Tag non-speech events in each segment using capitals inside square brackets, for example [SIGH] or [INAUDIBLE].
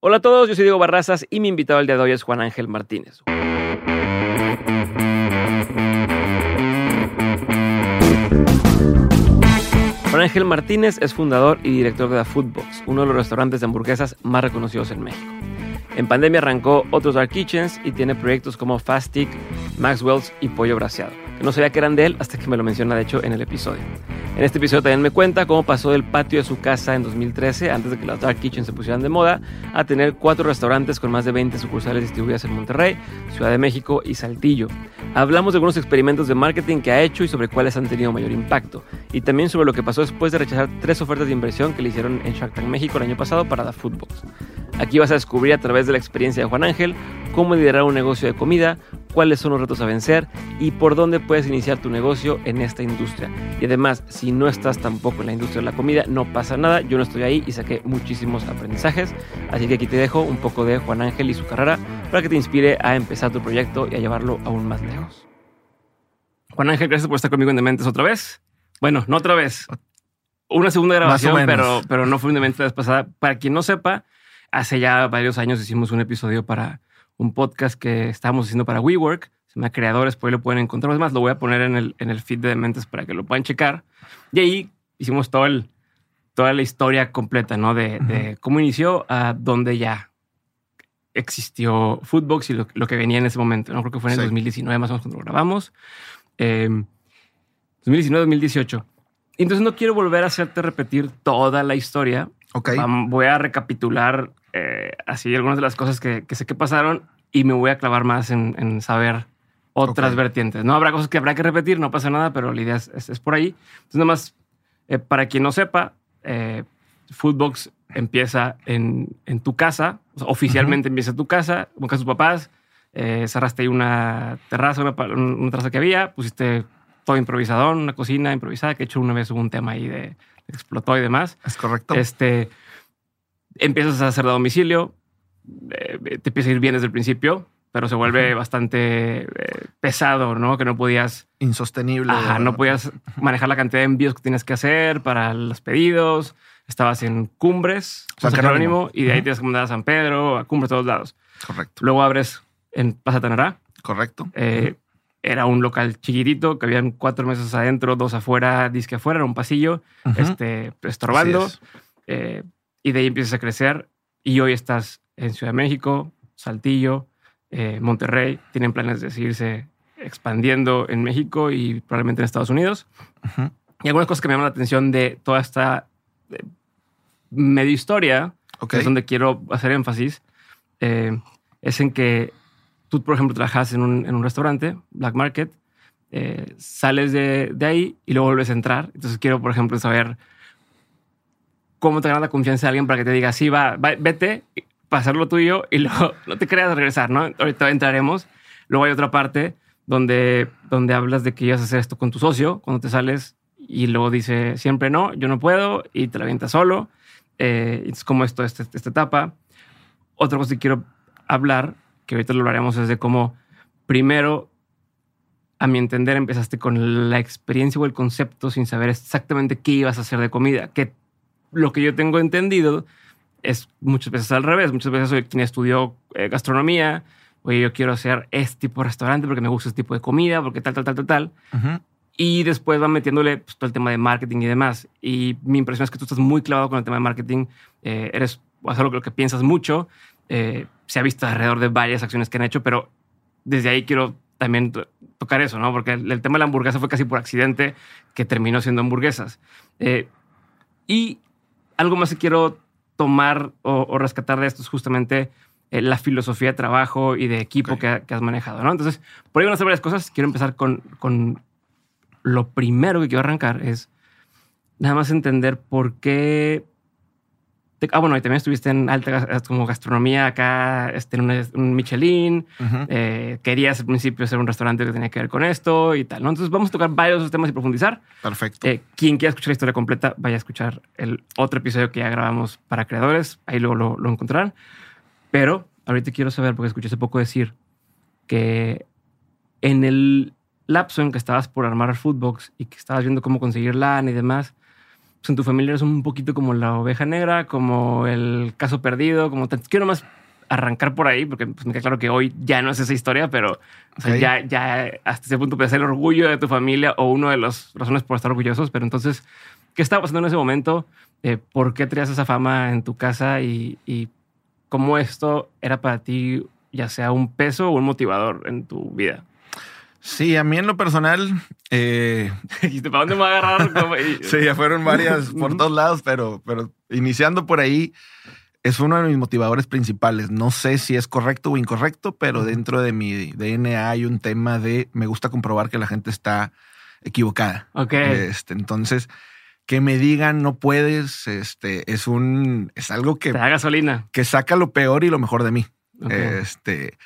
Hola a todos, yo soy Diego Barrazas y mi invitado al día de hoy es Juan Ángel Martínez. Juan Ángel Martínez es fundador y director de The Foodbox, uno de los restaurantes de hamburguesas más reconocidos en México. En pandemia arrancó otros Dark Kitchens y tiene proyectos como Fastic, Maxwell's y Pollo Braseado. No sabía que eran de él hasta que me lo menciona de hecho en el episodio. En este episodio también me cuenta cómo pasó del patio de su casa en 2013, antes de que las Dark Kitchens se pusieran de moda, a tener cuatro restaurantes con más de 20 sucursales distribuidas en Monterrey, Ciudad de México y Saltillo. Hablamos de algunos experimentos de marketing que ha hecho y sobre cuáles han tenido mayor impacto. Y también sobre lo que pasó después de rechazar tres ofertas de inversión que le hicieron en Shark Tank México el año pasado para The Foodbox. Aquí vas a descubrir a través de la experiencia de Juan Ángel cómo liderar un negocio de comida, cuáles son los retos a vencer y por dónde puedes iniciar tu negocio en esta industria. Y además, si no estás tampoco en la industria de la comida, no pasa nada, yo no estoy ahí y saqué muchísimos aprendizajes, así que aquí te dejo un poco de Juan Ángel y su carrera para que te inspire a empezar tu proyecto y a llevarlo aún más lejos. Juan Ángel, gracias por estar conmigo en Dementes otra vez. Bueno, no otra vez. Una segunda grabación, pero, pero no fue un Dementes la vez pasada. Para quien no sepa, hace ya varios años hicimos un episodio para un podcast que estábamos haciendo para WeWork. Se llama Creadores, por ahí lo pueden encontrar. Es más, lo voy a poner en el, en el feed de Dementes para que lo puedan checar. Y ahí hicimos todo el, toda la historia completa, ¿no? De, de cómo inició a dónde ya existió Foodbox y lo, lo, que venía en ese momento. No creo que fue en el 2019 más o menos cuando lo grabamos. Eh, 2019-2018. Entonces no quiero volver a hacerte repetir toda la historia. Ok. Voy a recapitular eh, así algunas de las cosas que, que, sé que pasaron y me voy a clavar más en, en saber otras okay. vertientes. No habrá cosas que habrá que repetir, no pasa nada, pero la idea es, es, es por ahí. Entonces, nada más, eh, para quien no sepa, eh, Foodbox empieza en, en, tu casa, o sea, oficialmente uh -huh. empieza en tu casa, con tus papás, eh, cerraste ahí una terraza, una, una, terraza que había, pusiste todo improvisador, una cocina improvisada, que he hecho una vez hubo un tema ahí de explotó y demás. Es correcto. Este, empiezas a hacer de domicilio, eh, te empieza a ir bien desde el principio, pero se vuelve uh -huh. bastante eh, pesado, ¿no? Que no podías... Insostenible. Ajá, no podías manejar la cantidad de envíos que tienes que hacer para los pedidos. Estabas en Cumbres, San, San Jerónimo, y de ahí uh -huh. tienes que mandar a San Pedro, a Cumbres, a todos lados. Correcto. Luego abres en Pasatanará. Correcto. Eh, uh -huh. Era un local chiquitito, que habían cuatro mesas adentro, dos afuera, disque afuera, era un pasillo, este, estorbando. Eh, y de ahí empiezas a crecer. Y hoy estás en Ciudad de México, Saltillo, eh, Monterrey. Tienen planes de seguirse expandiendo en México y probablemente en Estados Unidos. Uh -huh. Y algunas cosas que me llaman la atención de toda esta eh, medio historia, okay. que es donde quiero hacer énfasis, eh, es en que tú, por ejemplo, trabajas en un, en un restaurante, Black Market, eh, sales de, de, ahí y luego vuelves a entrar. Entonces quiero, por ejemplo, saber cómo te gana la confianza de alguien para que te diga, sí, va, va vete, hacer lo tuyo y [LAUGHS] luego no te creas regresar, ¿no? Ahorita entraremos. Luego hay otra parte donde, donde hablas de que ibas a hacer esto con tu socio cuando te sales y luego dice siempre no, yo no puedo y te la avientas solo. Eh, es como esto, este, esta etapa. Otra cosa que quiero hablar, que ahorita lo hablaremos, es de cómo primero, a mi entender, empezaste con la experiencia o el concepto sin saber exactamente qué ibas a hacer de comida. Que lo que yo tengo entendido es muchas veces al revés. Muchas veces soy quien estudió eh, gastronomía. Oye, yo quiero hacer este tipo de restaurante porque me gusta este tipo de comida, porque tal, tal, tal, tal, tal. Uh -huh. Y después van metiéndole pues, todo el tema de marketing y demás. Y mi impresión es que tú estás muy clavado con el tema de marketing. Eh, eres o algo que, que piensas mucho. Eh, se ha visto alrededor de varias acciones que han hecho, pero desde ahí quiero también tocar eso, ¿no? Porque el, el, tema de la hamburguesa fue casi por accidente que terminó siendo hamburguesas. Eh, y algo más que quiero tomar o, o rescatar de esto es justamente eh, la filosofía de trabajo y de equipo okay. que, que, has manejado, ¿no? Entonces, por ahí van a hacer varias cosas. Quiero empezar con, con lo primero que quiero arrancar es nada más entender por qué ah, bueno, y también estuviste en alta como gastronomía acá, este, en una, un Michelin. Uh -huh. eh, querías al principio hacer un restaurante que tenía que ver con esto y tal. ¿no? Entonces vamos a tocar varios de esos temas y profundizar. Perfecto. Eh, quien quiera escuchar la historia completa, vaya a escuchar el otro episodio que ya grabamos para creadores. Ahí luego lo, lo encontrarán. Pero ahorita quiero saber, porque escuché hace poco decir que en el lapso en que estabas por armar Foodbox y que estabas viendo cómo conseguir LAN y demás, pues, en tu familia eres un poquito como la oveja negra, como el caso perdido, como te quiero más arrancar por ahí, porque pues, me queda claro que hoy ya no es esa historia, pero ya, ya hasta ese punto puede ser el orgullo de tu familia o uno de las razones por estar orgullosos. Pero entonces, ¿qué estaba pasando en ese momento? Eh, ¿Por qué traías esa fama en tu casa y, y cómo esto era para ti, ya sea un peso o un motivador en tu vida? Sí, a mí en lo personal. Eh, [LAUGHS] ¿para dónde me voy a agarrar? [LAUGHS] sí, ya fueron varias [LAUGHS] por todos lados, pero, pero iniciando por ahí, es uno de mis motivadores principales. No sé si es correcto o incorrecto, pero dentro de mi DNA hay un tema de me gusta comprobar que la gente está equivocada. Ok. Este, entonces, que me digan no puedes, este, es un, es algo que. Te da gasolina. Que saca lo peor y lo mejor de mí. Este,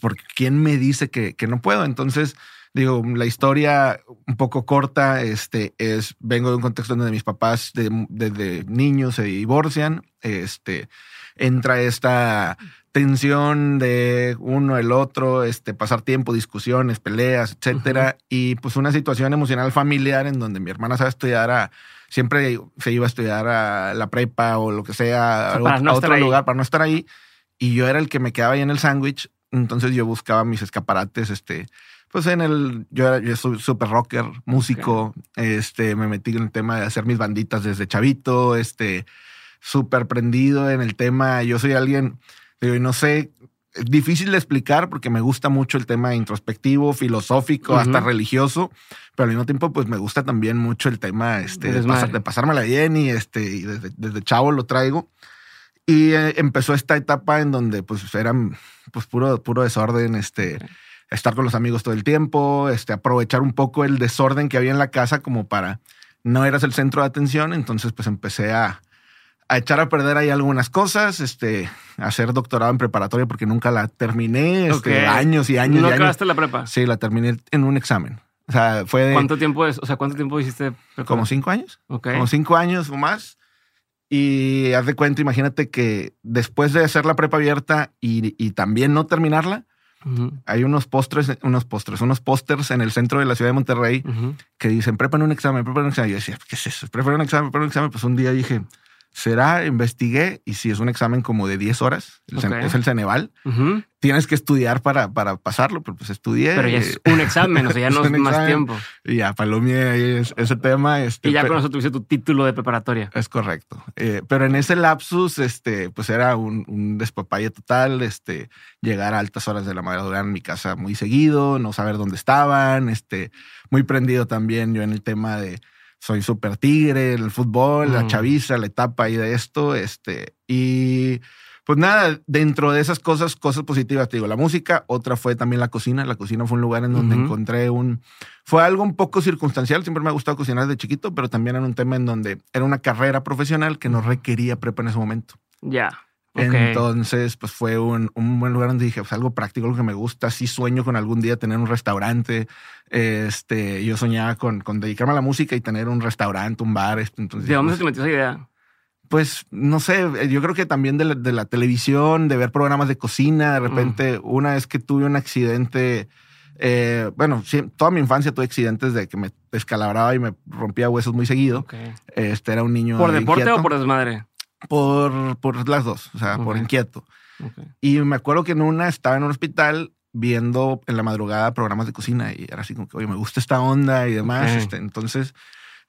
porque quién me dice que, que no puedo. Entonces, digo, la historia un poco corta, este, es, vengo de un contexto donde mis papás desde niños se divorcian, este, entra esta tensión de uno el otro, este, pasar tiempo, discusiones, peleas, etcétera, y pues una situación emocional familiar en donde mi hermana sabe estudiar a, siempre se iba a estudiar a la prepa o lo que sea, a, otro lugar para no estar ahí, y yo era el que me quedaba ahí en el sándwich, entonces yo buscaba mis escaparates, este, pues en el, yo, era, yo soy súper rocker, músico, este, me metí en el tema de hacer mis banditas desde chavito, este, súper prendido en el tema. Yo soy alguien, digo, y no sé, es difícil de explicar porque me gusta mucho el tema introspectivo, filosófico, hasta religioso, pero al mismo tiempo, pues me gusta también mucho el tema este, de, pasar, de, pasármela bien y, este, y desde, desde chavo lo traigo. Y eh, empezó esta etapa en donde pues eran pues puro, puro desorden, este, estar con los amigos todo el tiempo, este, aprovechar un poco el desorden que había en la casa como para no eras el centro de atención. Entonces, pues empecé a, a echar a perder ahí algunas cosas, este, hacer doctorado en preparatoria porque nunca la terminé, este, años y años. ¿No y acabaste la prepa? Sí, la terminé en un examen. O sea, fue de. ¿Cuánto tiempo es? O sea, ¿cuánto tiempo hiciste? Como cinco años. Como cinco años o más. Y haz de cuenta, imagínate que después de hacer la prepa abierta y, y también no terminarla, hay unos postres, unos postres, unos pósters en el centro de la ciudad de Monterrey que dicen, prepan un examen, prepan un examen. Yo decía, ¿qué es eso? Preparan un examen, preparan un examen. Pues un día dije, será, investigué y si es un examen como de 10 horas, es el Ceneval, tienes que estudiar para, para pasarlo, pero pues estudié. Pero ya es un examen, o sea, ya [LAUGHS] no es, más tiempo. Y ya, palomé ese tema. Este, y ya con eso tuviste tu título de preparatoria. Es correcto. Eh, pero en ese lapsus, este, pues era un, un despapalle total, este, llegar a altas horas de la madrugada en mi casa muy seguido, no saber dónde estaban, este, muy prendido también yo en el tema de soy súper tigre, el fútbol, la chaviza, la etapa ahí de esto, este, y pues nada, dentro de esas cosas, cosas positivas, te digo, la música, otra fue también la cocina, la cocina fue un lugar en donde encontré un, fue algo un poco circunstancial, siempre me ha gustado cocinar de chiquito, pero también era un tema en donde era una carrera profesional que no requería prepa en ese momento. Ya. Entonces, pues fue un, un, buen lugar donde dije, pues algo práctico, algo que me gusta. Sí sueño con algún día tener un restaurante. Este, yo soñaba con, con dedicarme a la música y tener un restaurante, un bar. Este, entonces, ¿De dónde pues se te metió esa idea? Pues no sé, yo creo que también de la, de la televisión, de ver programas de cocina. De repente, una vez que tuve un accidente, eh, bueno, sí, toda mi infancia tuve accidentes de que me descalabraba y me rompía huesos muy seguido. Este era un niño. ¿Por deporte o por desmadre? Por, por las dos, o sea, por inquieto. Y me acuerdo que en una estaba en un hospital viendo en la madrugada programas de cocina y era así como que, oye, me gusta esta onda y demás. Este, entonces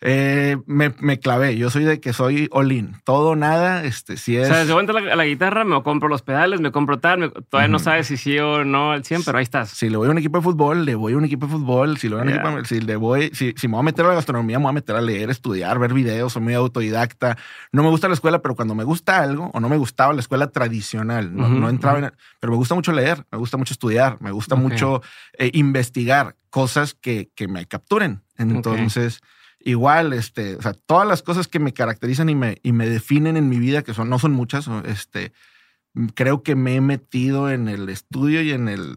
eh, me, me, clavé. Yo soy de que soy all Todo nada. Este, si es. O sea, si voy a la, guitarra, me compro los pedales, me compro tal. todavía no sabes si sí o no al 100, pero ahí estás. Si le voy a un equipo de fútbol, le voy a un equipo de fútbol. Si le voy a un equipo, si le voy, si, si me voy a meter a la gastronomía, me voy a meter a leer, estudiar, ver videos. Soy muy autodidacta. No me gusta la escuela, pero cuando me gusta algo o no me gustaba la escuela tradicional, no, entraba en. Pero me gusta mucho leer, me gusta mucho estudiar, me gusta mucho eh, investigar cosas que, que me capturen. Entonces igual, este, o sea, todas las cosas que me caracterizan y me, y me definen en mi vida, que son, no son muchas, este, creo que me he metido en el estudio y en el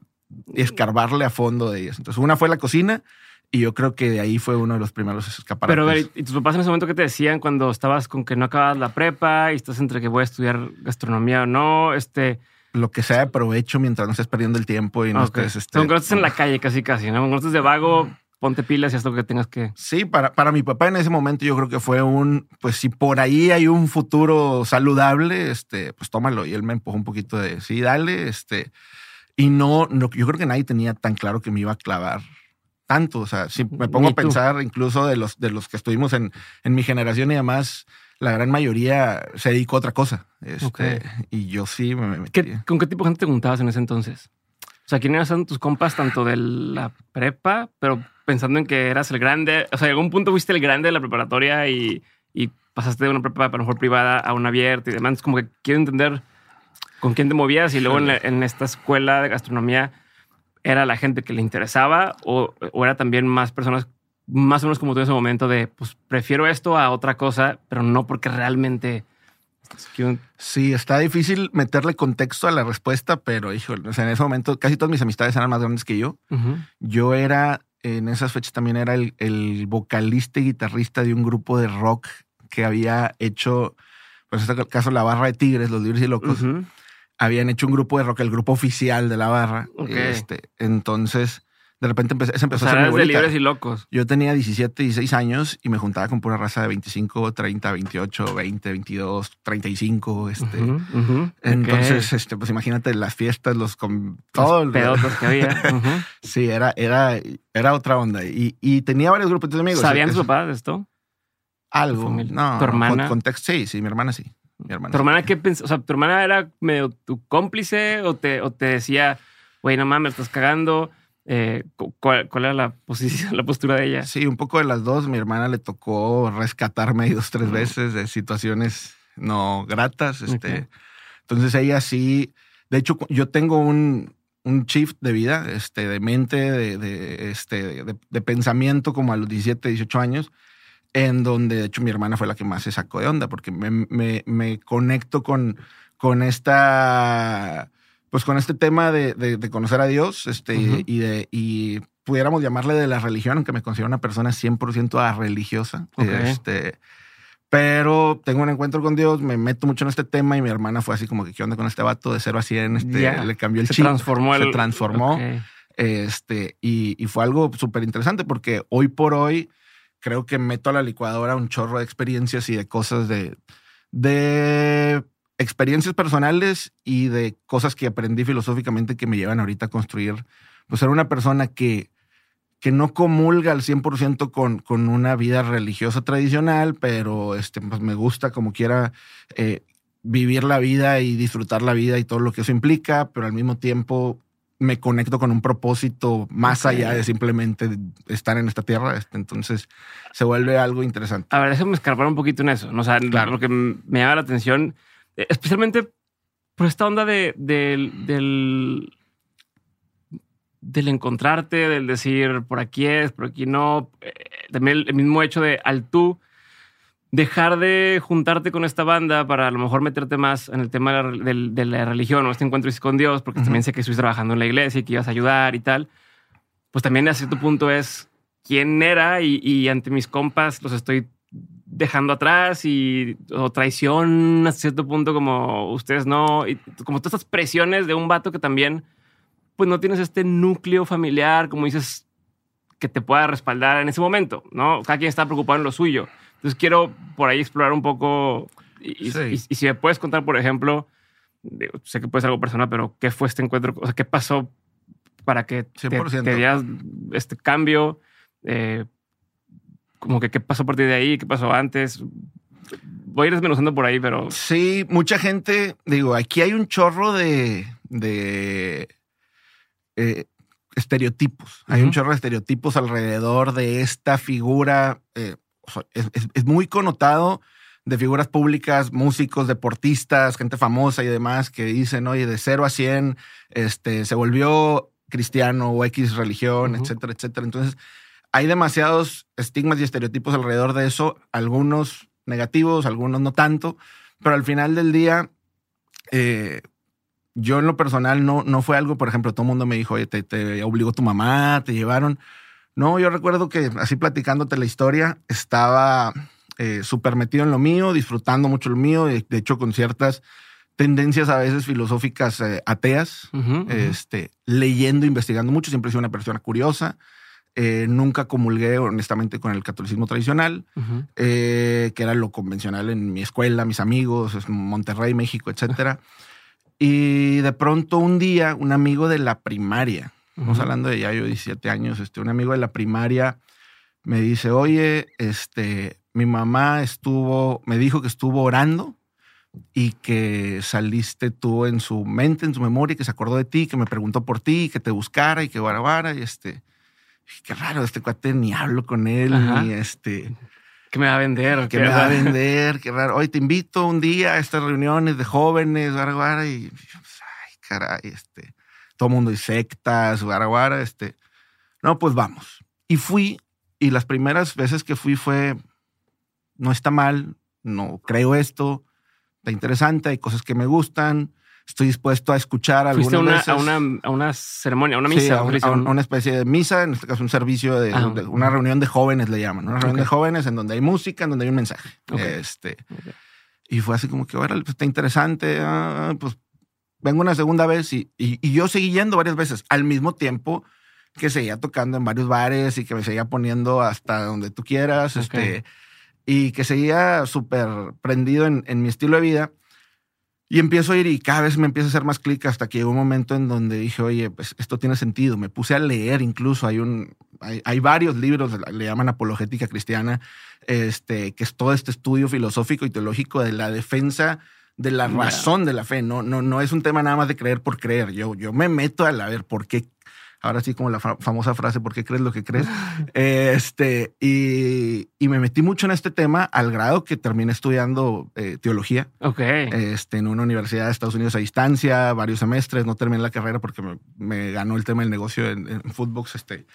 escarbarle a fondo de ellas. Entonces, una fue la cocina y yo creo que de ahí fue uno de los primeros escaparates. Pero, ver, ¿y tus papás en ese momento qué te decían cuando estabas con que no acabas la prepa y estás entre que voy a estudiar gastronomía o no? Este lo que sea de provecho mientras no estés perdiendo el tiempo y no estés... Este, estás en la [LAUGHS] calle casi casi, ¿no? Estás de vago, ponte pilas y haz lo que tengas que. Sí, para, para mi papá en ese momento yo creo que fue un, pues si por ahí hay un futuro saludable, este, pues tómalo. Y él me empujó un poquito de, sí, dale, este. Y no, no, yo creo que nadie tenía tan claro que me iba a clavar tanto. O sea, si me pongo a pensar incluso de los, de los que estuvimos en, en mi generación y además la gran mayoría se dedicó a otra cosa. Este, Y yo sí me metí. ¿Con qué tipo de gente te juntabas en ese entonces? O sea, ¿quién eran tus compas tanto de la prepa, pero pensando en que eras el grande? O sea, en algún punto fuiste el grande de la preparatoria y, y pasaste de una prepa, a lo mejor privada, a una abierta y demás. Es como que quiero entender con quién te movías y luego en, esta escuela de gastronomía era la gente que le interesaba o, o, era también más personas más o menos como tú en ese momento de pues prefiero esto a otra cosa, pero no porque realmente Sí, está difícil meterle contexto a la respuesta, pero hijo, en ese momento casi todas mis amistades eran más grandes que yo. Yo era, en esas fechas también era el, el, vocalista y guitarrista de un grupo de rock que había hecho, pues en este caso la barra de Tigres, los Libres y Locos habían hecho un grupo de rock, el grupo oficial de la barra. Este, entonces, de repente empecé, empezó a ser de libres y locos. Yo tenía 17, 16 años y me juntaba con pura raza de 25, 30, 28, 20, 22, 35. Este. Entonces, este, pues imagínate las fiestas, los con todo los pedotos que había. [LAUGHS] sí, era, era, era otra onda. Y, y tenía varios grupos de amigos. ¿Sabían sus papás de esto? Algo. No. ¿Tu hermana? Contexto, sí, sí, mi hermana sí. ¿Tu hermana qué pensó? O sea, ¿tu hermana era medio tu cómplice o te, o te decía, güey, no mames, estás cagando? Eh, ¿cuál, era la posición, [LAUGHS] la postura de ella? Sí, un poco de las dos. Mi hermana le tocó rescatarme dos, tres veces de situaciones no gratas. Este. Entonces ella sí, de hecho, yo tengo un, un shift de vida, este, de mente, de, de este, de, pensamiento como a los 17, 18 años, en donde de hecho mi hermana fue la que más se sacó de onda, porque me, me, conecto con, con esta, pues con este tema de, de, conocer a Dios, este, y de, y pudiéramos llamarle de la religión, aunque me considero una persona 100% religiosa. Este, pero tengo un encuentro con Dios, me meto mucho en este tema y mi hermana fue así como que, ¿qué onda con este vato de cero a 100? Este, Le cambió el se chip. Transformó se transformó. Este, y, y fue algo súper interesante porque hoy por hoy creo que meto a la licuadora un chorro de experiencias y de cosas de, de experiencias personales y de cosas que aprendí filosóficamente que me llevan ahorita a construir, pues ser una persona que, que no comulga al 100% con, con una vida religiosa tradicional, pero este, pues me gusta como quiera eh, vivir la vida y disfrutar la vida y todo lo que eso implica, pero al mismo tiempo me conecto con un propósito más allá de simplemente estar en esta tierra. Este, entonces se vuelve algo interesante. A ver, déjame escarpar un poquito en eso. O sea, lo que me llama la atención, especialmente por esta onda de, del, del, encontrarte, del decir por aquí es, por aquí no. Eh, también el mismo hecho de al tú dejar de juntarte con esta banda para a lo mejor meterte más en el tema de la, religión o este encuentro con Dios, porque también sé que estuviste trabajando en la iglesia y que ibas a ayudar y tal, pues también a cierto punto es quién era y, ante mis compas los estoy dejando atrás y o traición a cierto punto como ustedes no, y como todas estas presiones de un vato que también pues no tienes este núcleo familiar, como dices, que te pueda respaldar en ese momento, ¿no? Cada quien está preocupado en lo suyo. Entonces quiero por ahí explorar un poco y, si me puedes contar, por ejemplo, sé que puede ser algo personal, pero ¿qué fue este encuentro? O sea, ¿qué pasó para que te, te dieras este cambio? Eh, como que qué pasó a partir de ahí, qué pasó antes. Voy a ir desmenuzando por ahí, pero... Sí, mucha gente, digo, aquí hay un chorro de, de eh, estereotipos. Hay un chorro de estereotipos alrededor de esta figura. Eh, es, muy connotado de figuras públicas, músicos, deportistas, gente famosa y demás que dicen, oye, de 0 a 100, este, se volvió cristiano o X religión, etcétera, etcétera. Entonces, hay demasiados estigmas y estereotipos alrededor de eso, algunos negativos, algunos no tanto, pero al final del día, eh, yo en lo personal no, no fue algo, por ejemplo, todo el mundo me dijo, oye, te, te obligó tu mamá, te llevaron. No, yo recuerdo que así platicándote la historia, estaba eh, súper metido en lo mío, disfrutando mucho lo mío, de, hecho con ciertas tendencias a veces filosóficas eh, ateas, este, leyendo, investigando mucho, siempre he sido una persona curiosa. Eh, nunca comulgué honestamente con el catolicismo tradicional, eh, que era lo convencional en mi escuela, mis amigos, Monterrey, México, etcétera. y de pronto un día, un amigo de la primaria, estamos hablando de ya yo 17 años, este, un amigo de la primaria me dice, oye, este, mi mamá estuvo, me dijo que estuvo orando y que saliste tú en su mente, en su memoria, que se acordó de ti, que me preguntó por ti, que te buscara y que vara y este, qué raro, este cuate ni hablo con él, ni este... Que me va a vender. Que me va a vender, qué [LAUGHS] raro. Hoy te invito un día a estas reuniones de jóvenes, vara, y ay, caray, este, todo mundo y sectas, vara, este. No, pues vamos. Y fui, y las primeras veces que fui fue, no está mal, no creo esto, está interesante, hay cosas que me gustan, estoy dispuesto a escuchar algunas una, veces. A una, a una ceremonia, a una misa. Sí, a, una especie de misa, en este caso un servicio de, una reunión de jóvenes le llaman, una reunión de jóvenes en donde hay música, en donde hay un mensaje. Este, Y fue así como que, bueno, pues está interesante, ah, pues vengo una segunda vez y, y, yo seguí yendo varias veces al mismo tiempo que seguía tocando en varios bares y que me seguía poniendo hasta donde tú quieras, este, y que seguía súper prendido en, en mi estilo de vida. Y empiezo a ir y cada vez me empieza a hacer más clic hasta que llegó un momento en donde dije, oye, pues esto tiene sentido. Me puse a leer incluso, hay, un, hay, varios libros, le llaman apologética cristiana, este, que es todo este estudio filosófico y teológico de la defensa de la razón de la fe. No, no, no es un tema nada más de creer por creer. Yo, yo me meto a la ver por qué ahora sí como la famosa frase, ¿por qué crees lo que crees? [LAUGHS] este, y, y, me metí mucho en este tema al grado que terminé estudiando eh, teología. Ok. Este, en una universidad de Estados Unidos a distancia, varios semestres, no terminé la carrera porque me, ganó el tema del negocio en, en Footbox. Este,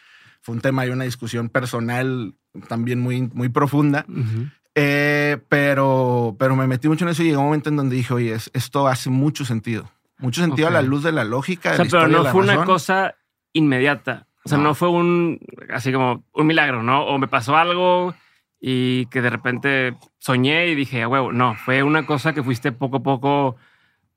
fue un tema y una discusión personal también muy, muy profunda. Eh, pero, pero me metí mucho en eso y llegó un momento en donde dije, oye, esto hace mucho sentido. Mucho sentido a la luz de la lógica. O sea, pero no fue una cosa inmediata. O sea, no. fue un, así como un milagro, ¿no? O me pasó algo y que de repente soñé y dije, a huevo, no, fue una cosa que fuiste poco a poco,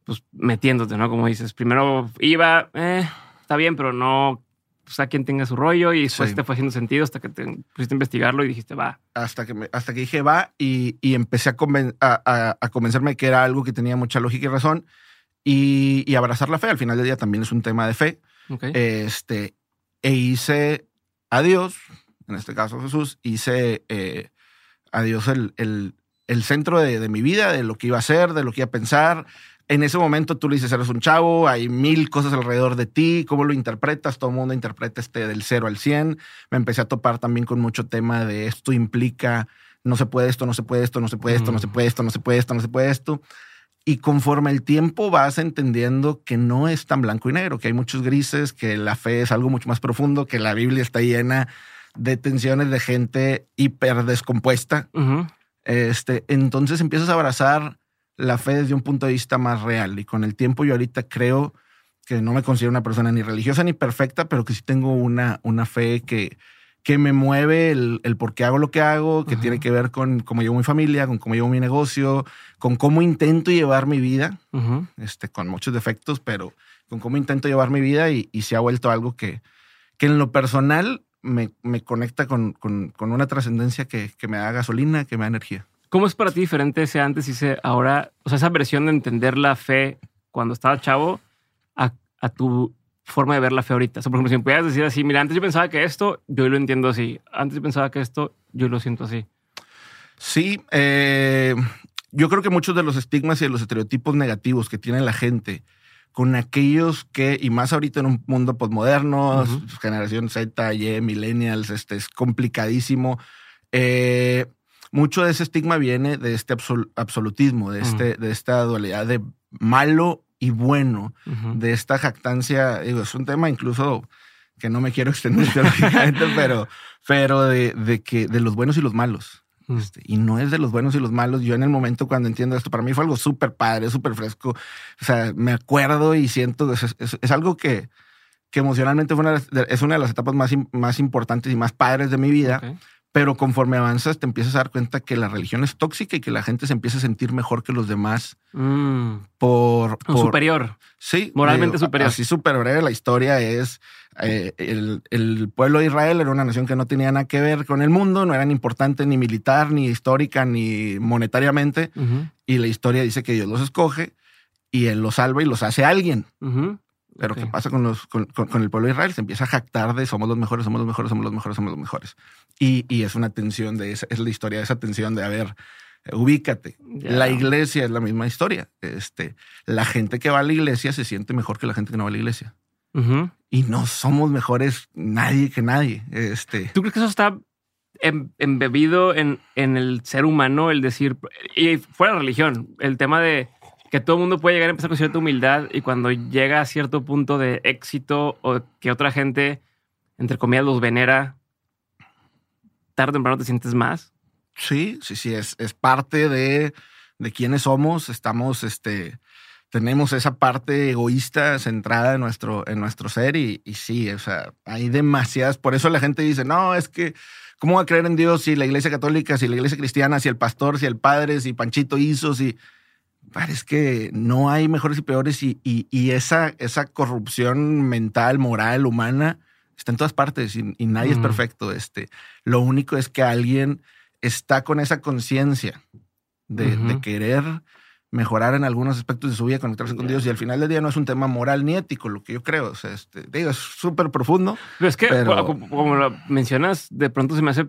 pues metiéndote, ¿no? Como dices, primero iba, eh, está bien, pero no, pues a quien tenga su rollo y después te fue haciendo sentido hasta que te pusiste a investigarlo y dijiste, va. Hasta que, me, hasta que dije, va, y, y empecé a, a, a, convencerme que era algo que tenía mucha lógica y razón y, y abrazar la fe. Al final del día también es un tema de fe. Este, e hice a Dios, en este caso Jesús, hice eh, a Dios el, el, el centro de, de, mi vida, de lo que iba a hacer, de lo que iba a pensar. En ese momento tú le dices, eres un chavo, hay mil cosas alrededor de ti, ¿cómo lo interpretas? Todo el mundo interpreta este del 0 al 100. Me empecé a topar también con mucho tema de esto implica, no se puede esto, no se puede esto, no se puede esto, no se puede esto, no se puede esto, no se puede esto. Y conforme el tiempo vas entendiendo que no es tan blanco y negro, que hay muchos grises, que la fe es algo mucho más profundo, que la Biblia está llena de tensiones de gente hiper descompuesta. este, entonces empiezas a abrazar la fe desde un punto de vista más real. Y con el tiempo yo ahorita creo que no me considero una persona ni religiosa ni perfecta, pero que sí tengo una, una fe que, que me mueve el, el, por qué hago lo que hago, que tiene que ver con cómo llevo mi familia, con cómo llevo mi negocio, con cómo intento llevar mi vida, este, con muchos defectos, pero con cómo intento llevar mi vida y, y se ha vuelto algo que, que en lo personal me, me conecta con, con, con una trascendencia que, que, me da gasolina, que me da energía. ¿Cómo es para ti diferente ese antes y ese ahora? O sea, esa versión de entender la fe cuando estaba chavo a, a tu forma de ver la fe ahorita. O sea, por ejemplo, si me pudieras decir así, mira, antes yo pensaba que esto, yo lo entiendo así. Antes yo pensaba que esto, yo lo siento así. Sí, eh, yo creo que muchos de los estigmas y de los estereotipos negativos que tiene la gente con aquellos que, y más ahorita en un mundo postmoderno, generación Z, Y, millennials, este es complicadísimo. Eh, mucho de ese estigma viene de este absolutismo, de, este, de esta dualidad de malo y bueno de esta jactancia. Digo, es un tema incluso que no me quiero [LAUGHS] extender teóricamente, [LAUGHS] pero, pero de, de, que de los buenos y los malos. Mm. Este, y no es de los buenos y los malos. Yo en el momento cuando entiendo esto, para mí fue algo súper padre, súper fresco. O sea, me acuerdo y siento, es, es, algo que, que emocionalmente fue una, es una de las etapas más, más importantes y más padres de mi vida, pero conforme avanzas te empiezas a dar cuenta que la religión es tóxica y que la gente se empieza a sentir mejor que los demás Mm. por, por- superior. Sí. Moralmente superior. Así súper breve la historia es eh, el, el pueblo de Israel era una nación que no tenía nada que ver con el mundo, no eran importantes ni militar, ni histórica, ni monetariamente. Y la historia dice que Dios los escoge y Él los salva y los hace alguien. Pero Ok. ¿qué pasa con, los, con, con- con el pueblo de Israel? Se empieza a jactar de somos los mejores, somos los mejores, somos los mejores, somos los mejores. Y, y es una tensión de esa, es la historia de esa tensión de, a ver, eh, ubícate. La iglesia es la misma historia. Este, la gente que va a la iglesia se siente mejor que la gente que no va a la iglesia. Ujú. Y no somos mejores nadie que nadie. Este, ¿Tú crees que eso está em- embebido en, en el ser humano, el decir, y fuera de religión, el tema de que todo el mundo puede llegar a empezar con cierta humildad y cuando llega a cierto punto de éxito o que otra gente, entre comillas, los venera, tarde o temprano te sientes más? Sí, sí, sí, es, es parte de, de quiénes somos. Estamos, este, tenemos esa parte egoísta centrada en nuestro, en nuestro ser y, y sí, o sea, hay demasiadas. Por eso la gente dice, no, es que, ¿cómo va a creer en Dios si la iglesia católica, si la iglesia cristiana, si el pastor, si el padre, si Panchito hizo, si... Es que no hay mejores y peores y, y, y esa, esa corrupción mental, moral, humana, está en todas partes y, y nadie es Mm. perfecto. Este, lo único es que alguien está con esa conciencia de, querer mejorar en algunos aspectos de su vida, conectarse con. Dios. Y al final del día no es un tema moral ni ético, lo que yo creo. O sea, este, digo, es súper profundo. Pero es que, Pero- como, como lo mencionas, de pronto se me hace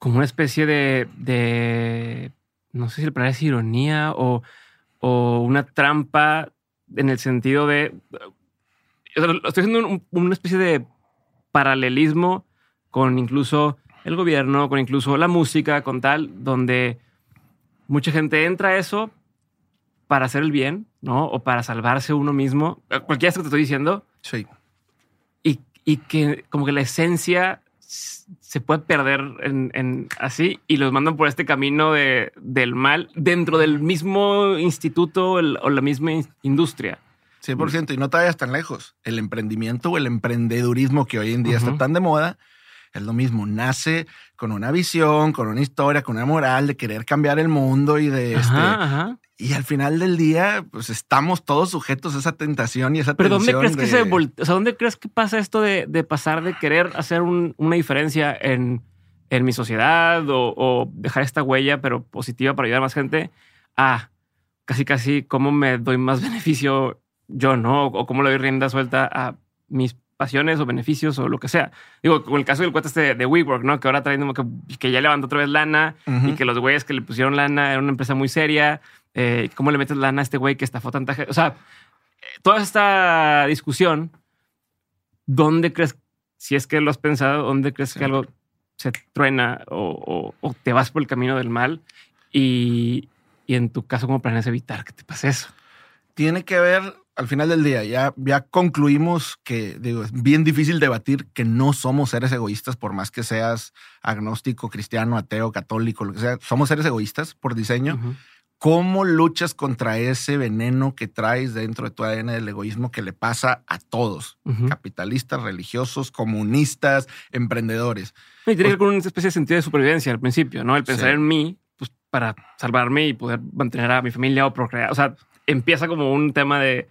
como una especie de, de no sé si le parece ironía o, o una trampa en el sentido de, o sea, lo estoy haciendo un- una especie de paralelismo con incluso el gobierno, con incluso la música, con tal, donde mucha gente entra a eso para hacer el bien, ¿no? O para salvarse uno mismo. Cualquiera que te estoy diciendo, Sí. y, y que como que la esencia se puede perder en, en así y los mandan por este camino de, del mal dentro del mismo instituto el- o la misma in- industria. 100%. Y no te vayas tan lejos. El emprendimiento o el emprendedurismo que hoy en día está tan de moda es lo mismo. Nace con una visión, con una historia, con una moral de querer cambiar el mundo y de este. Ajá. Y al final del día, pues estamos todos sujetos a esa tentación y esa Pero ¿dónde tensión crees que se volte- o sea, ¿dónde crees que pasa esto de, de pasar de querer hacer un- una diferencia en, en mi sociedad o, o dejar esta huella, pero positiva para ayudar a más gente, a casi casi cómo me doy más [LAUGHS] beneficio yo, ¿no? O cómo le doy rienda suelta a mis pasiones o beneficios o lo que sea. Digo, con el caso del cuate este de, WeWork, ¿no? Que ahora traen como que, que ya levantó otra vez lana y que los güeyes que le pusieron lana era una empresa muy seria. Eh, ¿Cómo le metes lana a este güey que estafó tanta gente? O sea, eh, toda esta discusión, ¿dónde crees, si es que lo has pensado, dónde crees que algo se truena o, o- o te vas por el camino del mal? Y, y en tu caso, ¿cómo planeas evitar que te pase eso? tiene que ver al final del día. Ya, ya concluimos que digo, es bien difícil debatir que no somos seres egoístas, por más que seas agnóstico, cristiano, ateo, católico, lo que sea. Somos seres egoístas por diseño. ¿Cómo luchas contra ese veneno que traes dentro de tu ADN del egoísmo que le pasa a todos? Capitalistas, religiosos, comunistas, emprendedores. Y tiene que ver con una especie de sentido de supervivencia al principio, ¿no? El pensar Sí. en mí, pues para salvarme y poder mantener a mi familia o procrear. O sea, empieza como un tema de.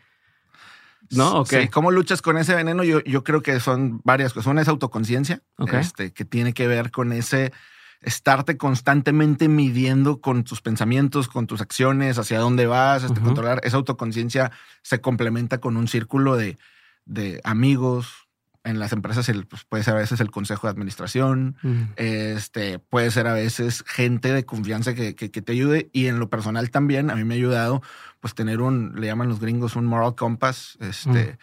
¿No? ¿O qué? Sí, ¿Cómo luchas con ese veneno? Yo, yo creo que son varias cosas. Una es autoconciencia, este, que tiene que ver con ese estarte constantemente midiendo con tus pensamientos, con tus acciones, hacia dónde vas, este, controlar. Esa autoconciencia se complementa con un círculo de, de amigos. En las empresas el, pues, puede ser a veces el consejo de administración, Mm. este, puede ser a veces gente de confianza que, que- que te ayude y en lo personal también a mí me ha ayudado pues tener un, le llaman los gringos un moral compass, este,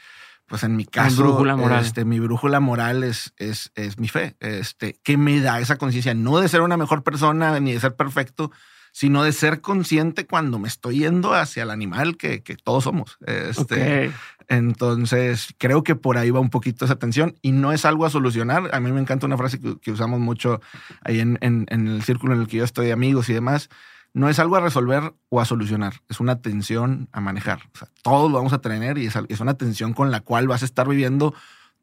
pues en mi caso, brújula moral. este, mi brújula moral es, es, es mi fe, este, que me da esa conciencia, no de ser una mejor persona ni de ser perfecto, sino de ser consciente cuando me estoy yendo hacia el animal que, que todos somos. Este. Entonces, creo que por ahí va un poquito esa tensión y no es algo a solucionar. A mí me encanta una frase que, que usamos mucho ahí en, en- en el círculo en el que yo estoy amigos y demás. No es algo a resolver o a solucionar, es una tensión a manejar. O sea, todos lo vamos a tener y es, una tensión con la cual vas a estar viviendo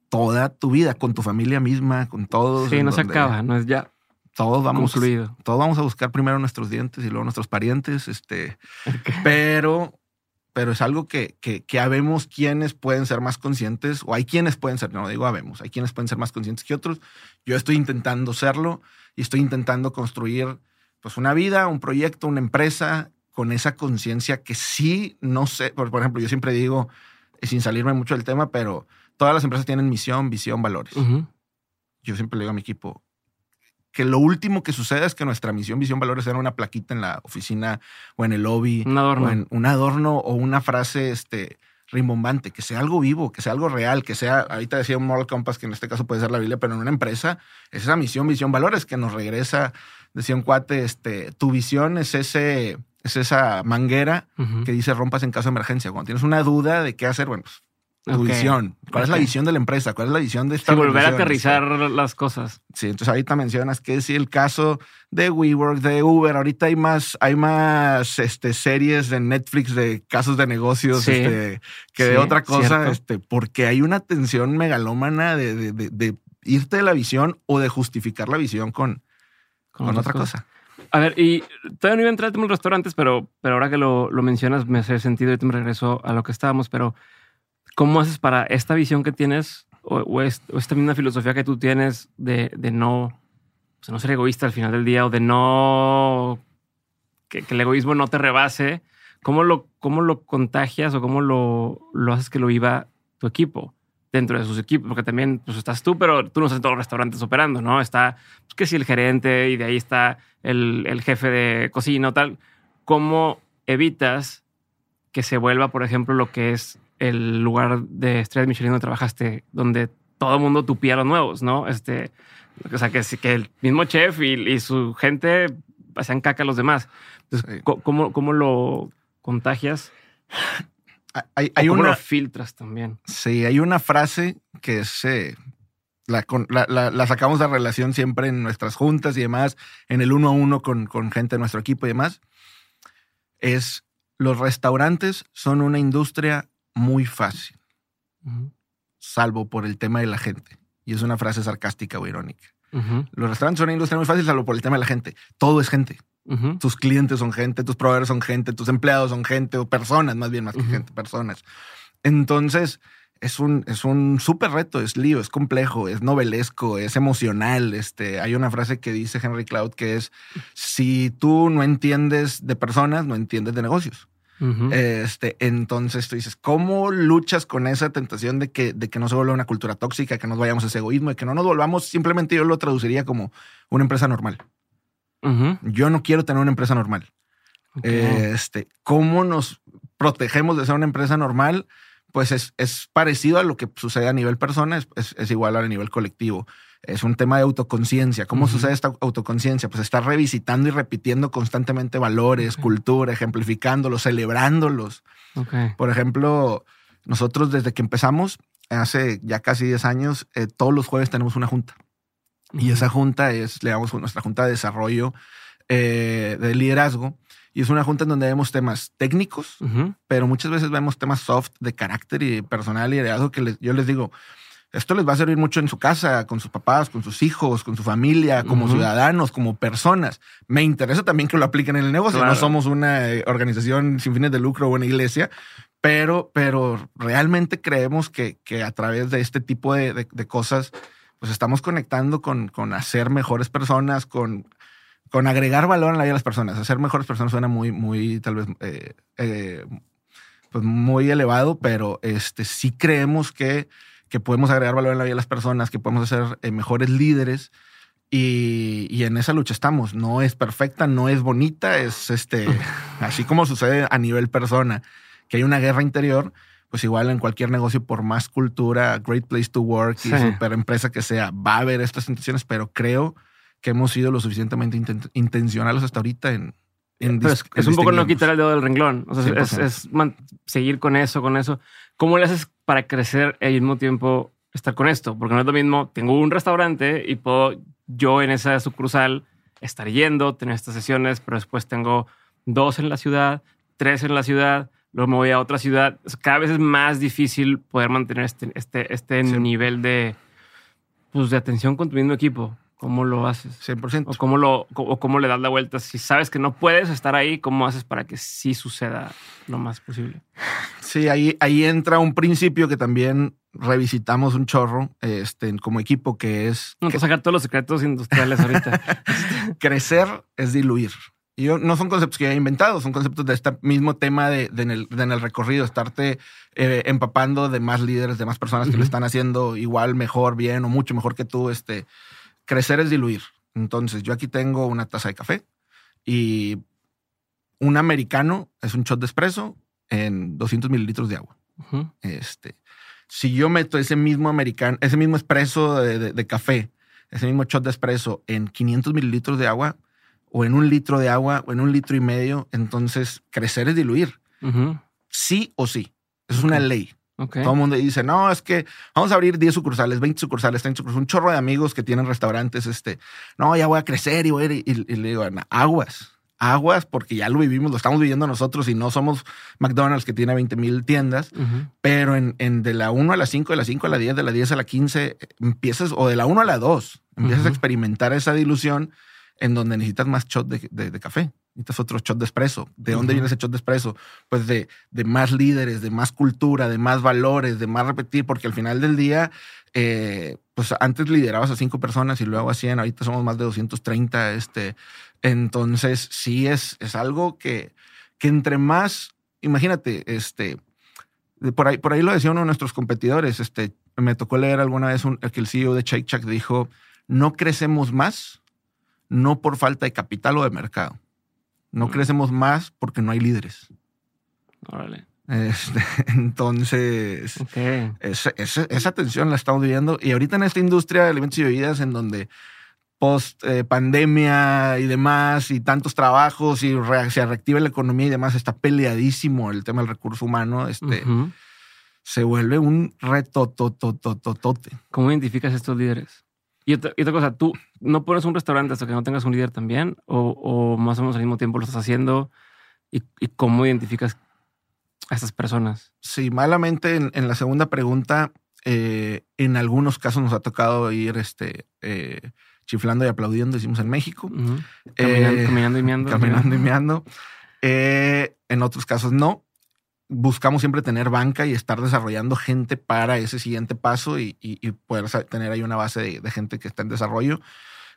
toda tu vida, con tu familia misma, con todos. Sí, no se acaba, no es ya todos vamos, concluido. Todos vamos a buscar primero nuestros dientes y luego nuestros parientes, este, [LAUGHS] pero, pero es algo que, que, que habemos quienes pueden ser más conscientes, o hay quienes pueden ser, no digo habemos, hay quienes pueden ser más conscientes que otros. Yo estoy intentando serlo y estoy intentando construir pues una vida, un proyecto, una empresa con esa conciencia que sí, no sé, por, ejemplo, yo siempre digo, sin salirme mucho del tema, pero todas las empresas tienen misión, visión, valores. Yo siempre le digo a mi equipo que lo último que suceda es que nuestra misión, visión, valores sea una plaquita en la oficina o en el lobby. Un adorno. O en un adorno o una frase este, rimbombante, que sea algo vivo, que sea algo real, que sea, ahorita decía un moral compass, que en este caso puede ser la Biblia, pero en una empresa es esa misión, visión, valores que nos regresa, decía un cuate, este, tu visión es ese, es esa manguera que dice rompas en caso de emergencia. Cuando tienes una duda de qué hacer, bueno, pues, tu visión. ¿Cuál es la visión de la empresa? ¿Cuál es la visión de esta sí, volver a aterrizar las cosas. Sí, entonces ahorita mencionas que sí, el caso de WeWork, de Uber. Ahorita hay más, hay más este, series de Netflix de casos de negocios este, que de otra cosa, este, porque hay una tensión megalómana de, de, irte de la visión o de justificar la visión con, con, otra cosa. A ver, y todavía no iba a entrar en los restaurantes, pero, pero ahora que lo, lo mencionas me hace sentido y te me regreso a lo que estábamos, pero ¿Cómo haces para esta visión que tienes o, esta misma filosofía que tú tienes de, no, no ser egoísta al final del día o de no que, el egoísmo no te rebase? ¿Cómo lo, cómo lo contagias o cómo lo, lo haces que lo viva tu equipo? dentro de sus equipos, porque también pues, estás tú, pero tú no estás en todos los restaurantes operando, ¿no? Está, pues, que si el gerente y de ahí está el, el, jefe de cocina o tal. ¿Cómo evitas que se vuelva, por ejemplo, lo que es el lugar de Estrella Michelin donde trabajaste, donde todo el mundo tupía los nuevos, ¿no? Este, o sea, que, que el mismo chef y, su gente hacían caca a los demás. Entonces, ¿cómo, ¿cómo, lo contagias? Hay, hay ¿Cómo lo filtras también? Sí, hay una frase que se la, la, la, sacamos de relación siempre en nuestras juntas y demás, en el uno a uno con, con gente de nuestro equipo y demás. Es los restaurantes son una industria muy fácil, salvo por el tema de la gente. Y es una frase sarcástica o irónica. Los restaurantes son una industria muy fácil, salvo por el tema de la gente. Todo es gente. Tus clientes son gente, tus proveedores son gente, tus empleados son gente, o personas, más bien más que gente, personas. Entonces, es un, es un súper reto, es lío, es complejo, es novelesco, es emocional. Este, hay una frase que dice Henry Cloud que es, si tú no entiendes de personas, no entiendes de negocios este, entonces tú dices, ¿cómo luchas con esa tentación de que, de que no se vuelva una cultura tóxica, que nos vayamos a ese egoísmo, y que no nos volvamos, simplemente yo lo traduciría como una empresa normal. Yo no quiero tener una empresa normal. Este, ¿Cómo nos protegemos de ser una empresa normal? Pues es, es parecido a lo que sucede a nivel persona, es, es igual a nivel colectivo es un tema de autoconciencia. ¿Cómo sucede esta autoconciencia? Pues estar revisitando y repitiendo constantemente valores, cultura, ejemplificándolos, celebrándolos. Por ejemplo, nosotros desde que empezamos, hace ya casi 10 años, eh, todos los jueves tenemos una junta. Y esa junta es, le damos nuestra junta de desarrollo eh, de liderazgo. Y es una junta en donde vemos temas técnicos, pero muchas veces vemos temas soft de carácter y personal y liderazgo que yo les digo, esto les va a servir mucho en su casa, con sus papás, con sus hijos, con su familia, como ciudadanos, como personas. Me interesa también que lo apliquen en el negocio. No somos una eh, organización sin fines de lucro o una iglesia, pero, pero realmente creemos que, que a través de este tipo de, cosas, pues estamos conectando con, con hacer mejores personas, con, con agregar valor en la vida de las personas. Hacer mejores personas suena muy, muy, tal vez, eh, eh, pues muy elevado, pero este, sí creemos que que podemos agregar valor en la vida de las personas, que podemos ser eh, mejores líderes. Y, en esa lucha estamos. No es perfecta, no es bonita, es este, [LAUGHS] así como sucede a nivel persona, que hay una guerra interior, pues igual en cualquier negocio, por más cultura, great place to work y super empresa que sea, va a haber estas intenciones, pero creo que hemos sido lo suficientemente intencionales hasta ahorita en, es, un poco no quitar el dedo del renglón. O sea, es, seguir con eso, con eso. ¿Cómo le haces para crecer y al mismo tiempo estar con esto? Porque no es lo mismo. Tengo un restaurante y puedo yo en esa sucursal estar yendo, tener estas sesiones, pero después tengo dos en la ciudad, tres en la ciudad, luego me voy a otra ciudad. Cada vez es más difícil poder mantener este, este, este nivel de, pues, de atención con tu mismo equipo. ¿Cómo lo haces? 100%. O cómo, lo, o cómo le das la vuelta. Si sabes que no puedes estar ahí, ¿cómo haces para que sí suceda lo más posible? Sí, ahí, ahí entra un principio que también revisitamos un chorro este, como equipo, que es... No, sacar todos los secretos industriales ahorita. [LAUGHS] crecer es diluir. Y yo, no son conceptos que yo he inventado, son conceptos de este mismo tema de, en, el, recorrido, estarte eh, empapando de más líderes, de más personas que lo están haciendo igual, mejor, bien o mucho mejor que tú. Este, crecer es diluir. Entonces, yo aquí tengo una taza de café y un americano es un shot de espresso en 200 mililitros de agua. Este, si yo meto ese mismo americano, ese mismo espresso de, café, ese mismo shot de espresso en 500 mililitros de agua, o en un litro de agua o en un litro y medio, entonces crecer es diluir. Sí o sí. Es una ley. Todo el mundo dice, no, es que vamos a abrir 10 sucursales, 20 sucursales, 30 sucursales, un chorro de amigos que tienen restaurantes, este, no, ya voy a crecer y voy a ir, y, le digo, aguas, aguas, porque ya lo vivimos, lo estamos viviendo nosotros y no somos McDonald's que tiene 20 mil tiendas, pero en, en, de la 1 a la 5, de la 5 a la 10, de la 10 a la 15, empiezas, o de la 1 a la 2, empiezas a experimentar esa dilución en donde necesitas más shot de, de, café, necesitas otro shot de espresso. ¿De dónde viene ese shot de espresso? Pues de, de, más líderes, de más cultura, de más valores, de más repetir, porque al final del día, eh, pues antes liderabas a cinco personas y luego a 100, ahorita somos más de 230. Este, entonces, sí es, es algo que, que entre más, imagínate, este, por ahí, por ahí lo decía uno de nuestros competidores, este, me tocó leer alguna vez un, que el CEO de Shake Shack dijo, no crecemos más no por falta de capital o de mercado. No mm. crecemos más porque no hay líderes. Órale. Este, [LAUGHS] entonces, esa, tensión la estamos viviendo. Y ahorita en esta industria de alimentos y bebidas, en donde post eh, pandemia y demás, y tantos trabajos, y se reactiva la economía y demás, está peleadísimo el tema del recurso humano. Este, Se vuelve un reto totototote. ¿Cómo identificas estos líderes? Y otra, cosa, ¿tú no pones un restaurante hasta que no tengas un líder también? ¿O, más o menos al mismo tiempo lo estás haciendo? ¿Y, cómo identificas a estas personas? Sí, malamente en, la segunda pregunta, eh, en algunos casos nos ha tocado ir este, eh, chiflando y aplaudiendo, decimos en México. Eh, caminando, y meando. Caminando y meando. en otros casos no buscamos siempre tener banca y estar desarrollando gente para ese siguiente paso y, poder tener ahí una base de, gente que está en desarrollo.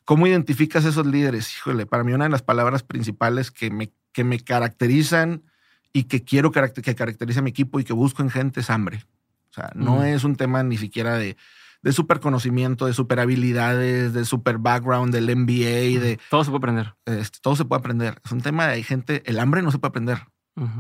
¿Cómo identificas esos líderes? Híjole, para mí una de las palabras principales que me, que me caracterizan y que quiero que caracterice a mi equipo y que busco en gente es hambre. O sea, no es un tema ni siquiera de, de super conocimiento, de super habilidades, de super background, del MBA, de... Todo se puede aprender. Este, todo se puede aprender. Es un tema de gente, el hambre no se puede aprender.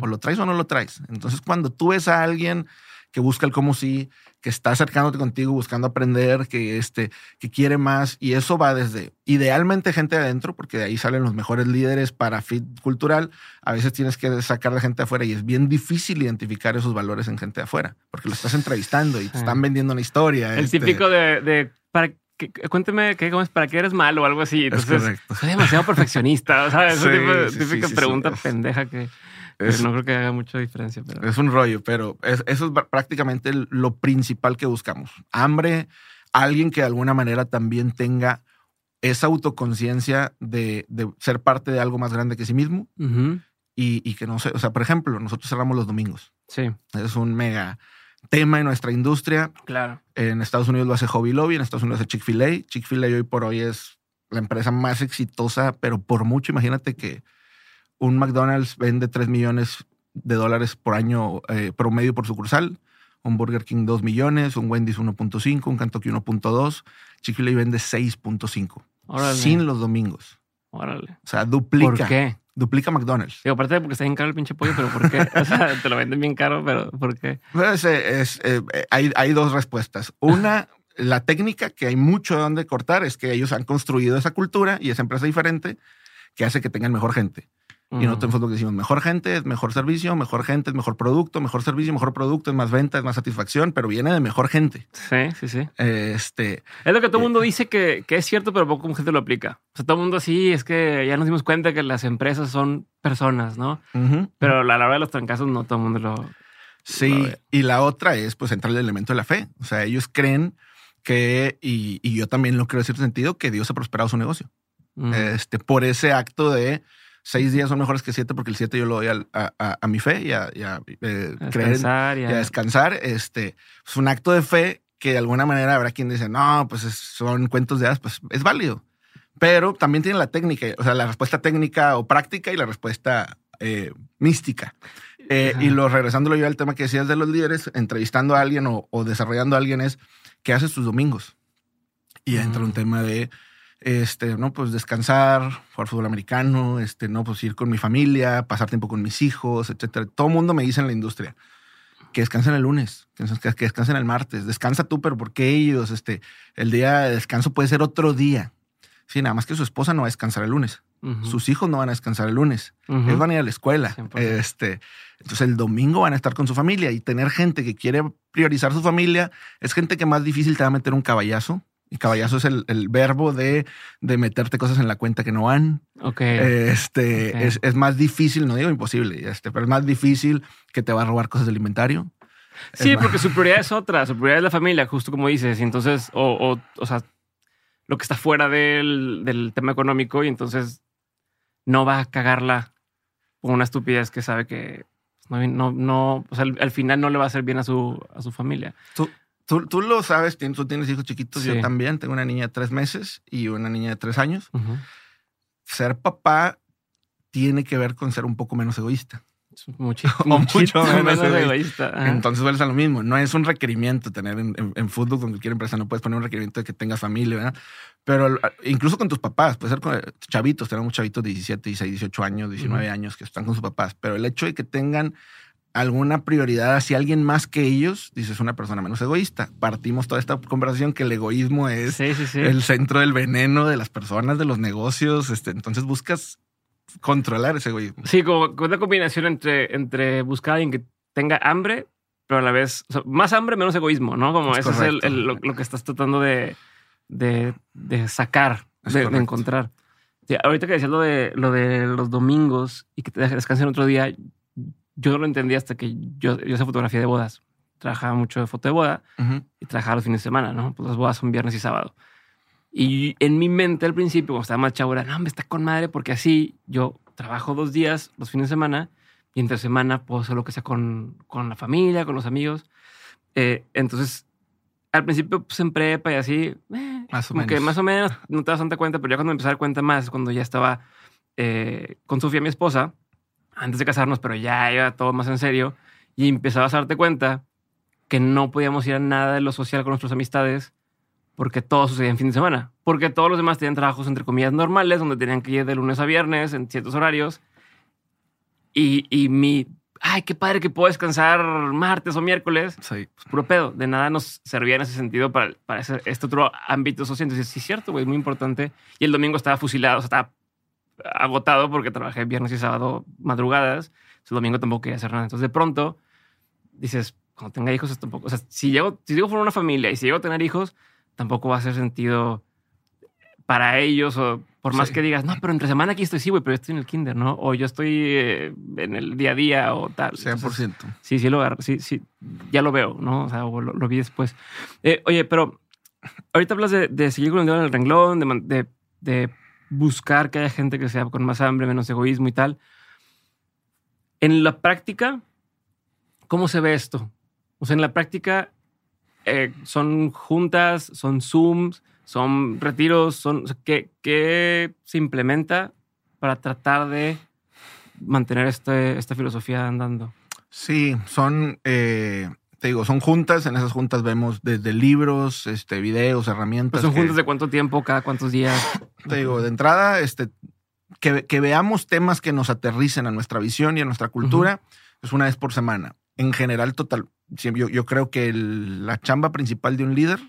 O lo traes o no lo traes. Entonces, cuando tú ves a alguien que busca el cómo sí, que está acercándote contigo, buscando aprender, que, este, que quiere más, y eso va desde idealmente gente de adentro, porque de ahí salen los mejores líderes para fit cultural. A veces tienes que sacar de gente de afuera y es bien difícil identificar esos valores en gente de afuera, porque lo estás entrevistando y te están vendiendo una historia. El este típico de, para cuénteme qué comes para qué eres malo o algo así. Entonces, soy demasiado perfeccionista, ¿sabes? Sí, típica pregunta pendeja que no creo que haga mucha diferencia. Pero... Es un rollo, pero eso es prácticamente lo principal que buscamos. Hambre, alguien que de alguna manera también tenga esa autoconciencia de, ser parte de algo más grande que sí mismo y, que no sé, o sea, por ejemplo, nosotros cerramos los domingos. Sí. Es un mega tema en nuestra industria. Claro. En Estados Unidos lo hace Hobby Lobby, en Estados Unidos hace Chick-fil-A. Chick-fil-A hoy por hoy es la empresa más exitosa, pero por mucho, imagínate que un McDonald's vende 3 millones de dólares por año eh, promedio por sucursal, un Burger King 2 millones, un Wendy's 1.5, un Kentucky 1.2, Chick-fil-A vende 6.5 sin los domingos. Órale. O sea, duplica. ¿Por qué? Duplica McDonald's. Digo, aparte de porque está bien caro el pinche pollo, pero ¿por qué? O sea, te lo venden bien caro, pero ¿por qué? Pues, eh, eh, hay, hay dos respuestas. Una, la técnica, que hay mucho de donde cortar, es que ellos han construido esa cultura y esa empresa diferente que hace que tengan mejor gente. Y nosotros en fútbol decimos mejor gente es mejor servicio, mejor gente es mejor producto, mejor servicio, mejor producto es más venta, es más satisfacción, pero viene de mejor gente. Sí, sí, sí. Este, es lo que todo el mundo dice que, que, es cierto, pero poco gente lo aplica. O sea, todo el mundo así es que ya nos dimos cuenta que las empresas son personas, ¿no? Pero a la hora de los trancazos no todo el mundo lo. Sí, y la otra es pues entrar el elemento de la fe. O sea, ellos creen que, y, y yo también lo creo en cierto sentido, que Dios ha prosperado su negocio. Este, por ese acto de seis días son mejores que siete porque el siete yo lo doy a, a, mi fe y a, eh, descansar, y a descansar. Este, es un acto de fe que de alguna manera habrá quien dice, no, pues son cuentos de hadas, pues es válido. Pero también tiene la técnica, o sea, la respuesta técnica o práctica y la respuesta eh, mística. Eh, y lo regresándolo yo al tema que decías de los líderes, entrevistando a alguien o, desarrollando a alguien es, ¿qué haces tus domingos? Y entra un tema de este, no, pues descansar, jugar fútbol americano, este, no, pues ir con mi familia, pasar tiempo con mis hijos, etcétera. Todo el mundo me dice en la industria que descansen el lunes, que descansen el martes, descansa tú, pero ¿por qué ellos? Este, el día de descanso puede ser otro día. Sí, nada más que su esposa no va a descansar el lunes. Sus hijos no van a descansar el lunes. Ellos van a ir a la escuela. Este, entonces el domingo van a estar con su familia y tener gente que quiere priorizar su familia es gente que más difícil te va a meter un caballazo y caballazo es el, verbo de, de, meterte cosas en la cuenta que no van. Ok. Este, Es, es, más difícil, no digo imposible, este, pero es más difícil que te va a robar cosas del inventario. Sí, porque su prioridad es otra, su prioridad es la familia, justo como dices. Y entonces, o, o, o sea, lo que está fuera del, del, tema económico y entonces no va a cagarla con una estupidez que sabe que no, no, no o sea, al, al, final no le va a hacer bien a su, a su familia. ¿Tú, Tú, lo sabes, tú tienes hijos chiquitos, yo también. Tengo una niña de tres meses y una niña de tres años. Ser papá tiene que ver con ser un poco menos egoísta. [LAUGHS] Mucho, mucho menos, egoísta. Entonces vuelves a lo mismo. No es un requerimiento tener en, fútbol con cualquier empresa. No puedes poner un requerimiento de que tengas familia, ¿verdad? Pero incluso con tus papás, puede ser con chavitos. Tenemos chavitos de 17, 16, 18 años, 19 años que están con sus papás. Pero el hecho de que tengan alguna prioridad hacia alguien más que ellos, dices una persona menos egoísta. Partimos toda esta conversación que el egoísmo es el centro del veneno de las personas, de los negocios. Este, entonces buscas controlar ese egoísmo. Sí, como, una combinación entre, entre buscar a alguien que tenga hambre, pero a la vez más hambre, menos egoísmo, ¿no? Como eso es el, lo, que estás tratando de, de, sacar, de, encontrar. ahorita que decías lo de, lo de los domingos y que te descansen otro día, yo no lo entendí hasta que yo, yo sé fotografía de bodas. Trabajaba mucho de foto de boda y trabajaba los fines de semana, ¿no? Pues las bodas son viernes y sábado. Y en mi mente al principio, cuando estaba más chavo, era, no, me está con madre porque así yo trabajo dos días los fines de semana y entre semana puedo hacer lo que sea con, con la familia, con los amigos. Eh, entonces, al principio, pues en prepa y así, eh, más o menos. que más o menos no te das tanta cuenta, pero ya cuando empecé a dar cuenta más, cuando ya estaba eh, con Sofía, mi esposa, antes de casarnos, pero ya iba todo más en serio y empezabas a darte cuenta que no podíamos ir a nada de lo social con nuestras amistades porque todo sucedía en fin de semana. Porque todos los demás tenían trabajos, entre comillas, normales, donde tenían que ir de lunes a viernes en ciertos horarios. Y, y mi, ay, qué padre que puedo descansar martes o miércoles. Sí. Pues puro pedo. De nada nos servía en ese sentido para, para ese, este otro ámbito social. Entonces, sí, es cierto, güey, es muy importante. Y el domingo estaba fusilado, o sea, estaba agotado porque trabajé viernes y sábado madrugadas. El domingo tampoco quería hacer nada. Entonces, de pronto, dices, cuando tenga hijos, tampoco. O sea, si llego, si llego por una familia y si llego a tener hijos, tampoco va a hacer sentido para ellos o por más que digas, no, pero entre semana aquí estoy, sí, güey, pero estoy en el kinder, ¿no? O yo estoy eh, en el día a día o tal. 100%. sí, sí, lo, sí, sí, ya lo veo, ¿no? O sea, lo, vi después. Eh, oye, pero ahorita hablas de, seguir con el dedo en el renglón, de, de buscar que haya gente que sea con más hambre, menos egoísmo y tal. En la práctica, ¿cómo se ve esto? O sea, en la práctica eh, son juntas, son Zooms, son retiros, son ¿qué, se implementa para tratar de mantener este, esta filosofía andando? Sí, son eh, te digo, son juntas. En esas juntas vemos desde libros, este, videos, herramientas. ¿Son juntas de cuánto tiempo, cada cuántos días? Te digo, de entrada, este, que, veamos temas que nos aterricen a nuestra visión y a nuestra cultura, es una vez por semana. En general, total, yo, yo creo que la chamba principal de un líder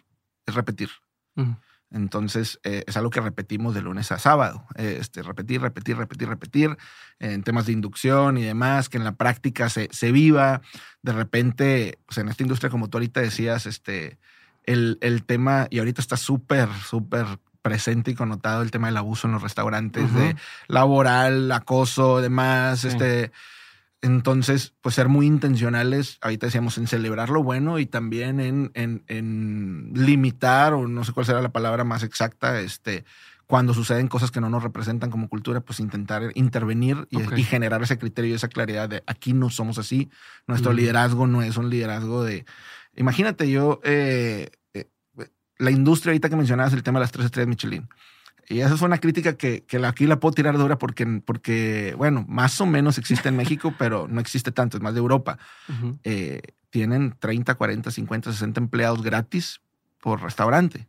es repetir. Entonces, eh, es algo que repetimos de lunes a sábado. este, repetir, repetir, repetir, repetir en temas de inducción y demás, que en la práctica se, se viva. De repente, pues en esta industria, como tú ahorita decías, este, el, el tema, y ahorita está súper, súper presente y connotado el tema del abuso en los restaurantes, de laboral, acoso, demás, este entonces, pues ser muy intencionales, ahorita decíamos, en celebrar lo bueno y también en, en, limitar, o no sé cuál será la palabra más exacta, este, cuando suceden cosas que no nos representan como cultura, pues intentar intervenir y, generar ese criterio y esa claridad de aquí no somos así. Nuestro liderazgo no es un liderazgo de. Imagínate yo, eh, eh, la industria ahorita que mencionabas el tema de las tres estrellas Michelin. Y esa es una crítica que, que aquí la puedo tirar dura porque, porque, bueno, más o menos existe en México, [LAUGHS] pero no existe tanto, es más de Europa. Eh, tienen 30, 40, 50, 60 empleados gratis por restaurante,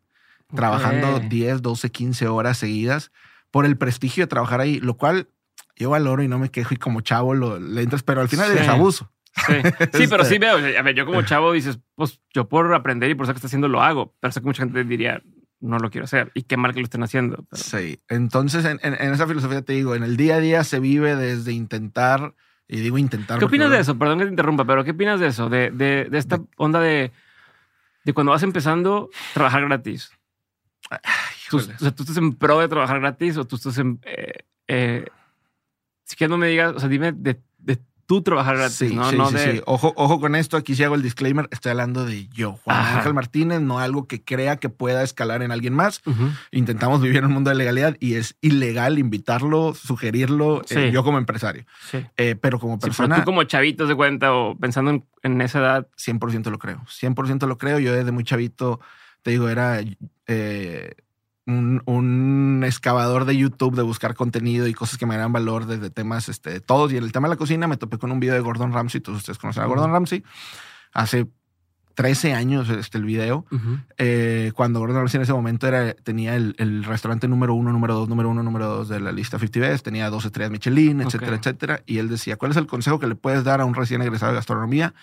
trabajando 10, 12, 15 horas seguidas por el prestigio de trabajar ahí, lo cual yo valoro y no me quejo y como chavo lo, le entras, pero al final es abuso. Sí, [LAUGHS] sí pero sí este veo, a ver, yo como [LAUGHS] chavo dices, pues yo por aprender y por eso que está haciendo lo hago, pero sé que mucha gente diría, no lo quiero hacer. Y qué mal que lo estén haciendo. Sí. Entonces, en, esa filosofía te digo, en el día a día se vive desde intentar, y digo intentar. ¿Qué opinas de eso? Perdón que te interrumpa, pero ¿qué opinas de eso? De, de, esta onda de, de cuando vas empezando, trabajar gratis. tú, o sea, tú estás en pro de trabajar gratis o tú estás en. Eh, eh, si quieres, no me digas, o sea, dime de, de tú trabajar gratis, sí, ¿no? Sí, sí, Ojo, ojo con esto, aquí sí hago el disclaimer, estoy hablando de yo, Juan Ángel Martínez, no algo que crea que pueda escalar en alguien más. Intentamos vivir en un mundo de legalidad y es ilegal invitarlo, sugerirlo, eh, yo como empresario. Eh, pero como persona... tú como chavito de cuenta o pensando en, esa edad... 100% lo creo, 100% lo creo. Yo desde muy chavito, te digo, era... Eh, un, excavador de YouTube de buscar contenido y cosas que me dan valor desde temas este, de todos. Y en el tema de la cocina me topé con un video de Gordon Ramsay. Todos ustedes conocen a Gordon Ramsay. Hace 13 años este, el video. Eh, cuando Gordon Ramsay en ese momento era, tenía el, restaurante número uno, número dos, número uno, número dos de la lista 50 Best. Tenía dos estrellas Michelin, etcétera, etcétera. Y él decía, ¿cuál es el consejo que le puedes dar a un recién egresado de gastronomía?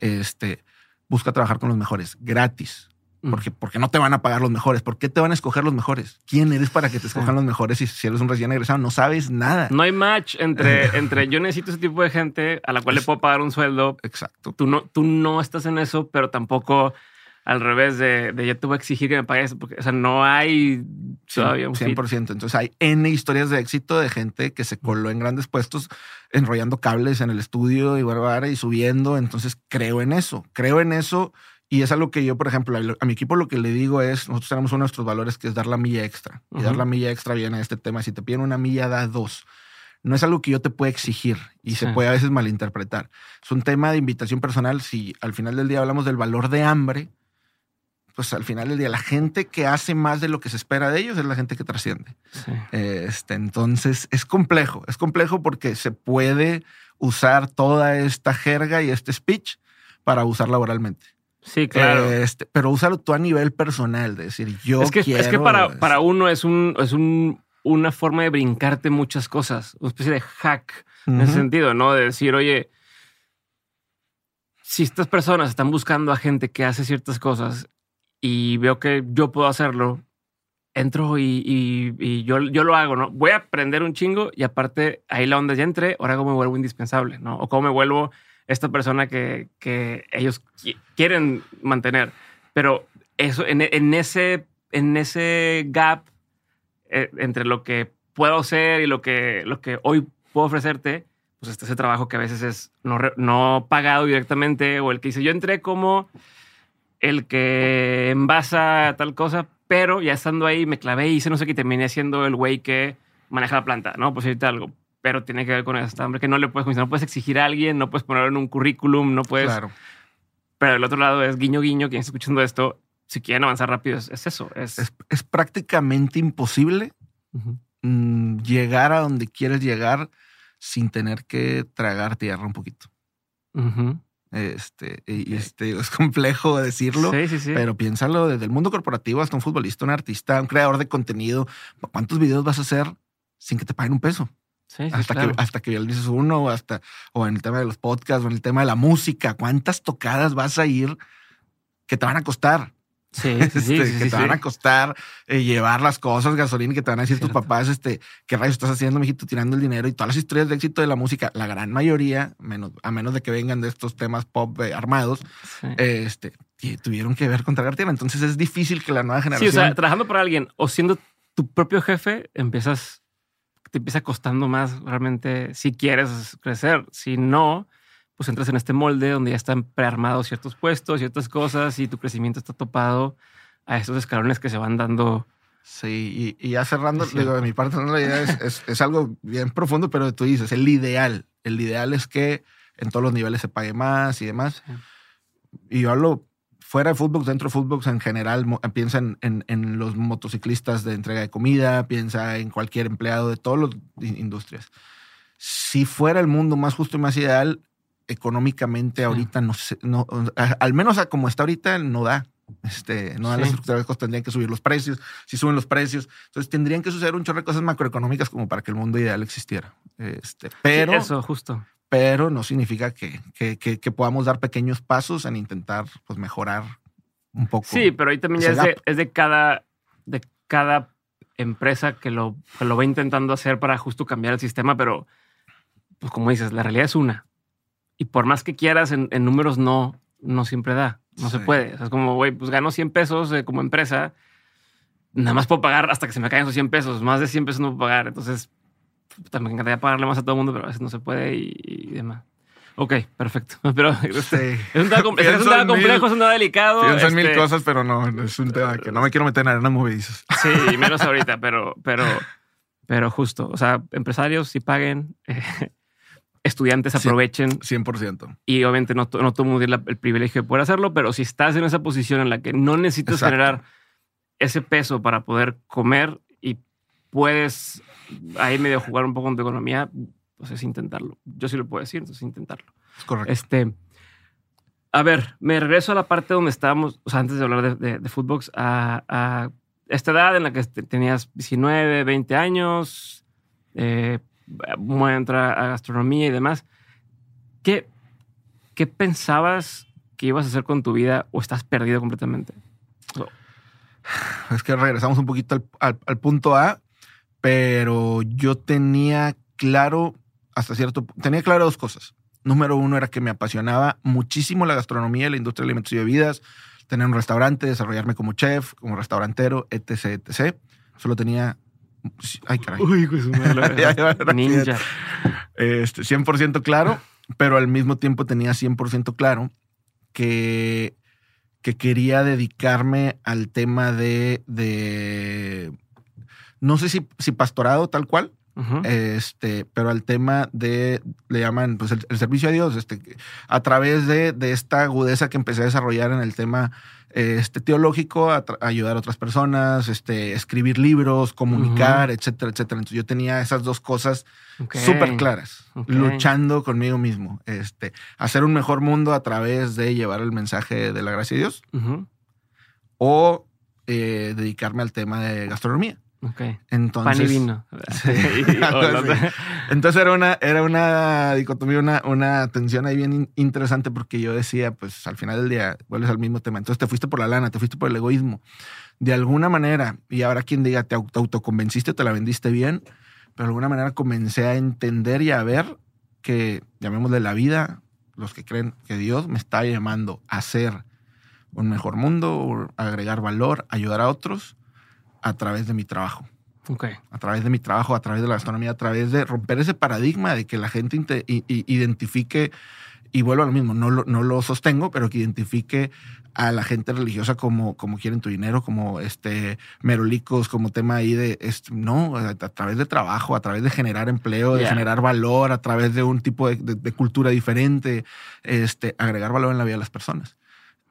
Este, busca trabajar con los mejores, gratis. Porque, porque no te van a pagar los mejores. ¿Por qué te van a escoger los mejores? ¿Quién eres para que te escojan los mejores si, si eres un recién egresado? No sabes nada. No hay match entre, [LAUGHS] entre yo necesito ese tipo de gente a la cual le puedo pagar un sueldo. Exacto. Tú no, tú no estás en eso, pero tampoco al revés de, de yo te voy a exigir que me pagues, porque o sea, no hay todavía un 100%. Entonces hay N historias de éxito de gente que se coló en grandes puestos enrollando cables en el estudio y, y subiendo. Entonces creo en eso, creo en eso y es algo que yo, por ejemplo, a mi equipo lo que le digo es, nosotros tenemos uno de nuestros valores que es dar la milla extra. Y dar la milla extra viene a este tema. Si te piden una milla, da dos. No es algo que yo te pueda exigir y se puede a veces malinterpretar. Es un tema de invitación personal. Si al final del día hablamos del valor de hambre, pues al final del día la gente que hace más de lo que se espera de ellos es la gente que trasciende. Este, entonces es complejo, es complejo porque se puede usar toda esta jerga y este speech para usar laboralmente. Sí, claro. Este, pero úsalo tú a nivel personal, de decir, yo es que, quiero... Es que para, para uno es, un, es un, una forma de brincarte muchas cosas, una especie de hack en ese sentido, ¿no? De decir, oye, si estas personas están buscando a gente que hace ciertas cosas y veo que yo puedo hacerlo, entro y, y, yo, yo lo hago, ¿no? Voy a aprender un chingo y aparte ahí la onda ya entré, ahora cómo me vuelvo indispensable, ¿no? O cómo me vuelvo esta persona que, que ellos quieren mantener. Pero eso, en, en ese, en ese gap eh, entre lo que puedo ser y lo que, lo que hoy puedo ofrecerte, pues está ese trabajo que a veces es no, no pagado directamente o el que dice, yo entré como el que envasa tal cosa, pero ya estando ahí me clavé y hice no sé qué, terminé siendo el güey que maneja la planta, ¿no? Pues ahorita algo pero tiene que ver con esta hambre que no le puedes, no puedes exigir a alguien, no puedes ponerlo en un currículum, no puedes. Claro. Pero el otro lado es guiño, guiño, quien está escuchando esto, si quieren avanzar rápido, es, eso. Es... Es, prácticamente imposible mm, llegar a donde quieres llegar sin tener que tragar tierra un poquito. Este, y este, es complejo decirlo, sí, sí, sí. pero piénsalo desde el mundo corporativo hasta un futbolista, un artista, un creador de contenido. ¿Cuántos videos vas a hacer sin que te paguen un peso? Hasta, que, hasta que dices uno, o hasta, o en el tema de los podcasts, o en el tema de la música, ¿cuántas tocadas vas a ir que te van a costar? Sí, [LAUGHS] sí, sí, este, que te van a costar eh, llevar las cosas, gasolina, que te van a decir tus papás, este, qué rayos estás haciendo, mijito, tirando el dinero y todas las historias de éxito de la música, la gran mayoría, menos, a menos de que vengan de estos temas pop eh, armados, este, tuvieron que ver con tragar tierra. Entonces es difícil que la nueva generación. Sí, o sea, trabajando para alguien o siendo tu propio jefe, empiezas, te empieza costando más realmente si quieres crecer. Si no, pues entras en este molde donde ya están prearmados ciertos puestos, ciertas cosas y tu crecimiento está topado a esos escalones que se van dando. Sí, y, ya cerrando, digo, de mi parte, la idea es, es, algo bien profundo, pero tú dices, el ideal, el ideal es que en todos los niveles se pague más y demás. Y yo hablo fuera de fútbol, dentro de fútbol en general, piensa en, en, los motociclistas de entrega de comida, piensa en cualquier empleado de todas las industrias. Si fuera el mundo más justo y más ideal, económicamente ahorita no sé, no, al menos a como está ahorita no da. Este, no dan las estructuras de tendrían que subir los precios. Si suben los precios, entonces tendrían que suceder un chorro de cosas macroeconómicas como para que el mundo ideal existiera. Este, pero eso, justo. Pero no significa que, que, que, podamos dar pequeños pasos en intentar pues, mejorar un poco. Sí, pero ahí también ya es de, es de, cada, de cada empresa que lo, que lo va intentando hacer para justo cambiar el sistema, pero pues como dices, la realidad es una y por más que quieras, en, números no, no siempre da. No se puede. es como, güey, pues gano 100 pesos eh, como empresa. Nada más puedo pagar hasta que se me caigan esos 100 pesos. Más de 100 pesos no puedo pagar. Entonces, también me encantaría pagarle más a todo el mundo, pero a veces no se puede y, demás. Ok, perfecto. [LAUGHS] Pero este, es un [LAUGHS] tema, complejo, es un tema delicado. Pienso mil este cosas, pero no, es un tema que no me quiero meter en arenas movedizas. Sí, [LAUGHS] menos ahorita, pero, pero, pero justo. O sea, empresarios si paguen. Eh, estudiantes aprovechen. 100%. Y obviamente no, no todo el mundo tiene el privilegio de poder hacerlo, pero si estás en esa posición en la que no necesitas generar ese peso para poder comer y puedes ahí medio jugar un poco con tu economía, pues es intentarlo. Yo sí lo puedo decir, entonces intentarlo. Es correcto. Este, a ver, me regreso a la parte donde estábamos, o sea, antes de hablar de, de, Footbox, a, a, esta edad en la que tenías 19, 20 años, eh, voy a entrar a gastronomía y demás. ¿Qué, ¿Qué pensabas que ibas a hacer con tu vida o estás perdido completamente? Es que regresamos un poquito al, punto A, pero yo tenía claro, hasta cierto tenía claro dos cosas. Número uno era que me apasionaba muchísimo la gastronomía, la industria de alimentos y bebidas, tener un restaurante, desarrollarme como chef, como restaurantero, etc, etc. Solo tenía Ay, caray. Uy, pues [LAUGHS] Ninja. Este, 100% claro, pero al mismo tiempo tenía 100% claro que, que quería dedicarme al tema de, de no sé si, si pastorado tal cual, este, pero al tema de, le llaman pues el, servicio a Dios, este, a través de, de, esta agudeza que empecé a desarrollar en el tema este, teológico, ayudar a otras personas, este, escribir libros, comunicar, etcétera, etcétera. Entonces yo tenía esas dos cosas súper claras, luchando conmigo mismo. Este, hacer un mejor mundo a través de llevar el mensaje de la gracia de Dios o eh, dedicarme al tema de gastronomía. Entonces, Pan y vino. [LAUGHS] [LAUGHS] [LAUGHS] Entonces era una, era una dicotomía, una, una tensión ahí bien interesante porque yo decía, pues al final del día vuelves al mismo tema. Entonces te fuiste por la lana, te fuiste por el egoísmo. De alguna manera, y ahora quien diga, te autoconvenciste, te la vendiste bien, pero de alguna manera comencé a entender y a ver que, llamémosle la vida, los que creen que Dios me está llamando a hacer un mejor mundo, agregar valor, ayudar a otros a través de mi trabajo. Okay. A través de mi trabajo, a través de la gastronomía, a través de romper ese paradigma de que la gente identifique, y vuelvo a lo mismo, no lo, no lo sostengo, pero que identifique a la gente religiosa como, como quieren tu dinero, como este merolicos, como tema ahí de no, a, través de trabajo, a través de generar empleo, de generar valor, a través de un tipo de, cultura diferente, este, agregar valor en la vida de las personas.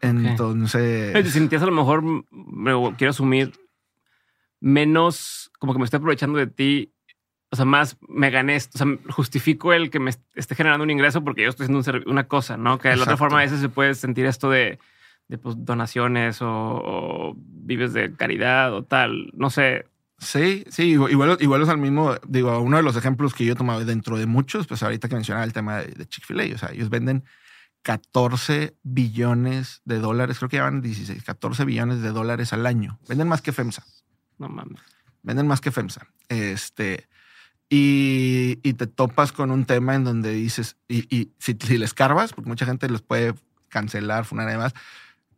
Entonces. [LAUGHS] Te sentías a lo mejor, me quiero asumir, menos como que me estoy aprovechando de ti. O sea, más me gané, o sea, justifico el que me esté generando un ingreso porque yo estoy haciendo una cosa, ¿no? Que de la otra forma a veces se puede sentir esto de, de pues, donaciones o, vives de caridad o tal, no sé. Sí, sí, igual, igual es al mismo, digo, uno de los ejemplos que yo he tomado dentro de muchos, pues ahorita que mencionaba el tema de, Chick-fil-A, o sea, ellos venden 14 billones de dólares, creo que llevan 16, 14 billones de dólares al año. Venden más que FEMSA. No mames. Venden más que FEMSA. Este, y, te topas con un tema en donde dices, y, si, si les carvas, porque mucha gente los puede cancelar, funar y demás,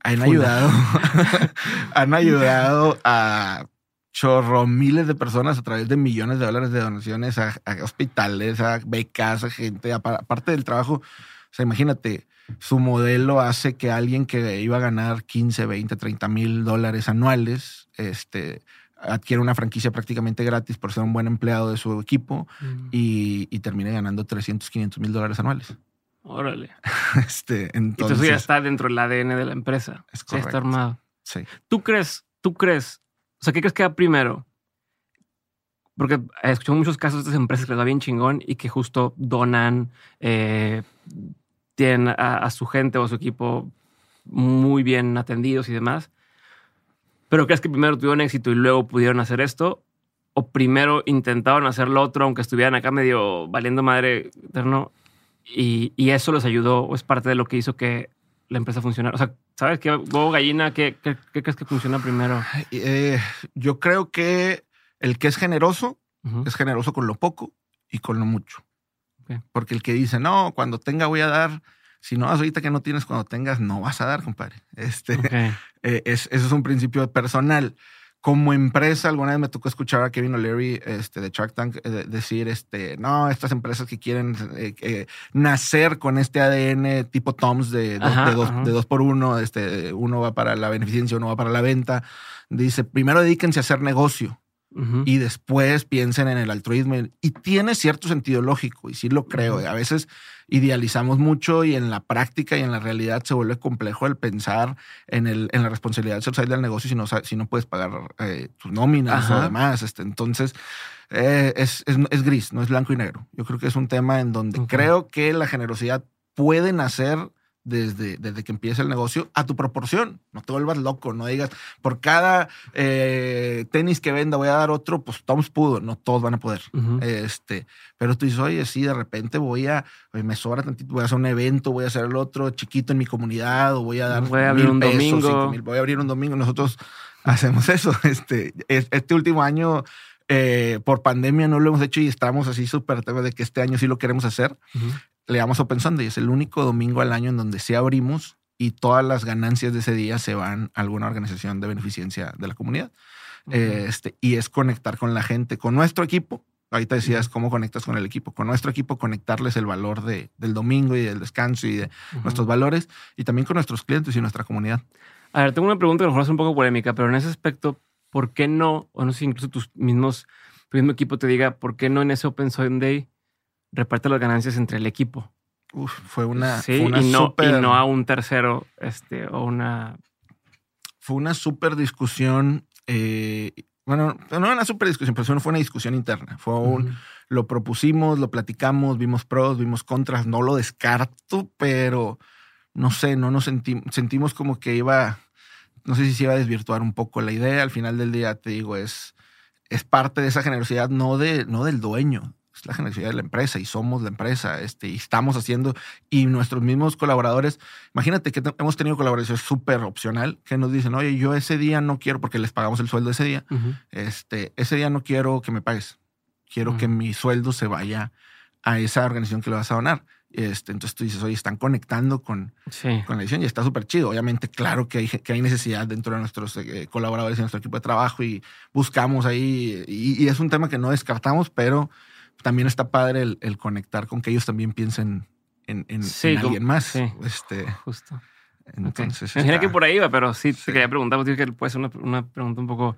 han ayudado, [LAUGHS] han ayudado a chorro miles de personas a través de millones de dólares de donaciones a, hospitales, a becas, a gente, aparte del trabajo. O sea, imagínate, su modelo hace que alguien que iba a ganar 15, 20, 30 mil dólares anuales, este, adquiere una franquicia prácticamente gratis por ser un buen empleado de su equipo mm. y, y, termine ganando 300, 500 mil dólares anuales. Órale. [LAUGHS] este, entonces, entonces ya está dentro del ADN de la empresa. Es correcto. Ya está armado. Sí. ¿Tú crees, tú crees o sea, ¿qué crees que va primero? Porque he escuchado muchos casos de estas empresas que les va bien chingón y que justo donan, eh, tienen a, su gente o a su equipo muy bien atendidos y demás. Pero crees que primero tuvieron éxito y luego pudieron hacer esto? ¿O primero intentaron hacer lo otro, aunque estuvieran acá medio valiendo madre eterno? Y, y eso les ayudó o es parte de lo que hizo que la empresa funcionara? O sea, ¿Sabes qué? Huevo gallina, ¿qué, crees que funciona primero? Eh, yo creo que el que es generoso es generoso con lo poco y con lo mucho. Porque el que dice, no, cuando tenga voy a dar, si no, ahorita que no tienes, cuando tengas, no vas a dar, compadre. Este, [LAUGHS] eh, es, eso es un principio personal como empresa, alguna vez me tocó escuchar a Kevin O'Leary este, de Shark Tank eh, decir, este, no, estas empresas que quieren eh, eh, nacer con este ADN tipo Toms de, dos, por uno, este, uno va para la beneficencia, uno va para la venta. Dice, primero dedíquense a hacer negocio y después piensen en el altruismo. Y tiene cierto sentido lógico, y sí lo creo. A veces idealizamos mucho y en la práctica y en la realidad se vuelve complejo el pensar en, el, en la responsabilidad social del negocio si no, si no puedes pagar eh, tus nóminas o demás. Este, entonces, eh, es, es, gris, no es blanco y negro. Yo creo que es un tema en donde creo que la generosidad puede nacer desde, desde que empieza el negocio a tu proporción. No te vuelvas loco, no digas, por cada eh, tenis que venda voy a dar otro, pues Toms pudo, no todos van a poder. este, pero tú dices, oye, sí, de repente voy a, me sobra tantito, voy a hacer un evento, voy a hacer el otro chiquito en mi comunidad o voy a dar voy a abrir un domingo. voy a abrir un domingo. Nosotros hacemos [LAUGHS] eso. Este, este último año eh, por pandemia no lo hemos hecho y estamos así súper de que este año sí lo queremos hacer le damos Open Sunday. Es el único domingo al año en donde sí abrimos y todas las ganancias de ese día se van a alguna organización de beneficencia de la comunidad. este, y es conectar con la gente, con nuestro equipo. Ahorita decías cómo conectas con el equipo. Con nuestro equipo, conectarles el valor de, del domingo y del descanso y de nuestros valores y también con nuestros clientes y nuestra comunidad. A ver, tengo una pregunta que a lo mejor es un poco polémica, pero en ese aspecto, ¿por qué no? O no sé si incluso tus mismos, tu mismo equipo te diga, ¿por qué no en ese Open Sunday reparte las ganancias entre el equipo. Uf, fue una, sí, y, no, y no a un tercero, este, o una. Fue una súper discusión. Eh, bueno, no una súper discusión, pero fue una discusión interna. Fue un, lo propusimos, lo platicamos, vimos pros, vimos contras. No lo descarto, pero no sé, no nos sentimos, sentimos como que iba, no sé si se iba a desvirtuar un poco la idea. Al final del día, te digo, es, es parte de esa generosidad, no, de, no del dueño, es la generosidad de la empresa y somos la empresa este, y estamos haciendo y nuestros mismos colaboradores, imagínate que hemos tenido colaboración súper opcional que nos dicen, oye, yo ese día no quiero, porque les pagamos el sueldo ese día, este, ese día no quiero que me pagues, quiero que mi sueldo se vaya a esa organización que le vas a donar. Este, entonces tú dices, oye, están conectando con, con la edición y está súper chido. Obviamente, claro que hay, que hay necesidad dentro de nuestros eh, colaboradores y nuestro equipo de trabajo y buscamos ahí, y, es un tema que no descartamos, pero también está padre el, conectar con que ellos también piensen en, alguien más. Sí, este, justo. Entonces. Okay. que por ahí iba, pero sí, te quería preguntar, porque que puede ser una, una, pregunta un poco,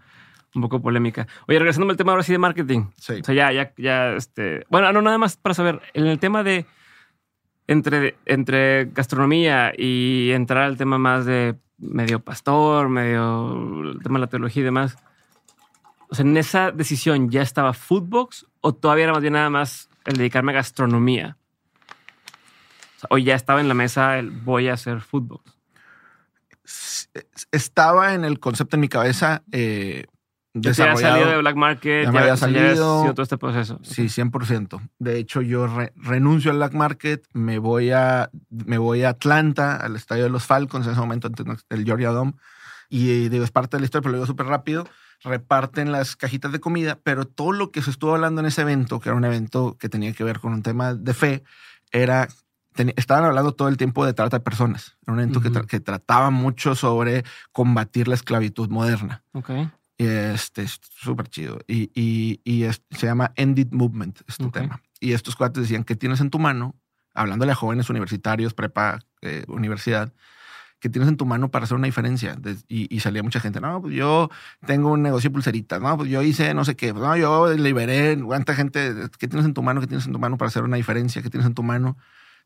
un poco polémica. Oye, regresando al tema ahora sí de marketing. Sí. O sea, ya, ya, ya, este. Bueno, no, nada más para saber, en el tema de. Entre, entre gastronomía y entrar al tema más de medio pastor, medio el tema de la teología y demás. O sea, en esa decisión ya estaba Foodbox o todavía era más bien nada más el dedicarme a gastronomía? O, ya estaba en la mesa el voy a hacer fútbol. Estaba en el concepto en mi cabeza. Eh, Ya había salido de Black Market, ya, había salido. todo este proceso. Sí, 100%. De hecho, yo renuncio al Black Market, me voy, a, me voy a Atlanta, al estadio de los Falcons, en ese momento, el Georgia Dome. Y digo, es parte de la historia, pero lo digo súper rápido. Reparten las cajitas de comida, pero todo lo que se estuvo hablando en ese evento, que era un evento que tenía que ver con un tema de fe, era estaban hablando todo el tiempo de trata de personas. Era un evento que, trataba mucho sobre combatir la esclavitud moderna. Ok. Y este es súper chido. Y, y, se llama Ended Movement, este tema. Y estos cuates decían, ¿qué tienes en tu mano? Hablándole a jóvenes universitarios, prepa, eh, universidad, ¿qué tienes en tu mano para hacer una diferencia? y, salía mucha gente, no, pues yo tengo un negocio de pulseritas, no, pues yo hice no sé qué, no, yo liberé, cuánta gente, ¿qué tienes en tu mano? ¿Qué tienes en tu mano para hacer una diferencia? ¿Qué tienes en tu mano?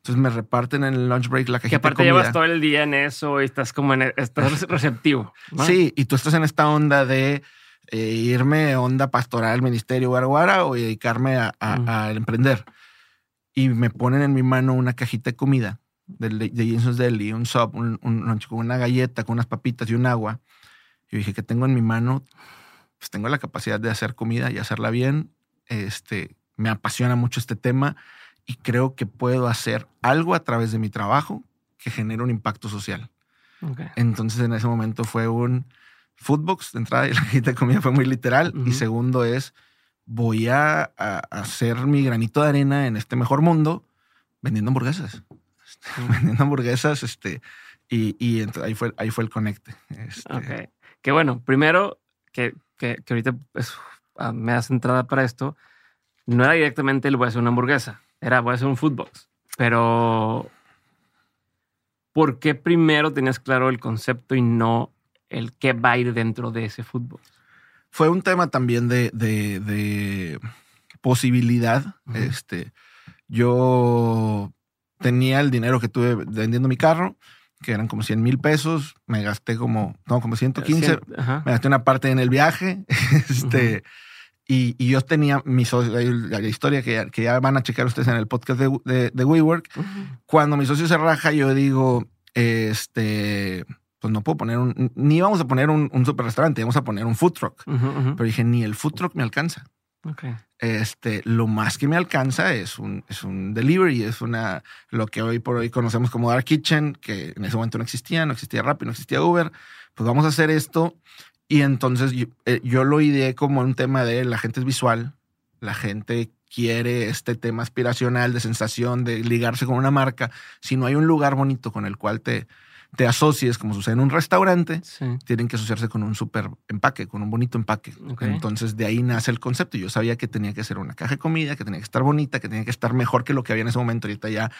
Entonces me reparten en el lunch break la cajita Que aparte llevas todo el día en eso y estás como en, e, estás [LAUGHS] receptivo. Sí, y tú estás en esta onda de eh, irme onda pastoral, ministerio, guaraguara o dedicarme a, emprender. Y me ponen en mi mano una cajita de comida de, de Jensen's Deli, un sub, un, una galleta con unas papitas y un agua. Yo dije que tengo en mi mano, pues tengo la capacidad de hacer comida y hacerla bien. Este, me apasiona mucho este tema y creo que puedo hacer algo a través de mi trabajo que genere un impacto social. Entonces en ese momento fue un foodbox de entrada y la gente de comida fue muy literal. Y segundo es, voy a, hacer mi granito de arena en este mejor mundo vendiendo hamburguesas. [LAUGHS] vendiendo hamburguesas, este, y, y ahí, fue, ahí fue el conecte. Este. Ok. Que bueno, primero que, que, ahorita pues, ah, me das entrada para esto, no era directamente el voy a hacer una hamburguesa era voy a hacer un foodbox. Pero, ¿por qué primero tenías claro el concepto y no el qué va a ir dentro de ese foodbox? Fue un tema también de, de, posibilidad. Este, yo tenía el dinero que tuve vendiendo mi carro, que eran como 100 mil pesos. Me gasté como, no, como 115. me gasté una parte en el viaje. [LAUGHS] Este, y, yo tenía mi socio, la, historia que, que, ya van a checar ustedes en el podcast de, de, WeWork. Cuando mi socio se raja, yo digo, este, pues no puedo poner un, ni vamos a poner un, un super restaurante, vamos a poner un food truck. Pero dije, ni el food truck me alcanza. Este, lo más que me alcanza es un, es un delivery, es una, lo que hoy por hoy conocemos como Dark Kitchen, que en ese momento no existía, no existía Rappi, no existía Uber. Pues vamos a hacer esto y entonces eh, yo, lo ideé como un tema de la gente es visual, la gente quiere este tema aspiracional de sensación, de ligarse con una marca. Si no hay un lugar bonito con el cual te, te asocies, como sucede en un restaurante, tienen que asociarse con un súper empaque, con un bonito empaque. Entonces de ahí nace el concepto. Yo sabía que tenía que ser una caja de comida, que tenía que estar bonita, que tenía que estar mejor que lo que había en ese momento. Ahorita ya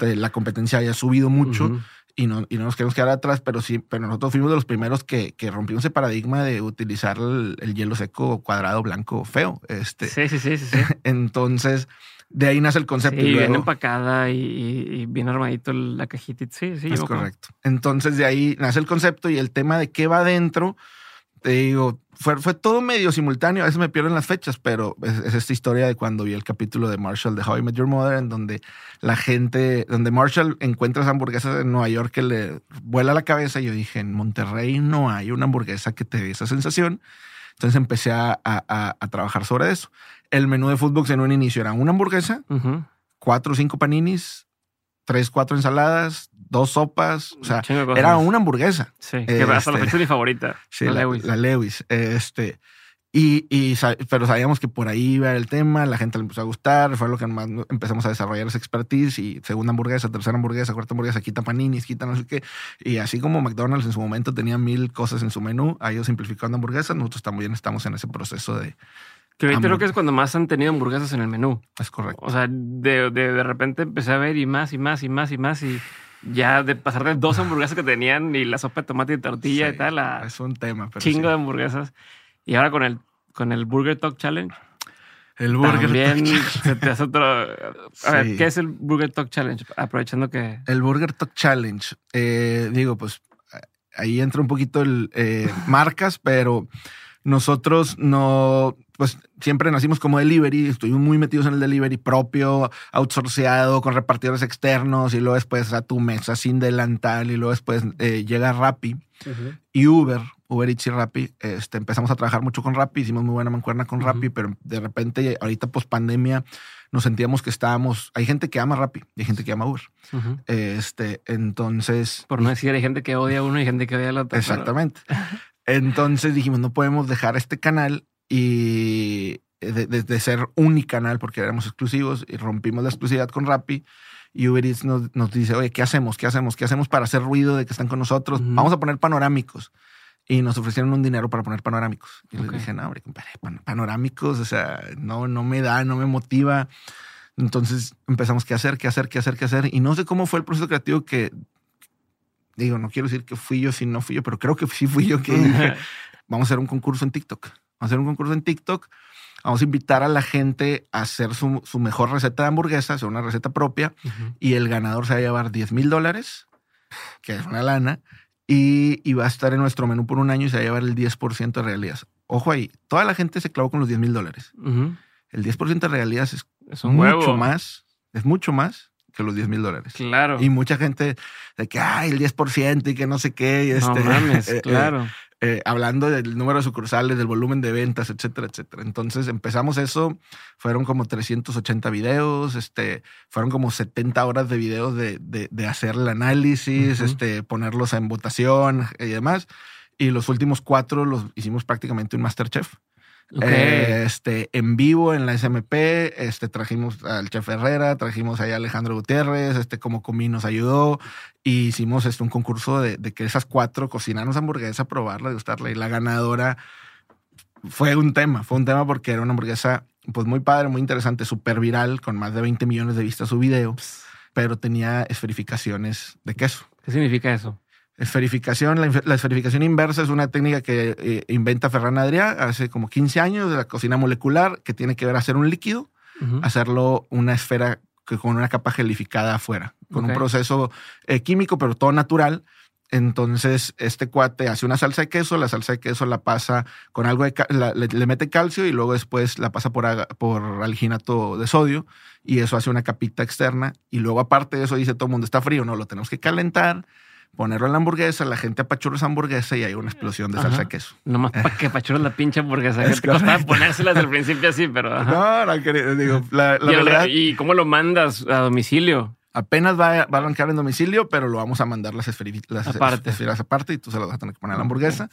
la competencia haya subido mucho y no, y no nos queremos quedar atrás, pero sí, pero nosotros fuimos de los primeros que, que rompimos ese paradigma de utilizar el, hielo seco cuadrado, blanco, feo. Este, sí, sí, sí, sí. [LAUGHS] Entonces, de ahí nace el concepto. y bien empacada y, bien armadito la cajita. Sí, sí. Es correcto. Entonces, de ahí nace el concepto y el tema de qué va adentro te digo, fue, fue todo medio simultáneo. A veces me pierden las fechas, pero es, esta historia de cuando vi el capítulo de Marshall de How I Met Your Mother, en donde la gente, donde Marshall encuentra esa hamburguesa en Nueva York que le vuela la cabeza. Y yo dije, en Monterrey no hay una hamburguesa que te dé esa sensación. Entonces empecé a, a, trabajar sobre eso. El menú de Foodbox en un inicio era una hamburguesa, cuatro o cinco paninis, tres, cuatro ensaladas, dos sopas. O sea, era una hamburguesa. Sí, que hasta la fecha es mi favorita. [LAUGHS] Sí, la, Lewis. Este, y, y, pero sabíamos que por ahí iba el tema, la gente le empezó a gustar, fue lo que más empezamos a desarrollar esa expertise y segunda hamburguesa, tercera hamburguesa, cuarta hamburguesa, quita paninis, quita no sé qué. Y así como McDonald's en su momento tenía mil cosas en su menú, ha ido simplificando hamburguesas, nosotros también estamos en ese proceso de, que ahorita creo que es cuando más han tenido hamburguesas en el menú. Es correcto. O sea, de, de, de repente empecé a ver y más y más y más y más y ya de pasar de dos hamburguesas que tenían y la sopa de tomate y tortilla y tal a es un tema, pero chingo de hamburguesas. Y ahora con el, con el Burger Talk Challenge. El Burger También se te hace otro. A ver, ¿qué es el Burger Talk Challenge? Aprovechando que. El Burger Talk Challenge. Eh, digo, pues ahí entra un poquito el eh, marcas, pero nosotros no, pues siempre nacimos como delivery, estuvimos muy metidos en el delivery propio, outsourceado, con repartidores externos, y luego después a tu mesa sin delantal, y luego después eh, llega Rappi y Uber Uber Eats y Rappi, este, empezamos a trabajar mucho con Rappi, hicimos muy buena mancuerna con Rappi, pero de repente, ahorita post pandemia, nos sentíamos que estábamos. Hay gente que ama Rappi y hay gente que ama Uber. Este, entonces. Por no decir, hay gente que odia a uno y gente que odia al otro. Exactamente. Entonces dijimos, no podemos dejar este canal y de, ser unicanal porque éramos exclusivos y rompimos la exclusividad con Rappi. Y Uber Eats nos, dice, oye, ¿qué hacemos? ¿Qué hacemos? ¿Qué hacemos para hacer ruido de que están con nosotros? Vamos a poner panorámicos. Y nos ofrecieron un dinero para poner panorámicos. Y les dije, no, hombre, panorámicos, o sea, no, no me da, no me motiva. Entonces empezamos, ¿qué hacer? ¿Qué hacer? ¿Qué hacer? ¿Qué hacer? Y no sé cómo fue el proceso creativo que, digo, no quiero decir que fui yo, si no fui yo, pero creo que sí fui yo que [LAUGHS] dije, vamos a hacer un concurso en TikTok. Vamos a hacer un concurso en TikTok Vamos a invitar a la gente a hacer su, mejor receta de hamburguesa, hacer una receta propia, y el ganador se va a llevar 10 mil dólares, que es una lana, y, va a estar en nuestro menú por un año y se va a llevar el 10% de regalías. Ojo ahí, toda la gente se clavó con los 10 mil dólares. El 10% de regalías es, mucho más, es mucho más que los 10 mil dólares. Claro. Y mucha gente de que, ay, el 10% y que no sé qué. Y este, no mames, [LAUGHS] eh, eh, claro. Eh, hablando del número de sucursales, del volumen de ventas, etcétera, etcétera. Entonces empezamos eso, fueron como 380 videos, este, fueron como 70 horas de videos de, de, hacer el análisis, este, ponerlos en votación y demás. Y los últimos cuatro los hicimos prácticamente un Masterchef. Este, en vivo en la SMP, este, trajimos al chef Herrera, trajimos a Alejandro Gutiérrez, este, como Comí nos ayudó, y hicimos este, un concurso de, que esas cuatro cocinarnos hamburguesa, probarla, degustarla, y la ganadora fue un tema, fue un tema porque era una hamburguesa pues muy padre, muy interesante, súper viral, con más de 20 millones de vistas su video, pero tenía esferificaciones de queso. ¿Qué significa eso? Esferificación, la, esferificación inversa es una técnica que eh, inventa Ferran Adrià hace como 15 años de la cocina molecular que tiene que ver hacer un líquido, hacerlo una esfera que con una capa gelificada afuera, con un proceso eh, químico, pero todo natural. Entonces, este cuate hace una salsa de queso, la salsa de queso la pasa con algo de, le, mete calcio y luego después la pasa por, por alginato de sodio y eso hace una capita externa. Y luego, aparte de eso, dice todo el mundo está frío, no, lo tenemos que calentar ponerlo en la hamburguesa, la gente apachurra esa hamburguesa y hay una explosión de salsa de queso. Nomás para que apachurras la pinche hamburguesa. Es que te costaba ponérselas al principio así, pero. [LAUGHS] No, no, digo, la, ¿Y, verdad, ¿Y cómo lo mandas a domicilio? Apenas va, a arrancar en domicilio, pero lo vamos a mandar las, las aparte. esferas aparte y tú se las vas a tener que poner a la hamburguesa.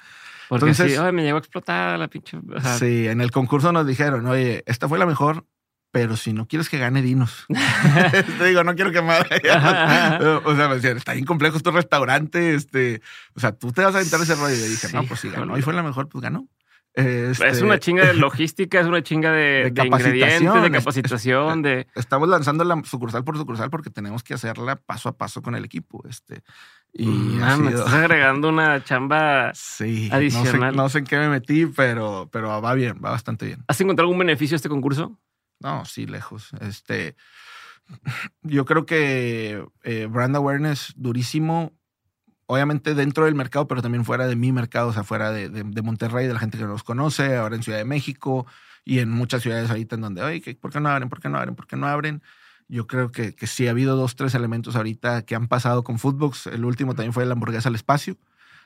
Porque Entonces, sí, me llegó a explotar la pinche. sí, en el concurso nos dijeron, oye, esta fue la mejor, pero si no quieres que gane, dinos. [LAUGHS] Te digo, no quiero que me O sea, me decían, está bien complejo tu restaurante. Este, o sea, tú te vas a aventar ese rollo. Y dije, no, pues si ganó y fue la mejor, pues ganó. Este, es una chinga de logística, es una chinga de, de, ingredientes, de capacitación, de... Estamos lanzando la sucursal por sucursal porque tenemos que hacerla paso a paso con el equipo. Este, y me estás agregando una chamba sí, adicional. No sé, en qué me metí, pero, pero va bien, va bastante bien. ¿Has encontrado algún beneficio a este concurso? No, sí, lejos. Este, [LAUGHS] yo creo que eh, brand awareness durísimo, obviamente dentro del mercado, pero también fuera de mi mercado, o sea, fuera de, de, Monterrey, de la gente que nos conoce, ahora en Ciudad de México y en muchas ciudades ahorita en donde, oye, ¿por qué no abren? ¿Por qué no abren? ¿Por qué no abren? Yo creo que, que sí ha habido dos, tres elementos ahorita que han pasado con Footbox. El último también fue la hamburguesa al espacio.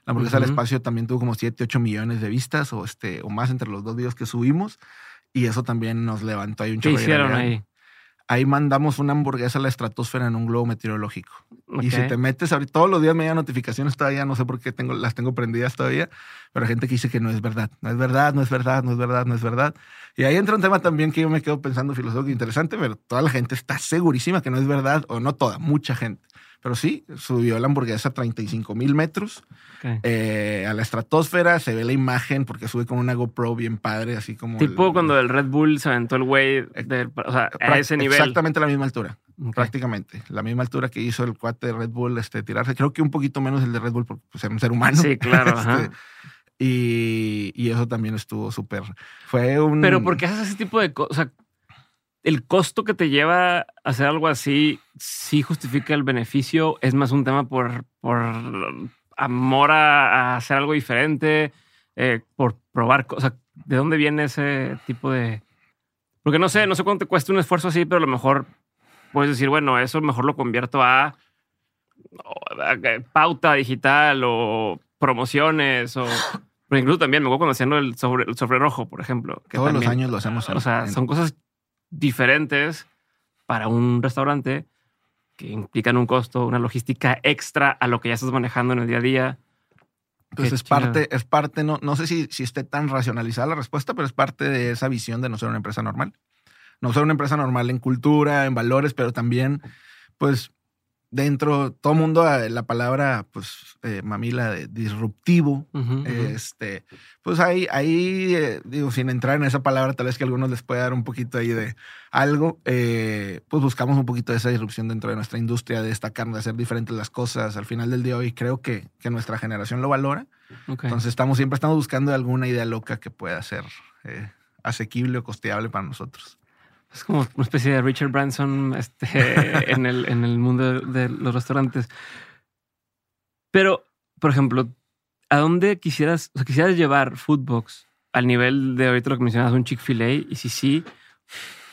La hamburguesa al espacio también tuvo como 7, 8 millones de vistas o, este, o más entre los dos videos que subimos. Y eso también nos levantó ahí un ¿Qué hicieron ahí? Ahí mandamos una hamburguesa a la estratosfera en un globo meteorológico. Y si te metes ahorita, todos los días me llegan notificaciones todavía, no sé por qué tengo, las tengo prendidas todavía, pero hay gente que dice que no es verdad, no es verdad, no es verdad, no es verdad, no es verdad. Y ahí entra un tema también que yo me quedo pensando filosófico interesante, pero toda la gente está segurísima que no es verdad, o no toda, mucha gente. Pero sí, subió la hamburguesa a 35 mil metros eh, a la estratosfera. Se ve la imagen porque sube con una GoPro bien padre, así como. Tipo cuando el Red Bull se aventó el güey, o sea, a ese nivel. Exactamente la misma altura, prácticamente. La misma altura que hizo el cuate de Red Bull este, tirarse. Creo que un poquito menos el de Red Bull por pues, ser un ser humano. Sí, claro. [LAUGHS] Este, y, y, eso también estuvo súper. Fue un. Pero ¿por qué haces ese tipo de cosas? El costo que te lleva a hacer algo así sí justifica el beneficio. Es más un tema por, por amor a, hacer algo diferente, eh, por probar cosas. ¿De dónde viene ese tipo de...? Porque no sé, no sé cuánto te cuesta un esfuerzo así, pero a lo mejor puedes decir, bueno, eso mejor lo convierto a, a pauta digital o promociones o [LAUGHS] Pero incluso también me acuerdo cuando haciendo el sobre, el sobre rojo, por ejemplo. Que Todos los años lo hacemos. o sea, son cosas diferentes para un restaurante que implican un costo, una logística extra a lo que ya estás manejando en el día a día. Pues es parte, es parte, no, no sé si, si esté tan racionalizada la respuesta, pero es parte de esa visión de no ser una empresa normal. No ser una empresa normal en cultura, en valores, pero también, pues, dentro, todo mundo, eh, la palabra, pues, eh, mamila de disruptivo, este, pues ahí, ahí, eh, digo, sin entrar en esa palabra, tal vez que a algunos les pueda dar un poquito ahí de algo, pues buscamos un poquito de esa disrupción dentro de nuestra industria, de destacar, de hacer diferentes las cosas. Al final del día hoy creo que, que nuestra generación lo valora. Entonces estamos, siempre estamos buscando alguna idea loca que pueda ser asequible o costeable para nosotros. Es como una especie de Richard Branson este, [LAUGHS] en, el, en el mundo de los restaurantes. Pero, por ejemplo, ¿a dónde quisieras, o sea, quisieras llevar Foodbox al nivel de ahorita lo que mencionabas, un Chick-fil-A? Y si sí,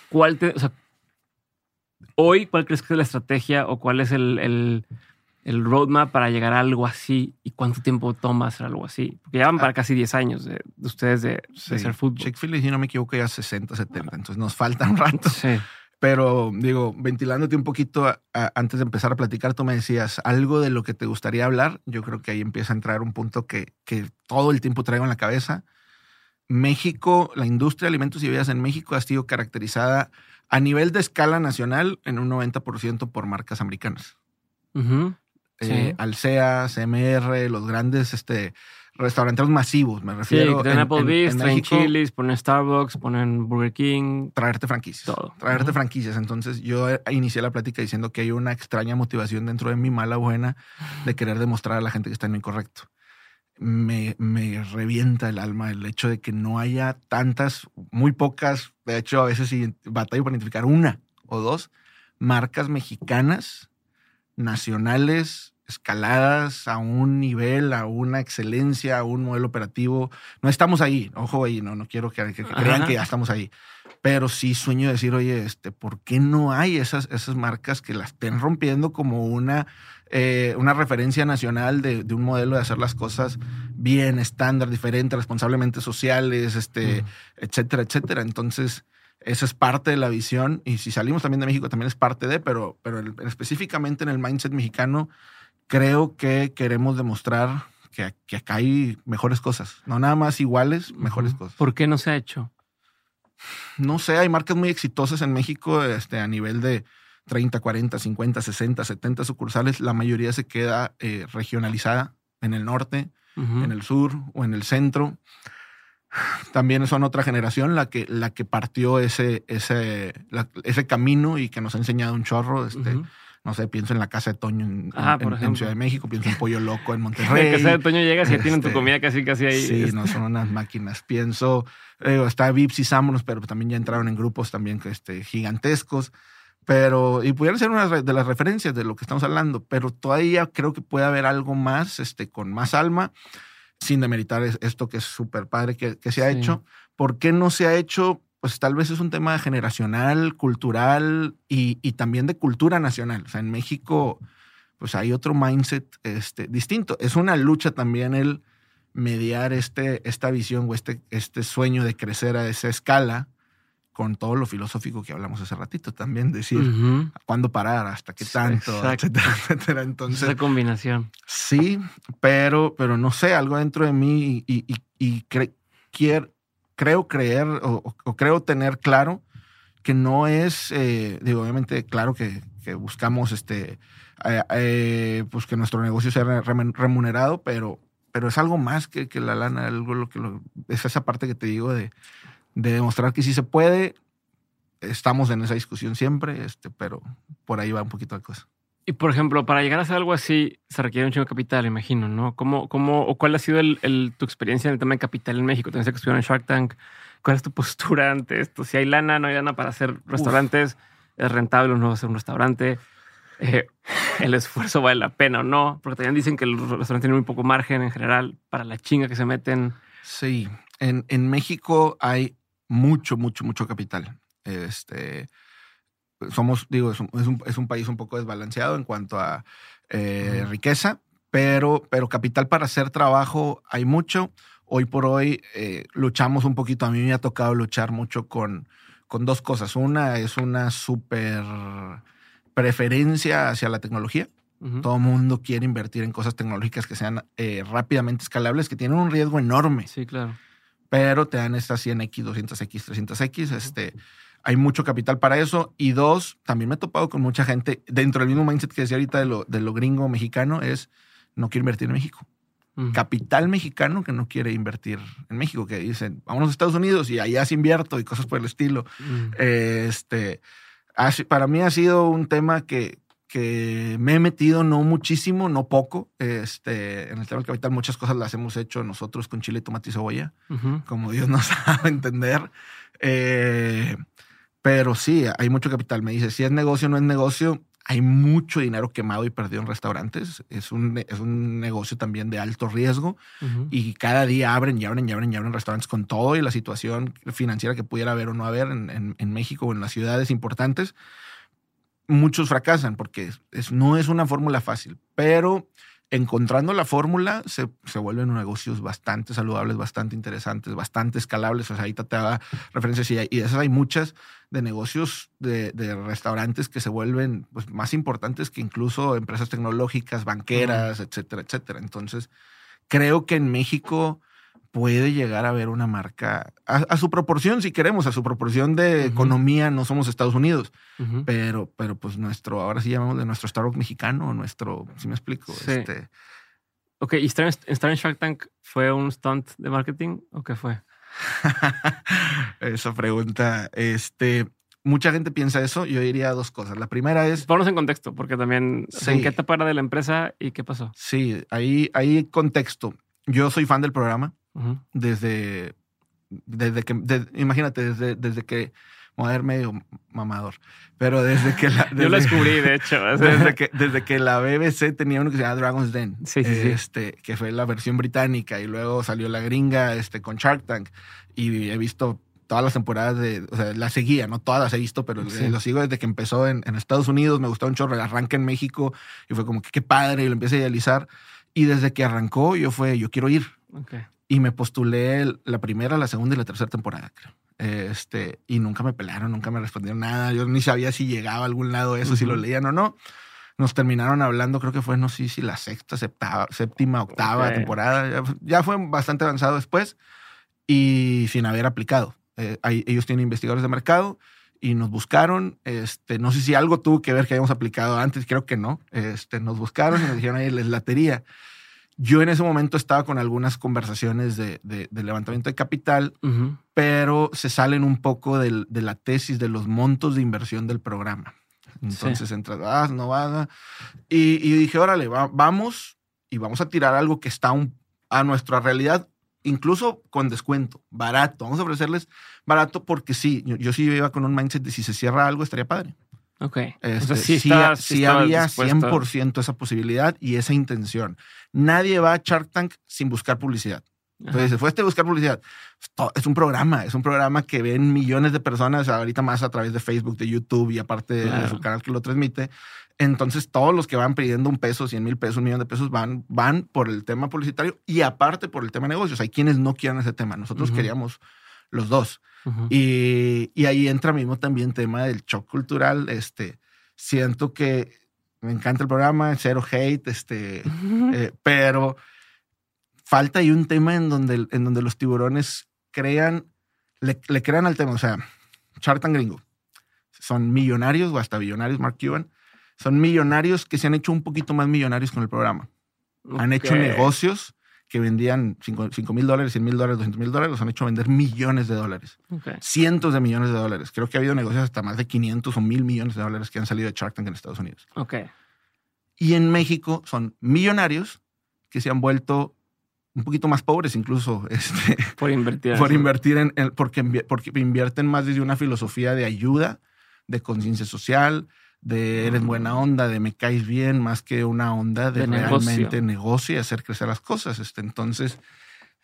¿cuál te, o sea, hoy, cuál crees que es la estrategia o cuál es el, el roadmap para llegar a algo así y cuánto tiempo toma hacer algo así? Porque ya van para ah. casi 10 años de, ustedes de, hacer fútbol. Chick-fil-A, si no me equivoco, ya 60, 70. Entonces nos falta un rato. Sí. Pero digo, ventilándote un poquito antes de empezar a platicar, tú me decías algo de lo que te gustaría hablar. Yo creo que ahí empieza a entrar un punto que, que todo el tiempo traigo en la cabeza. México, la industria de alimentos y bebidas en México ha sido caracterizada a nivel de escala nacional en un 90% por marcas americanas. Uh eh, Alsea, CMR, los grandes este, restaurantes masivos, me refiero. Sí, tienen Applebee's, traen Chili's, ponen Starbucks, ponen Burger King. Traerte franquicias. Todo. Traerte franquicias. Entonces yo inicié la plática diciendo que hay una extraña motivación dentro de mi mala buena de querer demostrar a la gente que está en lo incorrecto. Me, me revienta el alma el hecho de que no haya tantas, muy pocas, de hecho a veces batallo para identificar una o dos marcas mexicanas nacionales escaladas a un nivel, a una excelencia, a un modelo operativo. No estamos ahí, ojo ahí, no, no quiero que, crean que ya estamos ahí. Pero sí sueño decir, oye, este, ¿por qué no hay esas, esas marcas que las estén rompiendo como una, eh, una referencia nacional de, un modelo de hacer las cosas bien, estándar, diferente, responsablemente sociales, este, etcétera, etcétera? Entonces, esa es parte de la visión. Y si salimos también de México, también es parte de, pero, pero específicamente en el mindset mexicano, creo que queremos demostrar que, que, acá hay mejores cosas. No nada más iguales, mejores cosas. ¿Por qué no se ha hecho? No sé, hay marcas muy exitosas en México este, a nivel de 30, 40, 50, 60, 70 sucursales. La mayoría se queda eh, regionalizada en el norte, en el sur o en el centro. También son otra generación la que, la que partió ese, ese, ese camino y que nos ha enseñado un chorro. Este, no sé, pienso en la casa de Toño en, ah, Ciudad de México, pienso en Pollo Loco en [LAUGHS] Monterrey. En la casa de Toño llegas y tienen tu este, comida casi, casi ahí. Sí, no, son unas máquinas. Pienso, eh, está Vips y Sámonos, pero también ya entraron en grupos también este, gigantescos. Pero, y pudieran ser una de las referencias de lo que estamos hablando, pero todavía creo que puede haber algo más, este, con más alma, sin demeritar esto que es súper padre que, que, se ha hecho. ¿Por qué no se ha hecho? Pues tal vez es un tema generacional, cultural y, también de cultura nacional. O sea, en México, pues hay otro mindset este, distinto. Es una lucha también el mediar este, esta visión o este, este sueño de crecer a esa escala con todo lo filosófico que hablamos hace ratito también, decir cuándo parar, hasta qué tanto, etcétera, [LAUGHS] etcétera. Entonces, esa combinación. Sí, pero, pero no sé, algo dentro de mí y, y, y quiero, creo creer o, creo tener claro que no es, eh, digo, obviamente, claro que, buscamos este, eh, eh, pues que nuestro negocio sea remunerado, pero, pero es algo más que, que la lana, algo lo que es esa parte que te digo de, de demostrar que sí se puede. Estamos en esa discusión siempre, este, pero por ahí va un poquito la cosa. Y por ejemplo, para llegar a hacer algo así, se requiere un chingo de capital, imagino, ¿no? ¿Cómo, cómo, o cuál ha sido el, tu experiencia en el tema de capital en México? Tienes que estudiar en Shark Tank. ¿Cuál es tu postura ante esto? Si hay lana, no hay lana para hacer restaurantes, es rentable o no hacer un restaurante, eh, [LAUGHS] el esfuerzo vale la pena o no, porque también dicen que los restaurantes tienen muy poco margen en general para la chinga que se meten. Sí, en, en México hay mucho, mucho, mucho capital. Este, somos, digo, es un, es un, país un poco desbalanceado en cuanto a eh, riqueza, pero, pero capital para hacer trabajo hay mucho. hoy por hoy eh, luchamos un poquito. A mí me ha tocado luchar mucho con, con dos cosas. Una es una súper preferencia hacia la tecnología. Todo el mundo quiere invertir en cosas tecnológicas que sean eh, rápidamente escalables, que tienen un riesgo enorme. Sí, claro. Pero te dan estas 100X, 200X, 300X. Este, hay mucho capital para eso. Y dos, también me he topado con mucha gente dentro del mismo mindset que decía ahorita de lo, de lo gringo mexicano, es no quiero invertir en México. Capital mexicano que no quiere invertir en México, que dicen, vámonos a Estados Unidos y allá se invierto y cosas por el estilo. Este, para mí ha sido un tema que, que me he metido no muchísimo, no poco. Este, en el tema del capital muchas cosas las hemos hecho nosotros con chile, tomate y cebolla, como Dios nos [LAUGHS] sabe entender. Eh, pero sí, hay mucho capital. Me dice, si es negocio o no es negocio, hay mucho dinero quemado y perdido en restaurantes. Es un, es un negocio también de alto riesgo y cada día abren y abren y abren y abren restaurantes con todo y la situación financiera que pudiera haber o no haber en, en México o en las ciudades importantes muchos fracasan porque es, no es una fórmula fácil, pero encontrando la fórmula se, se, vuelven negocios bastante saludables, bastante interesantes, bastante escalables. O sea, ahí te da referencias y, y esas hay muchas de negocios de, de, restaurantes que se vuelven pues, más importantes que incluso empresas tecnológicas, banqueras, etcétera, etcétera. Entonces, creo que en México puede llegar a ver una marca a, su proporción, si queremos, a su proporción de economía, no somos Estados Unidos, pero, pero pues nuestro, ahora sí llamamos de nuestro Starbucks mexicano, nuestro, si me explico. Este... Ok, ¿y estar en, Shark Tank fue un stunt de marketing o qué fue? [LAUGHS] Esa pregunta, este, mucha gente piensa eso. Yo diría dos cosas. La primera es. Ponnos en contexto, porque también. ¿En qué etapa era de la empresa y qué pasó? Sí, ahí hay contexto. Yo soy fan del programa desde, desde que, imagínate, desde, desde que, voy a ver medio mamador, pero desde que la... [LAUGHS] Yo lo descubrí, [LAUGHS] de hecho. desde, que, desde que la BBC tenía uno que se llama Dragon's Den, este, que fue la versión británica y luego salió la gringa este, con Shark Tank y he visto todas las temporadas de, o sea, la seguía, no todas las he visto, pero lo sigo desde que empezó en, en, Estados Unidos, me gustó un chorro, el arranque en México y fue como que qué padre y lo empecé a idealizar y desde que arrancó yo fue, yo quiero ir. Okay y me postulé la primera, la segunda y la tercera temporada, creo. Este, y nunca me pelaron, nunca me respondieron nada. Yo ni sabía si llegaba a algún lado eso, si lo leían o no. Nos terminaron hablando, creo que fue, no sé si la sexta, séptima, octava temporada. Ya, fue bastante avanzado después y sin haber aplicado. Eh, ellos tienen investigadores de mercado y nos buscaron. Este, no sé si algo tuvo que ver que habíamos aplicado antes, creo que no. Este, nos buscaron y nos dijeron, ahí les latería. Yo en ese momento estaba con algunas conversaciones de, levantamiento de capital, pero se salen un poco de la tesis de los montos de inversión del programa. Entonces, sí. entra, no va. Y, y, dije, órale, vamos y vamos a tirar algo que está a nuestra realidad, incluso con descuento, barato. Vamos a ofrecerles barato porque sí, yo, yo sí iba con un mindset de si se cierra algo estaría padre. Ok. Este, sí, había 100% esa posibilidad y esa intención. Nadie va a Shark Tank sin buscar publicidad. Entonces, se fuiste a buscar publicidad. Es un programa, es un programa que ven millones de personas, ahorita más a través de Facebook, de YouTube y aparte de su canal que lo transmite. Entonces, todos los que van pidiendo un peso, 100 mil pesos, un millón de pesos, van, van por el tema publicitario y aparte por el tema de negocios. Hay quienes no quieren ese tema. Nosotros queríamos los dos y, ahí entra mismo también tema del shock cultural. Este, siento que me encanta el programa, cero hate, este, eh, pero falta ahí un tema en donde, en donde los tiburones crean, le, crean al tema, o sea, Chartan Gringo, son millonarios o hasta billonarios, Mark Cuban, son millonarios que se han hecho un poquito más millonarios con el programa. Han hecho negocios que vendían 5 mil dólares, 100 mil dólares, 200 mil dólares, los han hecho vender millones de dólares. Cientos de millones de dólares. Creo que ha habido negocios hasta más de 500 o mil millones de dólares que han salido de Shark Tank en Estados Unidos. Y en México son millonarios que se han vuelto un poquito más pobres incluso. [LAUGHS] Este, por invertir. por invertir en, porque, porque invierten más desde una filosofía de ayuda, de conciencia social, de eres buena onda, de me caes bien, más que una onda de, realmente negocio. y hacer crecer las cosas. Este, entonces,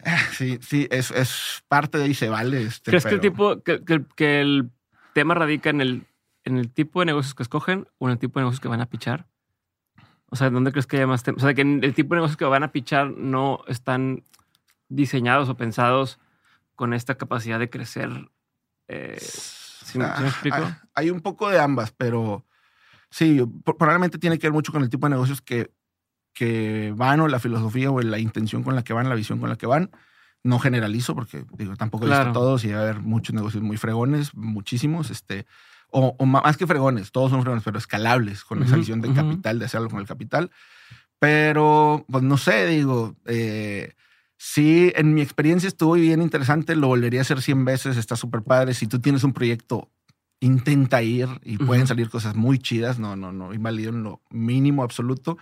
eh, sí, sí, es, es parte de ahí se vale. Este, ¿Crees que, el tipo, que, que, el tema radica en el, en el tipo de negocios que escogen o en el tipo de negocios que van a pichar? O sea, ¿dónde crees que haya más temas? O sea, que el tipo de negocios que van a pichar no están diseñados o pensados con esta capacidad de crecer. Eh, ¿sí, me Ah, explico? ah, Hay un poco de ambas, pero sí, probablemente tiene que ver mucho con el tipo de negocios que, que van o la filosofía o la intención con la que van, la visión con la que van. No generalizo porque digo, tampoco he Claro. visto todos y va a haber muchos negocios muy fregones, muchísimos, este, o, más que fregones, todos son fregones, pero escalables con esa Ujú, visión de capital, de hacerlo con el capital. Pero, pues no sé, digo, eh, sí, en mi experiencia estuvo bien interesante, lo volvería a hacer 100 veces, está súper padre. Si tú tienes un proyecto, intenta ir y pueden salir cosas muy chidas, no, no, no, invalido en lo mínimo absoluto.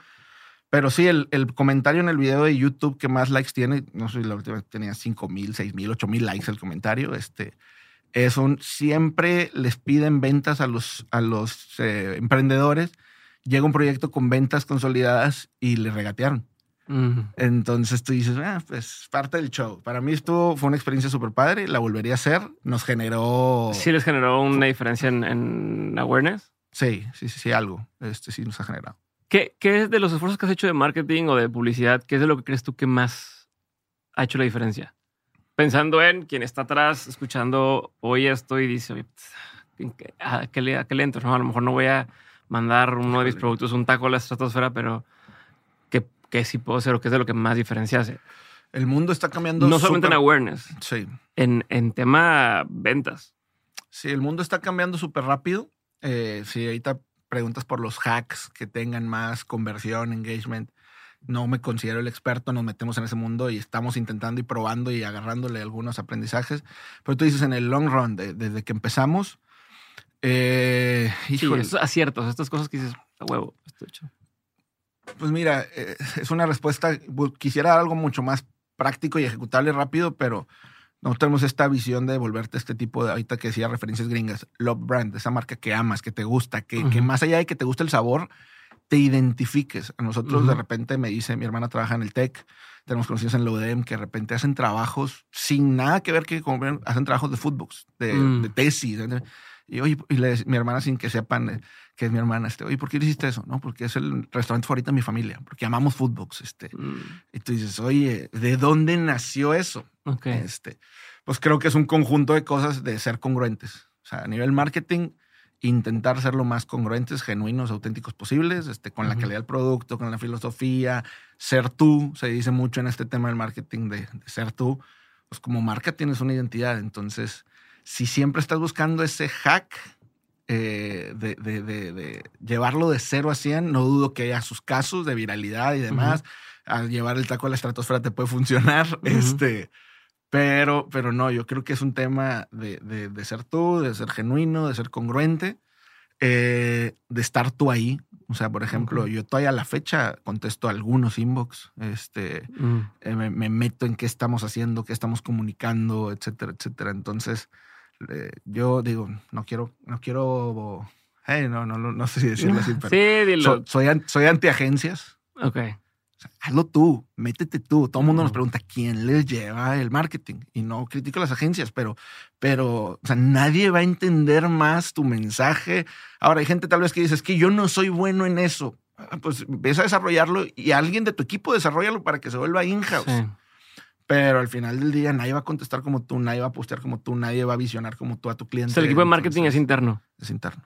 Pero sí, el, el comentario en el video de YouTube que más likes tiene, no sé, la última tenía 5 mil, 6 mil, 8 mil likes el comentario, este, es un, siempre les piden ventas a los, a los eh, emprendedores. Llega un proyecto con ventas consolidadas y le regatearon. Entonces tú dices, ah, pues parte del show. Para mí esto fue una experiencia súper padre, la volvería a hacer. Nos generó. ¿Sí les generó una diferencia en, en awareness? Sí, sí, sí, sí, algo. Este sí nos ha generado. ¿Qué, ¿Qué es de los esfuerzos que has hecho de marketing o de publicidad? ¿Qué es de lo que crees tú que más ha hecho la diferencia? Pensando en quien está atrás, escuchando hoy esto y dice, "Oye, pues, ¿en qué- ¿a qué le, a qué le entro? No, a lo mejor no voy a mandar uno de mis productos un taco a la estratosfera, pero ¿qué, sí puedo hacer o qué es de lo que más diferencia hace? El mundo está cambiando. No solamente en awareness, Sí, en, en tema ventas. sí, el mundo está cambiando súper rápido. Eh, si ahorita preguntas por los hacks que tengan más conversión, engagement, no me considero el experto, nos metemos en ese mundo y estamos intentando y probando y agarrándole algunos aprendizajes. Pero tú dices en el long run, de- desde que empezamos, eh, Sí, esos aciertos, estas cosas que dices, a huevo, esto hecho. Pues mira, eh, [LAUGHS] es una respuesta. Quisiera dar algo mucho más práctico y ejecutable rápido, pero no tenemos esta visión de volverte este tipo de, ahorita que decía referencias gringas, love brand, esa marca que amas, que te gusta, que, que más allá de que te guste el sabor, te identifiques. A nosotros de repente me dice, mi hermana trabaja en el TEC, tenemos conocidos en la UDEM que de repente hacen trabajos sin nada que ver que hacen trabajos de fútbol, de, Mm. de tesis. de- y oye, y le- mi hermana sin que sepan eh, que es mi hermana, este, oye, ¿por qué hiciste eso? No, porque es el restaurante favorito de mi familia, porque amamos fútbol. Este. Mm, Y tú dices, oye, ¿de dónde nació eso? Este, pues creo que es un conjunto de cosas de ser congruentes. O sea, a nivel marketing, intentar ser lo más congruentes, genuinos, auténticos posibles, este, con la calidad del producto, con la filosofía, ser tú. Se dice mucho en este tema del marketing de, de ser tú. Pues como marca tienes una identidad. Entonces, si siempre estás buscando ese hack eh, de, de- de- de llevarlo de cero a 100, no dudo que haya sus casos de viralidad y demás. Al llevar el taco a la estratosfera te puede funcionar. [LAUGHS] Este, pero, pero no, yo creo que es un tema de, de- de ser tú, de ser genuino, de ser congruente, eh, de estar tú ahí. O sea, por ejemplo, yo todavía a la fecha contesto algunos inbox, este, Mm. eh, me, me meto en qué estamos haciendo, qué estamos comunicando, etcétera, etcétera. Entonces, eh, yo digo, no quiero, no quiero, hey, no, no, no, no sé si decirlo así, [LAUGHS] pero Sí, dilo. so- soy, soy anti-agencias. ok. O sea, hazlo tú, métete tú. Todo el mundo nos pregunta quién les lleva el marketing. Y no critico las agencias, pero, pero, o sea, nadie va a entender más tu mensaje. Ahora, hay gente tal vez que dice, es que yo no soy bueno en eso. Ah, Pues empieza a desarrollarlo y alguien de tu equipo desarrollalo para que se vuelva in-house. Sí. Pero al final del día nadie va a contestar como tú, nadie va a postear como tú, nadie va a visionar como tú a tu cliente. O sea, el equipo de marketing es Entonces, interno. es interno.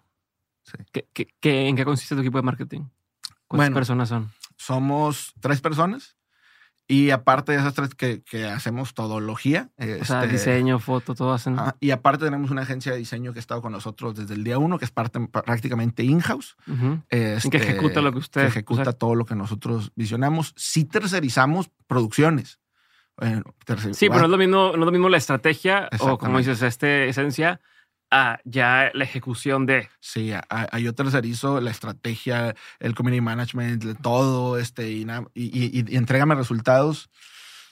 ¿Qué, qué, qué- en qué consiste tu equipo de marketing? ¿Cuántas Bueno. personas son? Somos tres personas y aparte de esas tres que, que hacemos todología. O sea, este, diseño, foto, todo hacen. Ah, y aparte tenemos una agencia de diseño que ha estado con nosotros desde el día uno, que es parte prácticamente in-house. Ujú. Este, que ejecuta lo que ustedes- que ejecuta o sea- todo lo que nosotros visionamos. Sí tercerizamos producciones. Bueno, tercer- Sí, pero no es lo mismo, no es lo mismo la estrategia o como dices, este esencia a ya la ejecución de. Sí, a- a- yo tercerizo la estrategia, el community management, todo, este, y, y, y- y entrégame resultados.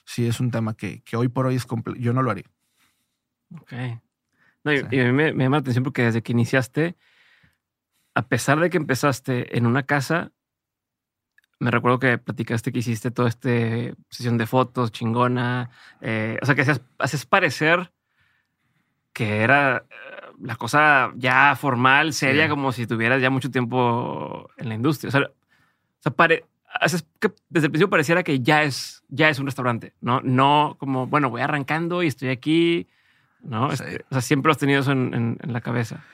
Sí, es un tema que, que hoy por hoy es comple- Yo no lo haría. Ok. No, y, Sí. y a mí me, me llama la atención porque desde que iniciaste, a pesar de que empezaste en una casa, me recuerdo que platicaste que hiciste toda esta sesión de fotos chingona. eh, o sea, que haces parecer que era eh, la cosa ya formal, seria, Sí. como si tuvieras ya mucho tiempo en la industria. O sea, o sea, pare- es que desde el principio pareciera que ya es, ya es un restaurante, ¿no? No como, bueno, voy arrancando y estoy aquí, ¿no? Este, o sea, siempre lo has tenido eso en, la cabeza.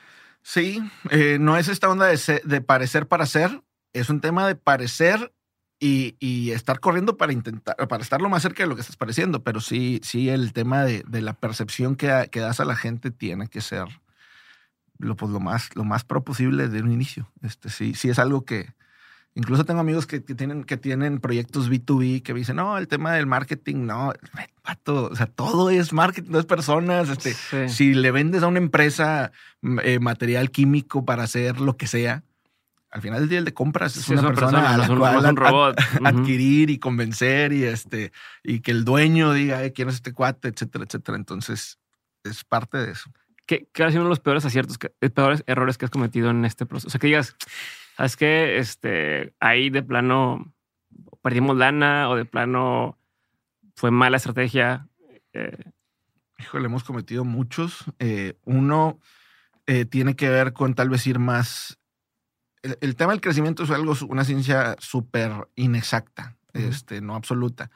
Sí, eh, no es esta onda de, de, parecer para ser, es un tema de parecer y, y, estar corriendo para intentar, para estar lo más cerca de lo que estás pareciendo, pero sí, sí, el tema de, de la percepción que, que, das a la gente tiene que ser lo, pues, lo, más, lo más pro posible de un inicio. Este, sí, sí es algo que, Incluso tengo amigos que, tienen, que tienen proyectos B2B que me dicen, no, el tema del marketing, no, o sea, todo es marketing, no es personas. Este, Si le vendes a una empresa mm, eh, material químico para hacer lo que sea, al final del día el de compras es una, persona, a la cual robot. adquirir y convencer y este y que el dueño diga eh, quién es este cuate, etcétera, etcétera. Entonces es parte de eso. ¿Qué, qué ha sido uno de los peores aciertos, peores errores que has cometido en este proceso? O sea, que digas, ¿sabes qué? Este, ahí de plano perdimos lana o de plano fue mala estrategia. Eh. Híjole, hemos cometido muchos. Eh, uno eh, tiene que ver con tal vez ir más. El, tema del crecimiento es algo, una ciencia súper inexacta, este, no absoluta.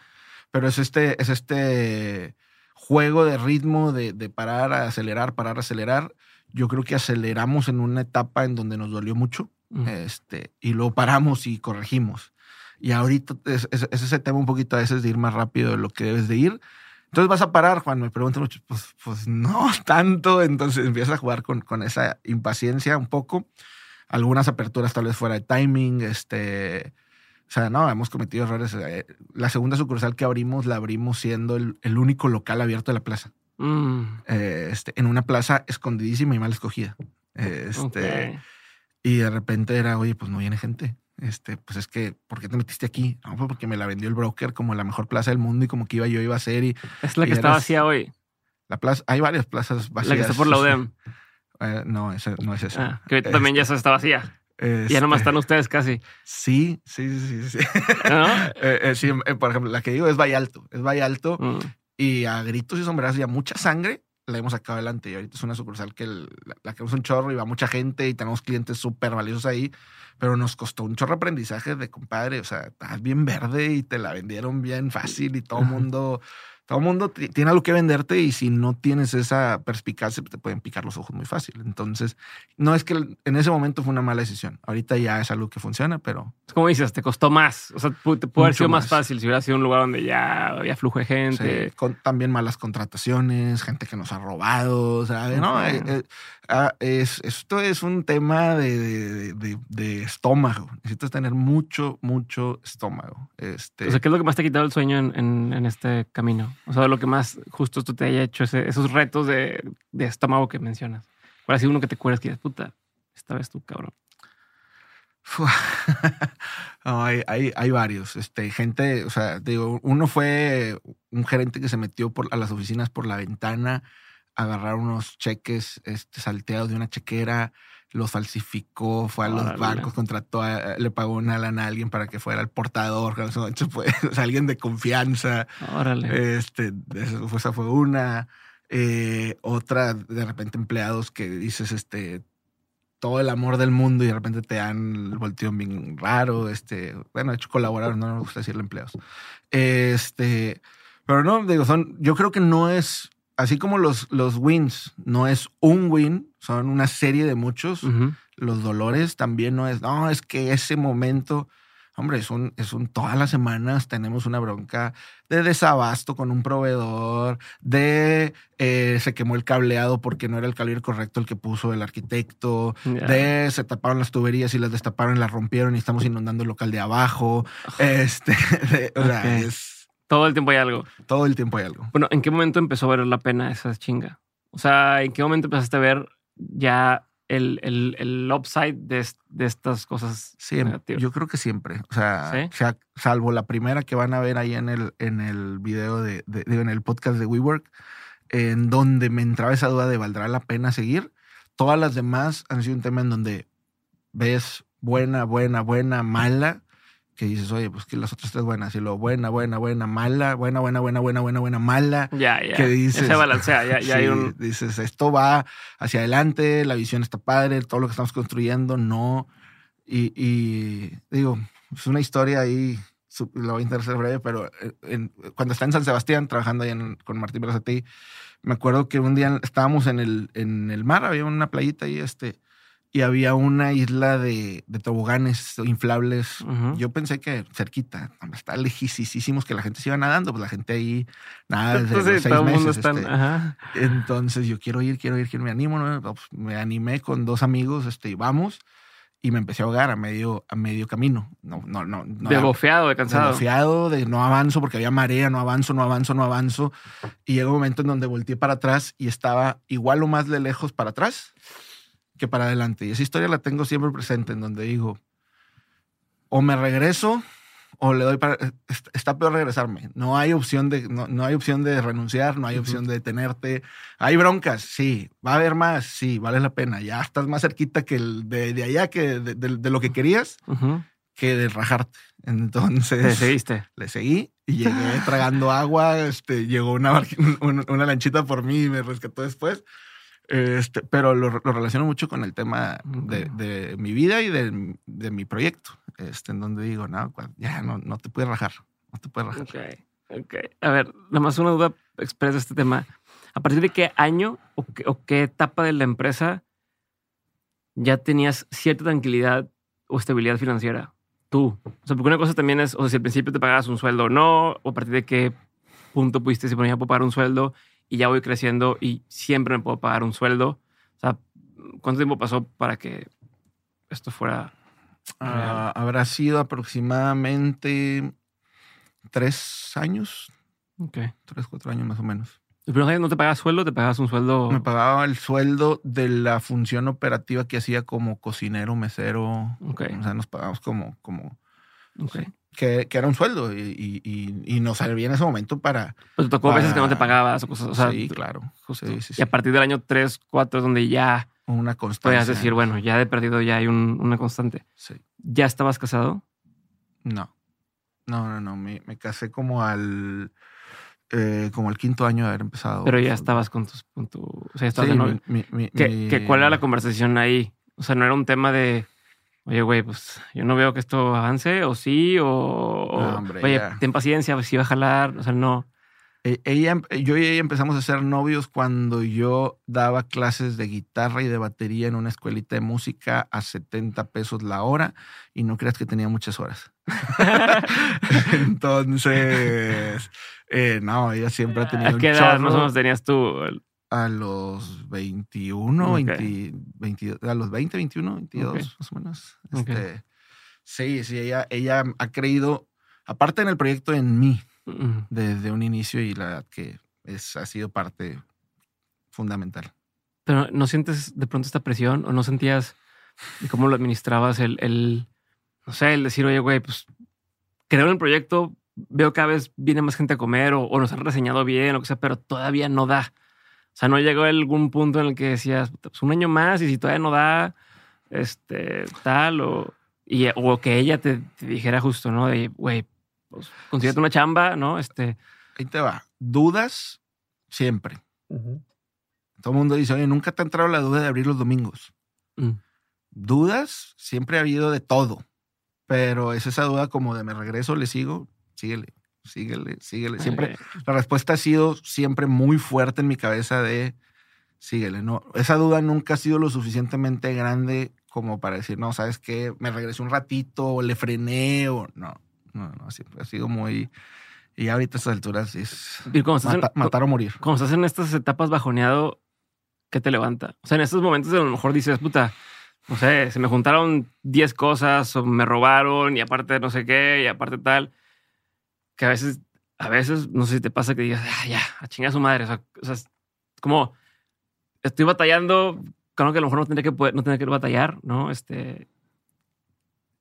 Pero es este, es este juego de ritmo de, de parar, acelerar, parar, acelerar. Yo creo que aceleramos en una etapa en donde nos dolió mucho este, y lo paramos y corregimos. Y ahorita es, ese tema un poquito a veces de ir más rápido de lo que debes de ir. Entonces vas a parar, Juan, me preguntan mucho, pues, pues no [LAUGHS] tanto, entonces empiezas a jugar con, con esa impaciencia un poco. Algunas aperturas tal vez fuera de timing, este, o sea, no, hemos cometido errores. Eh, la segunda sucursal que abrimos, la abrimos siendo el, el único local abierto de la plaza. Mm. Eh, este, en una plaza escondidísima y mal escogida. Este, y de repente era, oye, pues no viene gente. Este, pues es que, ¿por qué te metiste aquí? No, pues porque me la vendió el broker como la mejor plaza del mundo y como que iba yo iba a ser. Y, es la que está vacía hoy. La plaza, hay varias plazas vacías. La que está por la UDEM. [LAUGHS] Eh, no, ese, no es esa. Ah, que ahorita también ya está vacía. Ya nomás están ustedes casi. Sí, sí, sí, sí. [LAUGHS] Eh, eh, por ejemplo, la que digo es Valle Alto. Es Valle Alto. Mm. Y a gritos y sombreras ya mucha sangre la hemos sacado adelante y ahorita es una sucursal que la, que es un chorro y va mucha gente y tenemos clientes súper valiosos ahí, pero nos costó un chorro aprendizaje de compadre, o sea, estás bien verde y te la vendieron bien fácil y todo el mundo todo el mundo tiene algo que venderte y si no tienes esa perspicacia, te pueden picar los ojos muy fácil. Entonces, no es que en ese momento fue una mala decisión. Ahorita ya es algo que funciona, pero. Como dices, te costó más. O sea, puede haber sido más. fácil si hubiera sido un lugar donde ya había flujo de gente. con, también malas contrataciones, gente que nos ha robado. O sea, no, eh, eh, ah, es, esto es un tema de, de, estómago. Necesitas tener mucho, mucho estómago. Este... O sea, ¿qué es lo que más te ha quitado el sueño en, en este camino? O sea, lo que más justo tú te haya hecho esos retos de, estómago que mencionas. ¿Cuál ha uno que te acuerdas que dices, puta, esta vez tú, cabrón? [LAUGHS] hay, hay, varios. Este, gente, o sea, digo, uno fue un gerente que se metió por, a las oficinas por la ventana a agarrar unos cheques este, salteados de una chequera los falsificó, fue a los bancos, contrató, le pagó una lana a alguien para que fuera el portador, [LAUGHS] o alguien de confianza. Órale. Este, esa fue una. Eh, otra, de repente, empleados que dices, este, todo el amor del mundo y de repente te dan el volteón bien raro. Este, bueno, de hecho, colaborar, no me gusta decirle empleados. Este, pero no, digo, son, yo creo que no es así como los, los wins no es un win, son una serie de muchos, los dolores también no es, no, es que ese momento, hombre, es un, es un, todas las semanas tenemos una bronca de desabasto con un proveedor, de eh, se quemó el cableado porque no era el calibre correcto el que puso el arquitecto, de se taparon las tuberías y las destaparon y las rompieron y estamos inundando el local de abajo. Este, [LAUGHS] o sea, es todo el tiempo hay algo. Todo el tiempo hay algo. Bueno, ¿en qué momento empezó a ver la pena esa chinga? O sea, ¿en qué momento empezaste a ver ya el, el, el upside de, de, estas cosas siempre, Yo creo que siempre. O sea, salvo la primera que van a ver ahí en el, en el video de, de, en el podcast de WeWork, en donde me entraba esa duda de valdrá la pena seguir. Todas las demás han sido un tema en donde ves buena, buena, buena, mala que dices, oye, pues que las otras tres buenas, y lo buena, buena, buena, mala, buena, buena, buena, buena, buena, buena, mala. Ya, ya. Que dices, se balancea, ya, ya hay [LAUGHS] un... Dices, esto va hacia adelante, la visión está padre, todo lo que estamos construyendo, no. Y, y digo, es una historia ahí, lo voy a interesar breve, pero eh, cuando está en San Sebastián trabajando ahí con Martín Brazategui, me acuerdo que un día estábamos en el, en el mar, había una playita ahí, este, y había una isla de, de toboganes inflables. Yo pensé que cerquita, está lejísimos que la gente se iba nadando, pues la gente ahí nada desde Entonces, seis meses. Están, este, entonces yo quiero ir, quiero ir, quiero me animo, pues, me animé con dos amigos, este, y vamos y me empecé a ahogar a medio, a medio camino. No, no, no. de bofeado, de cansado. De bofeado, de no avanzo porque había marea, no avanzo, no avanzo, no avanzo. Y llegó un momento en donde volteé para atrás y estaba igual o más de lejos para atrás que para adelante. Y esa historia la tengo siempre presente, en donde digo, o me regreso o le doy para... Está peor regresarme. No hay opción de, no, hay opción de renunciar, no hay opción de detenerte. Hay broncas, sí. Va a haber más, sí, vale la pena. Ya estás más cerquita que el de, allá que de, lo que querías que de rajarte. Entonces... ¿Le seguiste? Le seguí y llegué tragando agua. Este, llegó una, [LAUGHS] una lanchita por mí y me rescató después. Este, pero lo, relaciono mucho con el tema de, mi vida y de, mi proyecto, este, en donde digo, no, ya no, no te puedes rajar, no te puedes rajar. Ok, ok. A ver, nada más una duda expresa este tema. ¿A partir de qué año o qué, etapa de la empresa ya tenías cierta tranquilidad o estabilidad financiera? Tú. O sea, porque una cosa también es, o sea, si al principio te pagabas un sueldo o no, o a partir de qué punto pudiste bueno, ya puedo pagar un sueldo y ya voy creciendo y siempre me puedo pagar un sueldo. O sea, ¿cuánto tiempo pasó para que esto fuera? Ah, habrá sido aproximadamente tres años. Ok. Tres, cuatro años más o menos. ¿El primer año no te pagabas sueldo? ¿Te pagabas un sueldo? Me pagaba el sueldo de la función operativa que hacía como cocinero, mesero. Ok. O sea, nos pagamos como, como que, era un sueldo y, y, nos servía en ese momento para... Pues te tocó veces que no te pagabas o cosas. O sí, claro. Justo. y a partir del año 3, 4 es donde ya... Una constante. Podías decir, bueno, ya he perdido, ya hay una constante. Sí. ¿Ya estabas casado? No. No, no, no. Me, casé como al... Eh, como el quinto año de haber empezado. Pero ya estabas con, tus, con tu... O sea, estabas de ¿Cuál era la conversación ahí? O sea, no era un tema de oye, güey, pues yo no veo que esto avance, o sí, o, oye, ten paciencia, pues si va a jalar, o sea, no. E, ella, yo y ella empezamos a ser novios cuando yo daba clases de guitarra y de batería en una escuelita de música a 70 pesos la hora y no creas que tenía muchas horas. [LAUGHS] Entonces, eh, no, ella siempre ha tenido ¿A qué edad más o menos tenías tú? A los 21, 20, a los 20, 21, 22, más o menos. Este, Sí, sí, ella, ella ha creído, aparte en el proyecto, en mí desde un inicio y la verdad que es, ha sido parte fundamental. Pero ¿no sientes de pronto esta presión o no sentías cómo lo administrabas el, el no sé, el decir, oye, güey, pues creo en el proyecto, veo cada vez viene más gente a comer o, o nos han reseñado bien o lo que sea, pero todavía no da. O sea, no llegó a algún punto en el que decías, pues un año más y si todavía no da, este, tal, o, y, o que ella te, dijera justo, ¿no? De, güey, pues consíguete una chamba, ¿no? Este. Ahí te va. Dudas siempre. Todo el mundo dice, oye, nunca te ha entrado la duda de abrir los domingos. Mm. Dudas siempre ha habido de todo, pero es esa duda como de me regreso, le sigo, síguele síguele, síguele. Siempre, la respuesta ha sido siempre muy fuerte en mi cabeza de síguele. No, esa duda nunca ha sido lo suficientemente grande como para decir, no, ¿sabes qué? Me regresé un ratito, o le frené, o no. No, no, siempre ha sido muy. Y ahorita a estas alturas es matar o morir. Cuando estás en estas etapas bajoneado, ¿qué te levanta? O sea, en estos momentos a lo mejor dices, puta, no sé, se me juntaron 10 cosas o me robaron y aparte no sé qué y aparte tal que a veces, a veces, no sé si te pasa que digas, ah, ya, a chingar a su madre. O sea, o sea, como estoy batallando, creo que a lo mejor no tendría que poder, no tendría que batallar, ¿no? Este,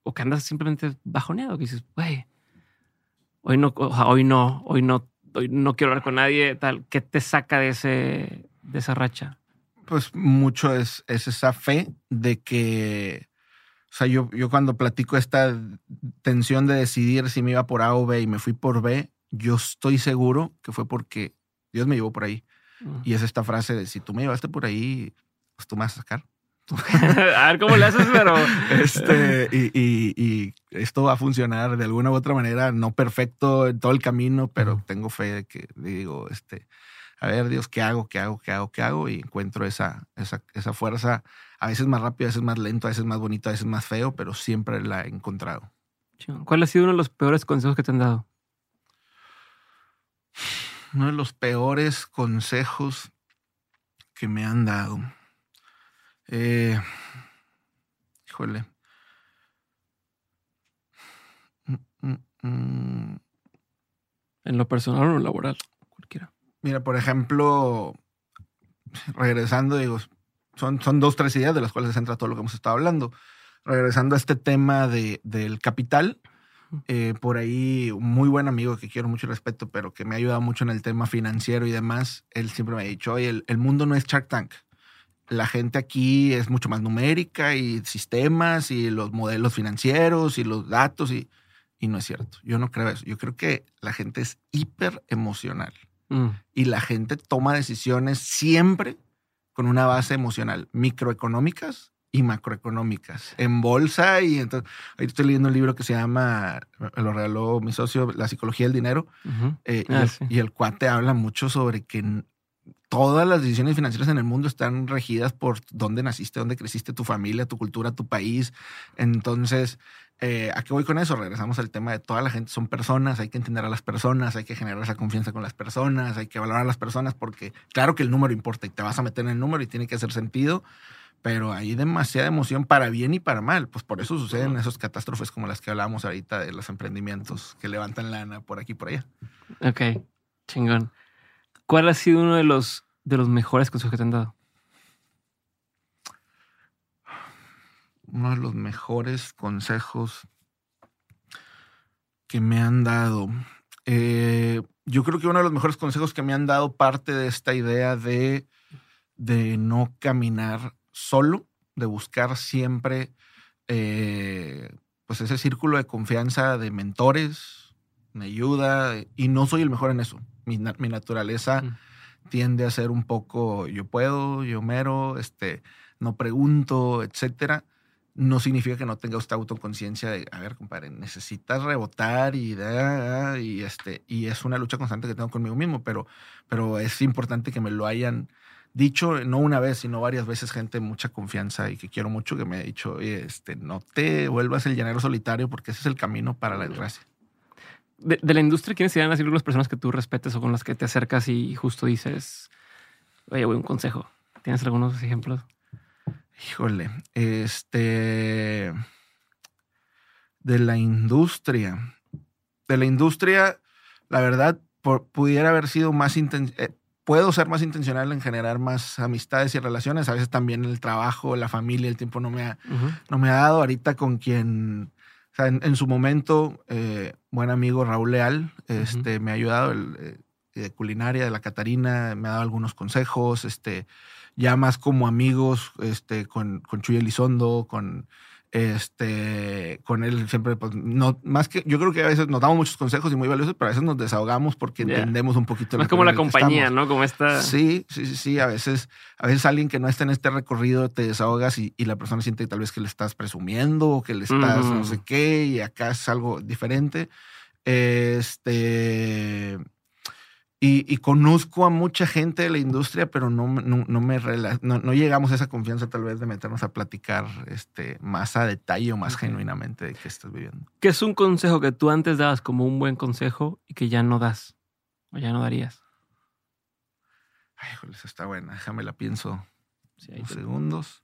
o que andas simplemente bajoneado, que dices, güey, hoy no, hoy no, hoy no, hoy no quiero hablar con nadie, tal. ¿Qué te saca de ese, de esa racha? Pues mucho es, es esa fe de que o sea, yo, yo cuando platico esta tensión de decidir si me iba por A o B y me fui por B, yo estoy seguro que fue porque Dios me llevó por ahí. Y es esta frase de si tú me llevaste por ahí, pues tú me vas a sacar. [LAUGHS] a ver cómo le haces, pero. [LAUGHS] Este, y, esto va a funcionar de alguna u otra manera, no perfecto en todo el camino, pero tengo fe de que digo, este, a ver, Dios, ¿qué hago? ¿Qué hago? ¿Qué hago? ¿Qué hago? Y encuentro esa, esa, esa fuerza, a veces más rápido, a veces más lento, a veces más bonito, a veces más feo, pero siempre la he encontrado. ¿Cuál ha sido uno de los peores consejos que te han dado? Uno de los peores consejos que me han dado. Eh, híjole. Mm, mm, mm. En lo personal o en lo laboral, cualquiera. Mira, por ejemplo, regresando, digo, son, son dos, tres ideas de las cuales se centra todo lo que hemos estado hablando. Regresando a este tema de, del capital, eh, por ahí un muy buen amigo que quiero mucho respeto, pero que me ha ayudado mucho en el tema financiero y demás, él siempre me ha dicho, oye, el, el mundo no es Shark Tank la gente aquí es mucho más numérica y sistemas y los modelos financieros y los datos y, y no es cierto. Yo no creo eso. Yo creo que la gente es hiper emocional mm. y la gente toma decisiones siempre con una base emocional, microeconómicas y macroeconómicas, en bolsa y entonces, ahorita estoy leyendo un libro que se llama, lo regaló mi socio, La psicología del dinero, eh, y, ah, y el cuate habla mucho sobre que todas las decisiones financieras en el mundo están regidas por dónde naciste, dónde creciste, tu familia, tu cultura, tu país. Entonces, eh, ¿a qué voy con eso? Regresamos al tema de toda la gente son personas, hay que entender a las personas, hay que generar esa confianza con las personas, hay que valorar a las personas porque claro que el número importa y te vas a meter en el número y tiene que hacer sentido, pero hay demasiada emoción para bien y para mal. Pues por eso suceden esas catástrofes como las que hablábamos ahorita de los emprendimientos que levantan lana por aquí y por allá. Ok, chingón. ¿Cuál ha sido uno de los, de los mejores consejos que te han dado? Uno de los mejores consejos que me han dado. Eh, yo creo que uno de los mejores consejos que me han dado parte de esta idea de, de no caminar solo, de buscar siempre eh, pues ese círculo de confianza de mentores, me ayuda, y no soy el mejor en eso mi, naturaleza tiende a ser un poco yo puedo, yo mero, este, no pregunto, etcétera. No significa que no tenga usted autoconciencia de, a ver, compadre, necesitas rebotar y, y, este, y es una lucha constante que tengo conmigo mismo, pero, pero es importante que me lo hayan dicho, no una vez, sino varias veces, gente mucha confianza y que quiero mucho, que me ha dicho, este, no te vuelvas el llanero solitario porque ese es el camino para la desgracia de, la industria, ¿quiénes serían así algunas personas que tú respetes o con las que te acercas y justo dices, oye, güey, un consejo? ¿Tienes algunos ejemplos? Híjole, este. De la industria. De la industria, la verdad, pudiera haber sido más eh, puedo ser más intencional en generar más amistades y relaciones. A veces también el trabajo, la familia, el tiempo no me ha, no me ha dado. Ahorita con quien en, su momento, eh, buen amigo Raúl Leal este, me ha ayudado el, eh, de culinaria de la Catarina, me ha dado algunos consejos, este, ya más como amigos, este, con, con Chuy Elizondo, con este, con él siempre, pues, no, más que, yo creo que a veces nos damos muchos consejos y muy valiosos, pero a veces nos desahogamos porque entendemos un poquito. Más como la compañía, ¿no? Como esta. Sí, sí, sí, sí. A veces, a veces alguien que no está en este recorrido te desahogas y, la persona siente que tal vez que le estás presumiendo o que le estás no sé qué y acá es algo diferente. Este y, conozco a mucha gente de la industria, pero no, no, me no, llegamos a esa confianza tal vez de meternos a platicar este, más a detalle o más genuinamente de qué estás viviendo. ¿Qué es un consejo que tú antes dabas como un buen consejo y que ya no das o ya no darías? Ay, joder, está buena. Déjame la pienso. Sí, unos segundos.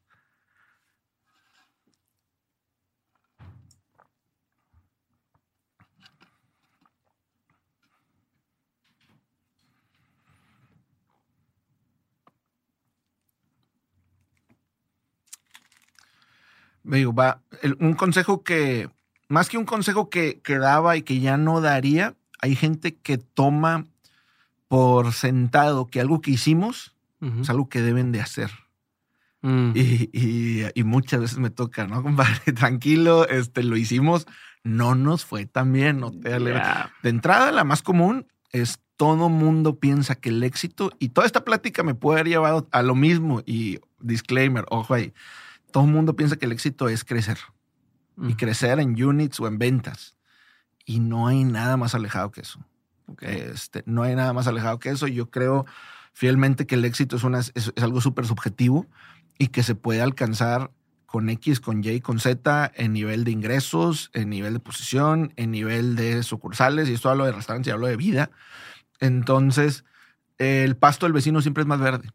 Digo, va, un consejo que, más que un consejo que, que daba y que ya no daría, hay gente que toma por sentado que algo que hicimos es algo que deben de hacer. Mm. Y, y, muchas veces me toca, ¿no, [LAUGHS] compadre? Tranquilo, este, lo hicimos, no nos fue tan bien. No te De entrada, la más común es todo mundo piensa que el éxito, y toda esta plática me puede haber llevado a lo mismo, y disclaimer, ojo ahí, todo el mundo piensa que el éxito es crecer y crecer en units o en ventas. Y no hay nada más alejado que eso. Este, no hay nada más alejado que eso. Yo creo fielmente que el éxito es, una, es, algo súper subjetivo y que se puede alcanzar con X, con Y, con Z en nivel de ingresos, en nivel de posición, en nivel de sucursales. Y esto hablo de restaurantes y hablo de vida. Entonces, el pasto del vecino siempre es más verde.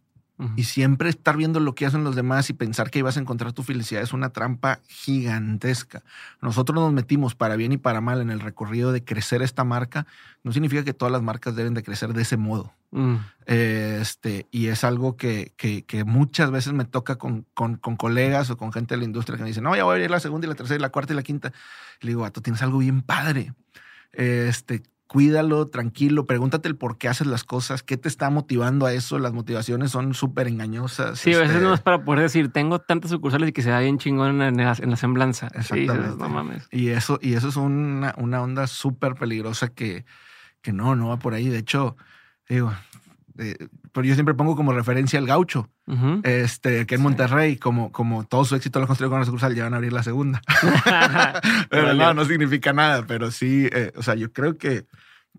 Y siempre estar viendo lo que hacen los demás y pensar que ibas a encontrar tu felicidad es una trampa gigantesca. Nosotros nos metimos para bien y para mal en el recorrido de crecer esta marca. No significa que todas las marcas deben de crecer de ese modo. Mm. este, y es algo que, que, muchas veces me toca con, con, con, colegas o con gente de la industria que me dicen, no, ya voy a ir la segunda y la tercera y la cuarta y la quinta. Y le digo, tú tienes algo bien padre. Este, cuídalo, tranquilo, pregúntate el por qué haces las cosas, qué te está motivando a eso. Las motivaciones son súper engañosas. Sí, a veces este no es para poder decir, tengo tantas sucursales y que se da bien chingón en la, en la semblanza. Exactamente. no mames. Y eso, y eso es una, una onda súper peligrosa que, que no, no va por ahí. De hecho, digo, eh, pero yo siempre pongo como referencia al gaucho, este, que en Monterrey, como, como todo su éxito lo construyó con la sucursal, ya van a abrir la segunda. [LAUGHS] [LAUGHS] pero no, no significa nada, pero sí, eh, o sea, yo creo que,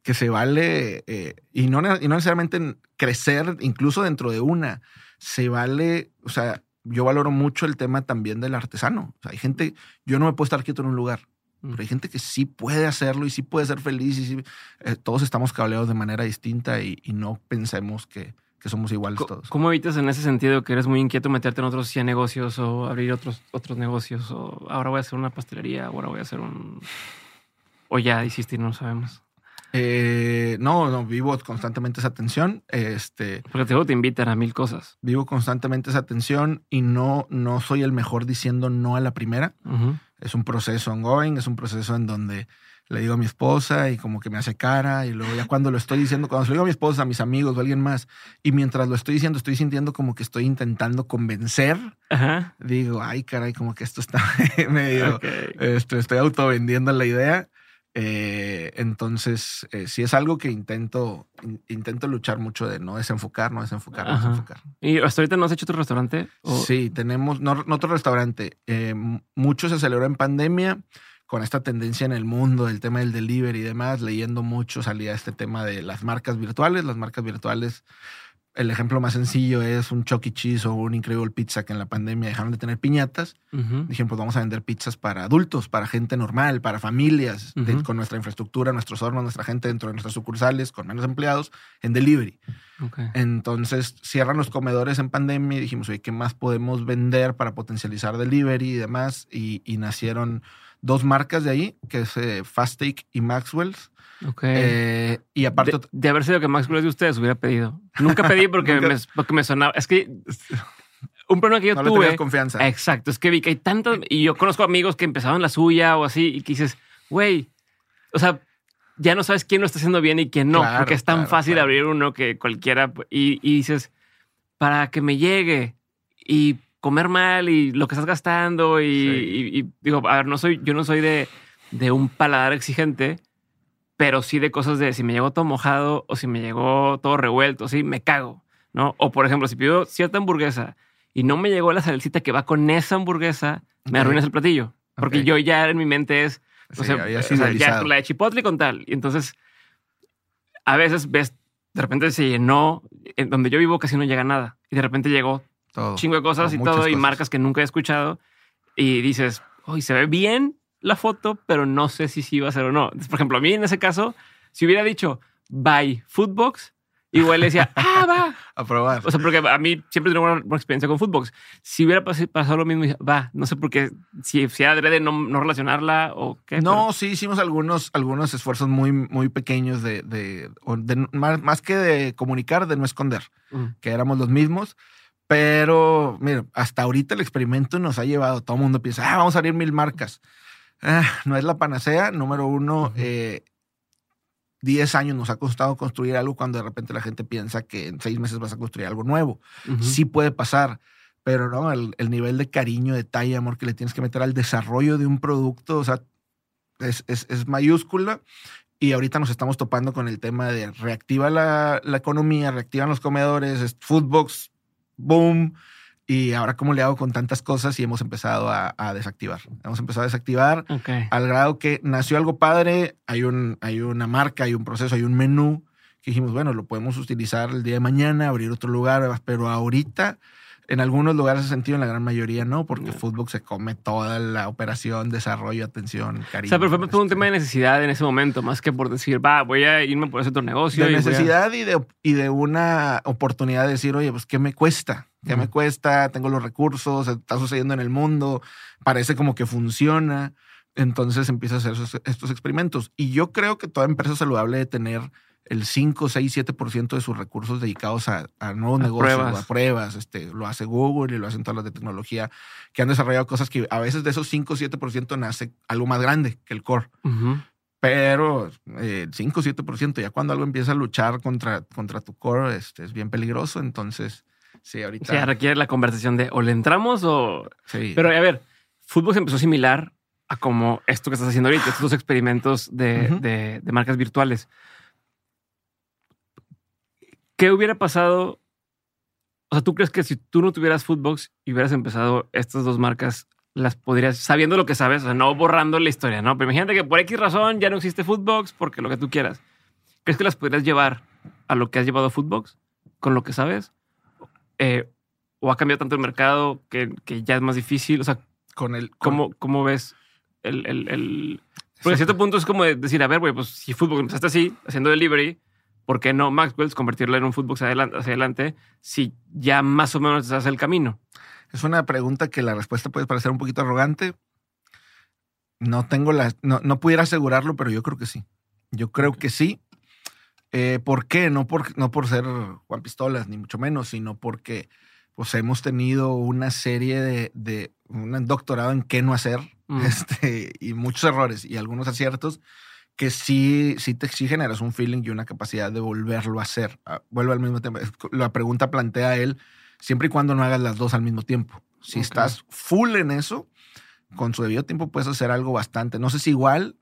que se vale, eh, y, no, y no necesariamente crecer incluso dentro de una, se vale, o sea, yo valoro mucho el tema también del artesano. O sea, hay gente, yo no me puedo estar quieto en un lugar. Pero hay gente que sí puede hacerlo y sí puede ser feliz y eh, todos estamos cableados de manera distinta y, no pensemos que, somos iguales todos. ¿Cómo evitas en ese sentido que eres muy inquieto meterte en otros 100 negocios o abrir otros, otros negocios o ahora voy a hacer una pastelería, ahora voy a hacer un... o ya hiciste y no sabemos? Eh, no, no, vivo constantemente esa tensión. Este, Porque te, te invitan a mil cosas. Vivo constantemente esa tensión y no, no soy el mejor diciendo no a la primera. Es un proceso ongoing, es un proceso en donde le digo a mi esposa y como que me hace cara y luego ya cuando lo estoy diciendo, cuando se lo digo a mi esposa, a mis amigos o a alguien más y mientras lo estoy diciendo estoy sintiendo como que estoy intentando convencer, digo, ay caray, como que esto está [LAUGHS] medio, este, estoy autovendiendo la idea eh, entonces, eh, si es algo que intento, intento luchar mucho de no desenfocar, no desenfocar, no desenfocar. ¿Y hasta ahorita no has hecho otro restaurante? Sí, tenemos no, otro restaurante. Eh, mucho se celebró en pandemia con esta tendencia en el mundo del tema del delivery y demás, leyendo mucho salía este tema de las marcas virtuales. Las marcas virtuales el ejemplo más sencillo es un Chuck E. Cheese o un Incredible Pizza que en la pandemia dejaron de tener piñatas. Dijeron, pues vamos a vender pizzas para adultos, para gente normal, para familias, con nuestra infraestructura, nuestros hornos, nuestra gente dentro de nuestras sucursales, con menos empleados, en delivery. Entonces cierran los comedores en pandemia y dijimos, oye, ¿qué más podemos vender para potencializar delivery y demás? Y, nacieron dos marcas de ahí, que es eh, Fast Take y Maxwell's Ok. Eh, y aparte. De, haber sido que Max Flores de ustedes hubiera pedido. Nunca pedí porque, [LAUGHS] me, porque me sonaba. Es que un problema que yo no tuve. Le confianza. Exacto. Es que vi que hay tantos. Y yo conozco amigos que empezaban la suya o así y que dices, güey, o sea, ya no sabes quién lo está haciendo bien y quién no. porque es tan fácil abrir uno que cualquiera. Y, y dices, para que me llegue y comer mal y lo que estás gastando. Y, y digo, a ver, no soy, yo no soy de, de un paladar exigente pero sí de cosas de si me llegó todo mojado o si me llegó todo revuelto, sí, me cago, ¿no? O por ejemplo, si pido cierta hamburguesa y no me llegó la salsita que va con esa hamburguesa, me arruinas el platillo. Porque yo ya en mi mente es, o sea, ya la de chipotle con tal. Y entonces, a veces ves, de repente se llenó, en donde yo vivo casi no llega nada. Y de repente llegó todo. chingo de cosas y todo, y marcas que nunca he escuchado. Y dices, uy, se ve bien, la foto, pero no sé si sí iba a ser o no. Por ejemplo, a mí en ese caso, si hubiera dicho bye Footbox, igual le decía, [LAUGHS] ah, va. A probar. O sea, porque a mí siempre tengo una buena experiencia con Footbox. Si hubiera pasado lo mismo, va, no sé por qué, si, si adrede no, no relacionarla o qué. No, sí hicimos algunos, algunos esfuerzos muy, muy pequeños de, de, más, que de comunicar, de no esconder, que éramos los mismos. Pero, mira, hasta ahorita el experimento nos ha llevado, todo el mundo piensa, ah, vamos a abrir mil marcas. Ah, no es la panacea. Número uno, 10 eh, años nos ha costado construir algo cuando de repente la gente piensa que en seis meses vas a construir algo nuevo. Sí puede pasar, pero no, el, nivel de cariño, detalle, amor que le tienes que meter al desarrollo de un producto, o sea, es, es, mayúscula. Y ahorita nos estamos topando con el tema de reactiva la, la economía, reactivan los comedores, Foodbox, boom Y ahora, ¿cómo le hago con tantas cosas? Y hemos empezado a, desactivar. Hemos empezado a desactivar al grado que nació algo padre. Hay, un, hay una marca, hay un proceso, hay un menú que dijimos, bueno, lo podemos utilizar el día de mañana, abrir otro lugar, pero ahorita en algunos lugares hace sentido, en la gran mayoría no, porque fútbol se come toda la operación, desarrollo, atención, cariño. O sea, pero fue por un tema de necesidad en ese momento, más que por decir, va, voy a irme por ese otro negocio. De necesidad y, de, y de una oportunidad de decir, oye, pues, ¿qué me cuesta? ¿Qué me cuesta? Tengo los recursos, está sucediendo en el mundo, parece como que funciona. Entonces empieza a hacer estos experimentos. Y yo creo que toda empresa saludable debe tener el 5, 6, 7% de sus recursos dedicados a, nuevos negocios, a pruebas. Este, lo hace Google y lo hacen todas las de tecnología que han desarrollado cosas que a veces de esos 5, 7% nace algo más grande que el core. Pero eh, 5, 7%, ya cuando algo empieza a luchar contra, contra tu core, este, es bien peligroso. Entonces, sí, ahorita. Sí, requiere la conversación de o le entramos o. Sí. Pero a ver, fútbol se empezó similar a como esto que estás haciendo ahorita, estos experimentos de, de marcas virtuales. ¿Qué hubiera pasado? O sea, ¿tú crees que si tú no tuvieras Footbox y hubieras empezado estas dos marcas, las podrías, sabiendo lo que sabes, o sea, no borrando la historia, ¿no? Pero imagínate que por X razón ya no existe Footbox porque lo que tú quieras. ¿Crees que las podrías llevar a lo que has llevado Footbox con lo que sabes? Eh, ¿O ha cambiado tanto el mercado que, ya es más difícil? O sea, con el, ¿cómo, ¿cómo ves el, el, Porque a cierto punto es como decir, a ver, güey, pues si Footbox empezaste así, haciendo delivery, ¿por qué no Maxwell convertirlo en un fútbol hacia adelante, hacia adelante si ya más o menos hace el camino? Es una pregunta que la respuesta puede parecer un poquito arrogante. No tengo la, no, pudiera asegurarlo, pero yo creo que sí. Yo creo que sí. Eh, ¿Por qué? No por, no por ser Juan Pistolas, ni mucho menos, sino porque pues, hemos tenido una serie de, de un doctorado en qué no hacer mm. [LAUGHS] este, y muchos errores y algunos aciertos que sí, sí te sí generas un feeling y una capacidad de volverlo a hacer. Ah, vuelvo al mismo tema. La pregunta plantea él, siempre y cuando no hagas las dos al mismo tiempo. Si estás full en eso, con su debido tiempo puedes hacer algo bastante. No sé si igual,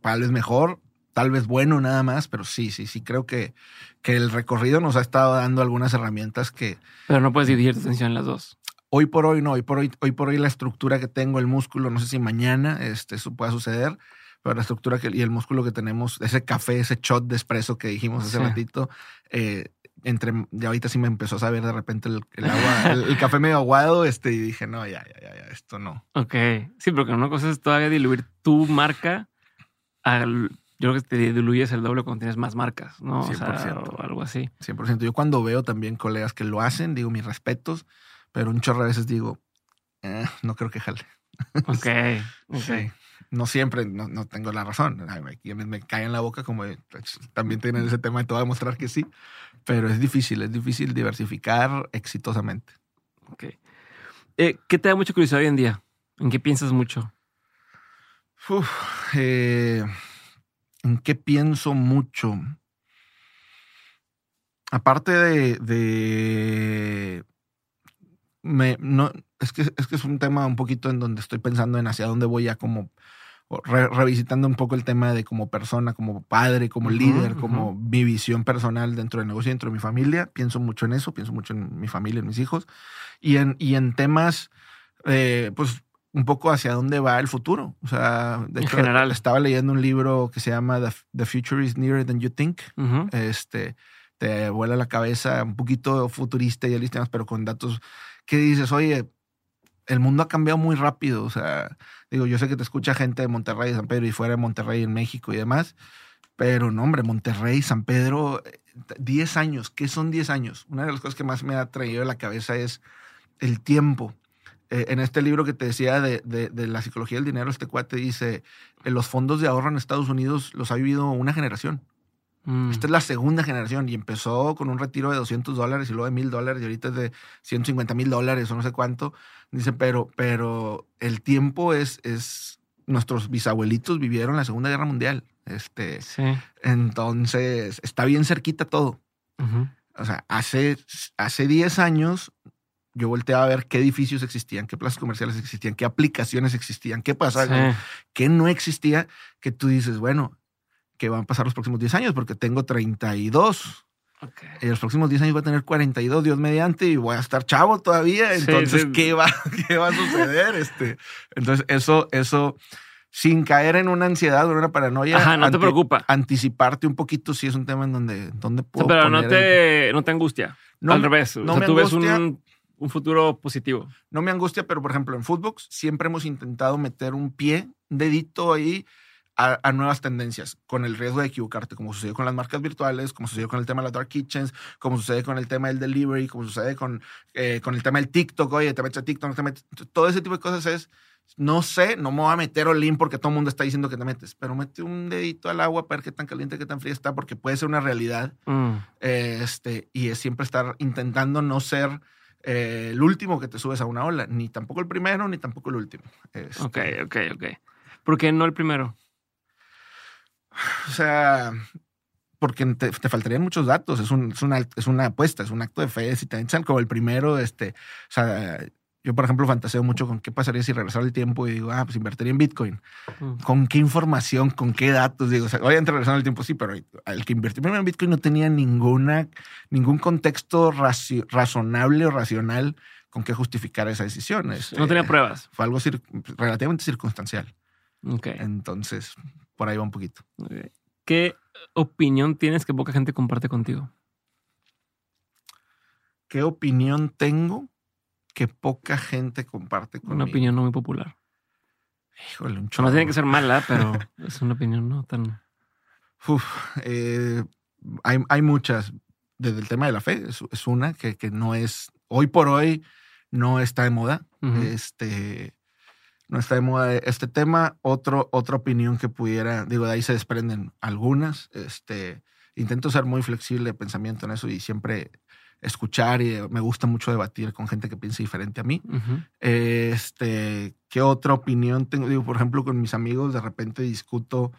tal vez mejor, tal vez bueno nada más, pero sí, sí, sí creo que, que el recorrido nos ha estado dando algunas herramientas que... Pero no puedes dividir tu atención en las dos. Hoy por hoy no, hoy por hoy, hoy por hoy la estructura que tengo, el músculo, no sé si mañana este, eso pueda suceder, pero la estructura que, y el músculo que tenemos, ese café, ese shot de espresso que dijimos hace ratito, eh, entre, ya ahorita sí me empezó a saber de repente el, agua, el, café medio aguado, este, y dije, no, ya, ya, ya, ya, esto no. Ok, sí, porque una cosa es todavía diluir tu marca al, yo creo que te diluyes el doble cuando tienes más marcas, ¿no? 100%. O, algo así. 100%. Yo cuando veo también colegas que lo hacen, digo mis respetos, pero un chorro a veces digo, eh, no creo que jale. Ok, [LAUGHS] ok no siempre, no, tengo la razón. Me caen en la boca, como pues, también tienen ese tema y te voy a demostrar que sí. Pero es difícil, es difícil diversificar exitosamente. Ok. Eh, ¿Qué te da mucha curiosidad hoy en día? ¿En qué piensas mucho? Eh, ¿En qué pienso mucho? Aparte de, me, no, es que, es que es un tema un poquito en donde estoy pensando en hacia dónde voy a como revisitando un poco el tema de como persona, como padre, como líder, como mi visión personal dentro del negocio, dentro de mi familia. Pienso mucho en eso, pienso mucho en mi familia, en mis hijos y en, y en temas, eh, pues un poco hacia dónde va el futuro. O sea, de en general. Estaba leyendo un libro que se llama The, Future is Nearer Than You Think. Este te vuela la cabeza, un poquito futurista y pero con datos que dices, oye, el mundo ha cambiado muy rápido. O sea, digo, yo sé que te escucha gente de Monterrey, San Pedro y fuera de Monterrey, en México y demás. Pero no, hombre, Monterrey, San Pedro, 10 años. ¿Qué son 10 años? Una de las cosas que más me ha traído a la cabeza es el tiempo. Eh, en este libro que te decía de, de, la psicología del dinero, este cuate dice, los fondos de ahorro en Estados Unidos los ha vivido una generación. Mm. Esta es la segunda generación y empezó con un retiro de 200 dólares y luego de 1000 dólares y ahorita es de 150 mil dólares o no sé cuánto. Dice, pero, pero el tiempo es, es, nuestros bisabuelitos vivieron la Segunda Guerra Mundial. Este, Entonces, está bien cerquita todo. O sea, hace, hace 10 años yo volteaba a ver qué edificios existían, qué plazas comerciales existían, qué aplicaciones existían, qué pasaba, qué no existía, que tú dices, bueno, que van a pasar los próximos 10 años, porque tengo 32. Y los próximos 10 años voy a tener 42, Dios mediante, y voy a estar chavo todavía. Entonces, ¿qué, va, [LAUGHS] ¿qué va a suceder? este, entonces, eso, eso, sin caer en una ansiedad o en una paranoia. Ajá, no te preocupa. Anticiparte un poquito si es un tema en donde, donde puedo. pero no te, no te angustia. No, Al revés. No o sea, tú ves un, un, futuro positivo. No me angustia, pero por ejemplo, en Footbox siempre hemos intentado meter un pie, un dedito ahí a, nuevas tendencias, con el riesgo de equivocarte, como sucedió con las marcas virtuales, como sucedió con el tema de las dark kitchens, como sucede con el tema del delivery, como sucede con, eh, con el tema del TikTok, oye, te metes a TikTok, no te metes. Todo ese tipo de cosas es, no sé, no me voy a meter all porque todo el mundo está diciendo que te metes, pero mete un dedito al agua para ver qué tan caliente, qué tan fría está, porque puede ser una realidad. Mm. este, y es siempre estar intentando no ser eh, el último que te subes a una ola, ni tampoco el primero, ni tampoco el último. Este, ok, ok, ok. ¿Por qué no el primero? O sea, porque te, faltarían muchos datos. Es, un, es, una, es una apuesta, es un acto de fe. Si te echan como el primero, este, o sea, yo, por ejemplo, fantaseo mucho con qué pasaría si regresara el tiempo y digo, ah, pues invertiría en Bitcoin. Mm. ¿Con qué información? ¿Con qué datos? Digo, o sea, obviamente regresando el tiempo sí, pero el que invirtió primero en Bitcoin no tenía ninguna, ningún contexto razonable o racional con qué justificar esa decisión. no tenía este, pruebas. Fue algo relativamente circunstancial. Okay. Entonces, por ahí va un poquito. ¿Qué opinión tienes que poca gente comparte contigo? ¿Qué opinión tengo que poca gente comparte conmigo? Una opinión no muy popular. Híjole, un No tiene que ser mala, pero [LAUGHS] es una opinión no tan. Uf, eh, hay, muchas. Desde el tema de la fe, es, una que, que, no es, hoy por hoy, no está de moda. Este no está de moda este tema. Otro, otra opinión que pudiera, digo, de ahí se desprenden algunas. Este, intento ser muy flexible de pensamiento en eso y siempre escuchar y me gusta mucho debatir con gente que piensa diferente a mí. Este, ¿qué otra opinión tengo? Digo, por ejemplo, con mis amigos de repente discuto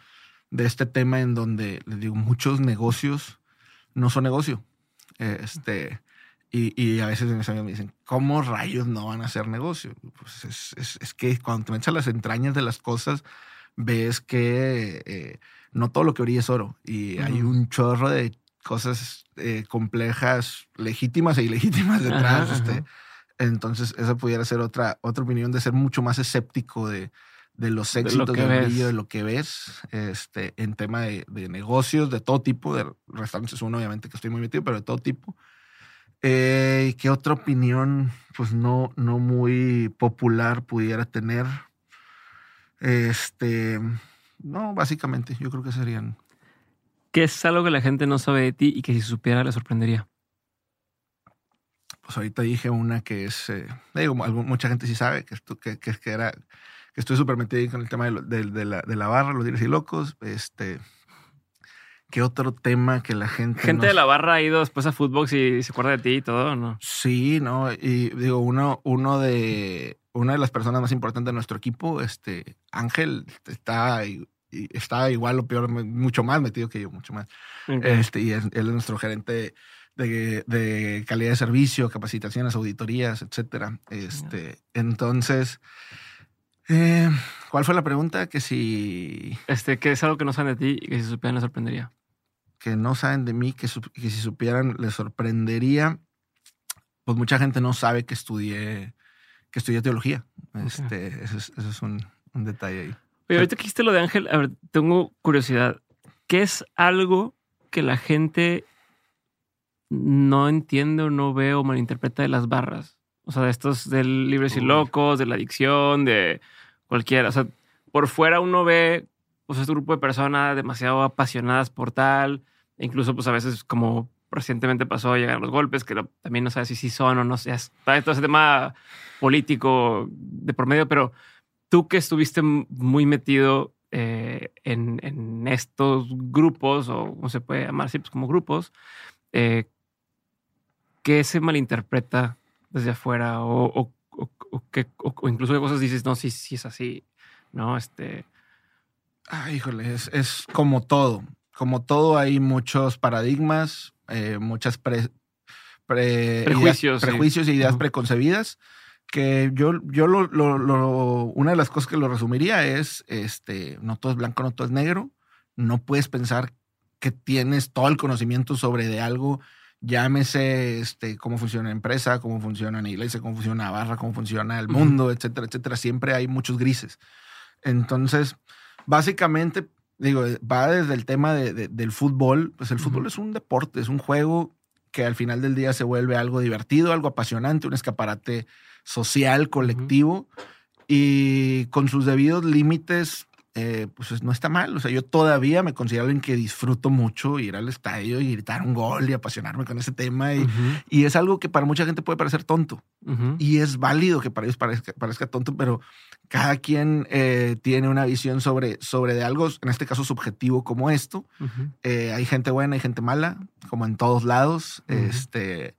de este tema en donde les digo, muchos negocios no son negocio. Este, y, a veces mis amigos me dicen, ¿cómo rayos no van a hacer negocio? Pues es, es, que cuando te metes a las entrañas de las cosas, ves que eh, no todo lo que brilla es oro. Y hay un chorro de cosas eh, complejas, legítimas e ilegítimas detrás. Este, entonces, esa pudiera ser otra, otra opinión de ser mucho más escéptico de, de los éxitos del brillo, de lo que ves, este, en tema de, de, negocios de todo tipo, de restaurantes, uno obviamente que estoy muy metido, pero de todo tipo. Eh, ¿Qué otra opinión, pues no, no muy popular pudiera tener? Este, no, básicamente, yo creo que serían. ¿Qué es algo que la gente no sabe de ti y que si supiera le sorprendería? Pues ahorita dije una que es, eh, digo, mucha gente sí sabe que, esto, que, que, era, que estoy súper metido con el tema de, de, la, de la barra, los diles y locos. Este, ¿Qué otro tema que la gente... Gente de la barra ha ido después a Footbox y se acuerda de ti y todo, ¿no? Sí, ¿no? Y digo, uno, uno de... Una de las personas más importantes de nuestro equipo, este Ángel, está, está igual o peor, mucho más metido que yo, mucho más. Este, y él, es nuestro gerente de, de, calidad de servicio, capacitaciones, auditorías, etcétera. Este, entonces, eh, ¿cuál fue la pregunta? Que si. Este, que es algo que no saben de ti y que si supieran les sorprendería que no saben de mí, que, si supieran les sorprendería. Pues mucha gente no sabe que estudié, que estudié teología. Este, eso es, un, detalle ahí. Oye, ahorita que dijiste lo de Ángel, a ver, tengo curiosidad. ¿Qué es algo que la gente no entiende o no ve o malinterpreta de las barras? O sea, de estos del libres y locos, de la adicción, de cualquiera. O sea, por fuera uno ve pues este grupo de personas demasiado apasionadas por tal, incluso, pues a veces, como recientemente pasó, llegan los golpes, que también no sabes si sí son o no. Sé, todo ese tema político de por medio, pero tú que estuviste muy metido eh, en, estos grupos, o no se puede llamar así, pues como grupos, eh, ¿qué se malinterpreta desde afuera? O, o, incluso qué cosas dices, no, sí, sí es así, ¿no? Este. Ah, híjole, es como todo como todo, hay muchos paradigmas, eh, muchas prejuicios, prejuicios e ideas preconcebidas. Que yo, yo lo, lo, una de las cosas que lo resumiría es: este, no todo es blanco, no todo es negro. No puedes pensar que tienes todo el conocimiento sobre de algo, llámese este, cómo funciona la empresa, cómo funciona la iglesia, cómo funciona la barra, cómo funciona el mundo, etcétera, etcétera. Siempre hay muchos grises. Entonces, básicamente, digo, va desde el tema de, del fútbol. Pues el fútbol es un deporte, es un juego que al final del día se vuelve algo divertido, algo apasionante, un escaparate social, colectivo, y con sus debidos límites eh, pues no está mal. O sea, yo todavía me considero alguien que disfruto mucho ir al estadio y gritar un gol y apasionarme con ese tema. Y, y es algo que para mucha gente puede parecer tonto. Y es válido que para ellos parezca, parezca tonto, pero cada quien eh, tiene una visión sobre, sobre de algo, en este caso subjetivo como esto. Eh, hay gente buena y gente mala, como en todos lados. Este.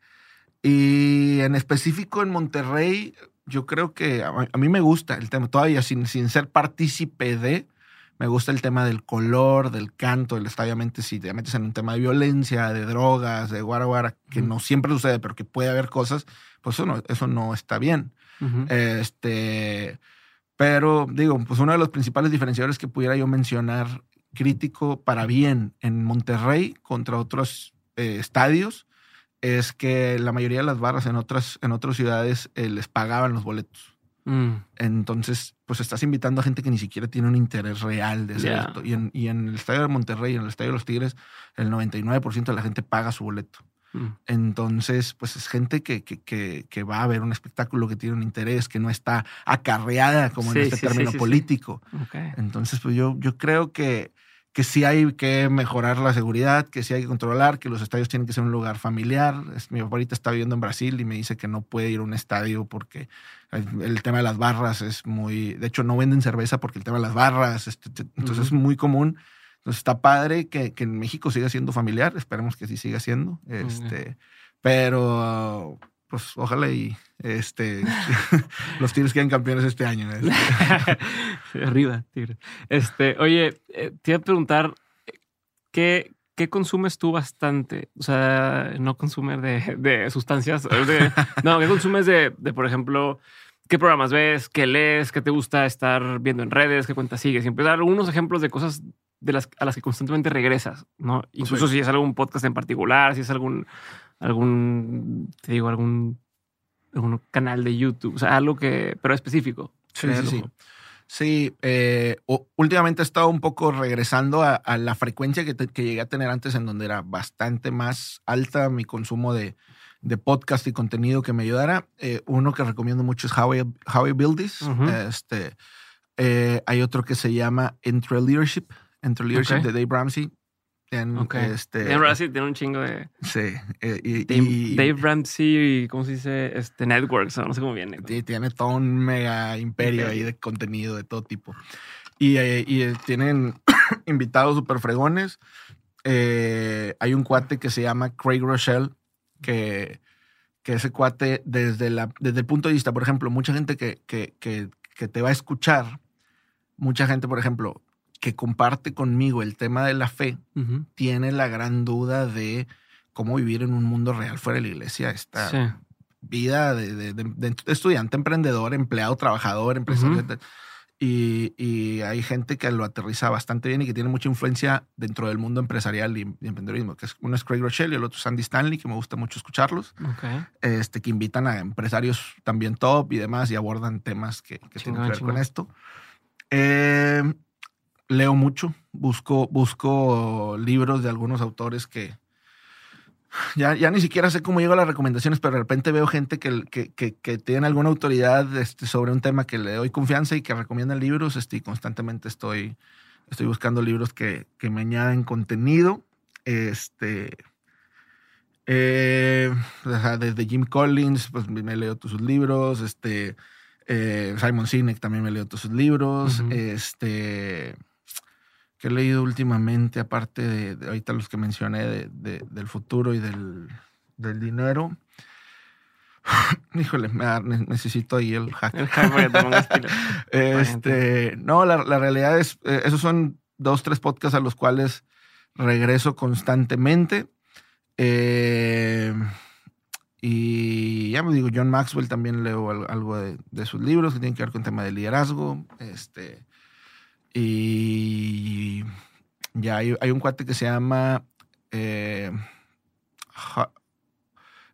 Y en específico en Monterrey, yo creo que a, mí me gusta el tema, todavía sin, sin ser partícipe de, me gusta el tema del color, del canto, el, obviamente si te metes en un tema de violencia, de drogas, de guaraguara, que no siempre sucede, pero que puede haber cosas, pues eso no, eso no está bien. Este, pero digo, pues uno de los principales diferenciadores que pudiera yo mencionar crítico para bien en Monterrey contra otros eh, estadios es que la mayoría de las barras en otras, en otras ciudades eh, les pagaban los boletos. Mm. Entonces, pues estás invitando a gente que ni siquiera tiene un interés real de hacer esto. Y en, y en, el estadio de Monterrey, en el estadio de los Tigres, el 99% de la gente paga su boleto. Mm. Entonces, pues es gente que, que, que, va a ver un espectáculo, que tiene un interés, que no está acarreada como en este término político. Entonces, pues yo, yo creo que que sí hay que mejorar la seguridad, que sí hay que controlar, que los estadios tienen que ser un lugar familiar. Mi papá ahorita está viviendo en Brasil y me dice que no puede ir a un estadio porque el tema de las barras es muy... De hecho, no venden cerveza porque el tema de las barras, este, entonces es muy común. Entonces está padre que, que, en México siga siendo familiar, esperemos que sí siga siendo. Este, Pero pues ojalá y este [LAUGHS] los Tigres queden campeones este año. Este. [LAUGHS] Arriba, Tigres. Este, oye, eh, te iba a preguntar, ¿qué, ¿qué consumes tú bastante? O sea, no consumes de, de sustancias. no, ¿qué consumes de, de, por ejemplo, qué programas ves, qué lees, qué te gusta estar viendo en redes, qué cuentas sigues? Siempre dar algunos ejemplos de cosas de las, a las que constantemente regresas, ¿no? Incluso si es algún podcast en particular, si es algún algún, te digo, algún, algún canal de YouTube, o sea, algo que, pero específico. Sí, sí, sí. Sí, eh, últimamente he estado un poco regresando a, la frecuencia que, que, llegué a tener antes, en donde era bastante más alta mi consumo de, de podcast y contenido que me ayudara. Eh, uno que recomiendo mucho es How I, How Build This. este, eh, hay otro que se llama Entre Leadership, Entre Leadership de Dave Ramsey. Este, Dave Ramsey tiene un chingo de. Sí. Eh, y, Dave, Ramsey, ¿cómo se dice? Este, Networks, no sé cómo viene. Tiene todo un mega imperio ahí de contenido de todo tipo. Y, eh, eh, tienen [COUGHS] invitados súper fregones. hay un cuate que se llama Craig Rochelle, que, que ese cuate, desde, la, desde el punto de vista, por ejemplo, mucha gente que, que, que, que te va a escuchar, mucha gente, por ejemplo, que comparte conmigo el tema de la fe, tiene la gran duda de cómo vivir en un mundo real fuera de la iglesia. Esta vida de, estudiante, emprendedor, empleado, trabajador, empresario. Y, hay gente que lo aterriza bastante bien y que tiene mucha influencia dentro del mundo empresarial y, emprendedorismo. Que es, uno es Craig Rochelle y el otro es Andy Stanley, que me gusta mucho escucharlos. Este, que invitan a empresarios también top y demás y abordan temas que, tienen que ver con esto. Eh, leo mucho, busco, busco libros de algunos autores que ya, ya ni siquiera sé cómo llego a las recomendaciones, pero de repente veo gente que, que, que, tiene alguna autoridad este, sobre un tema que le doy confianza y que recomienda libros. Este, y constantemente estoy, estoy buscando libros que, que me añaden contenido. Este, eh, desde Jim Collins, pues me leo todos sus libros. Este, eh, Simon Sinek también me leo todos sus libros. Este que he leído últimamente, aparte de, ahorita los que mencioné de, del futuro y del, del dinero. [SIGHS] Híjole, necesito ahí el hack. El hack [LAUGHS] este, no, la, la, realidad es, eh, esos son dos, tres podcasts a los cuales regreso constantemente. Eh, y ya me digo, John Maxwell también leo algo de, de, sus libros que tienen que ver con tema de liderazgo. Este, y Ya hay, hay un cuate que se llama eh,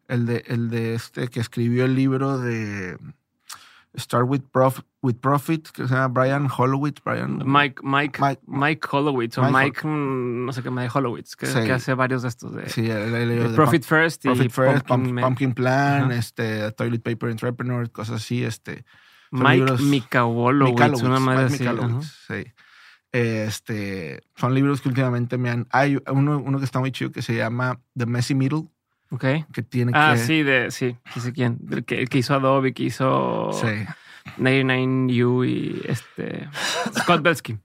el de el de este que escribió el libro de Start with, with Profit, que se llama Brian Hollowitz. Brian, Mike, Mike, Mike, Mike Hollowitz, o Mike, mm, no sé qué más de Hollowitz, que, hace varios de estos. De, sí, de Profit First Profit First, Pumpkin, Plan, este, Toilet Paper Entrepreneur, cosas así. Este, Mike Mikawolowitz, una madre así. sí. Este, son libros que últimamente me han... Hay uno, uno que está muy chido que se llama The Messy Middle Ok. Que tiene ah, que. Ah, sí, de, sí, sí sé quién. El que, que hizo Adobe, que hizo. Sí. 99U y este. Scott Belsky.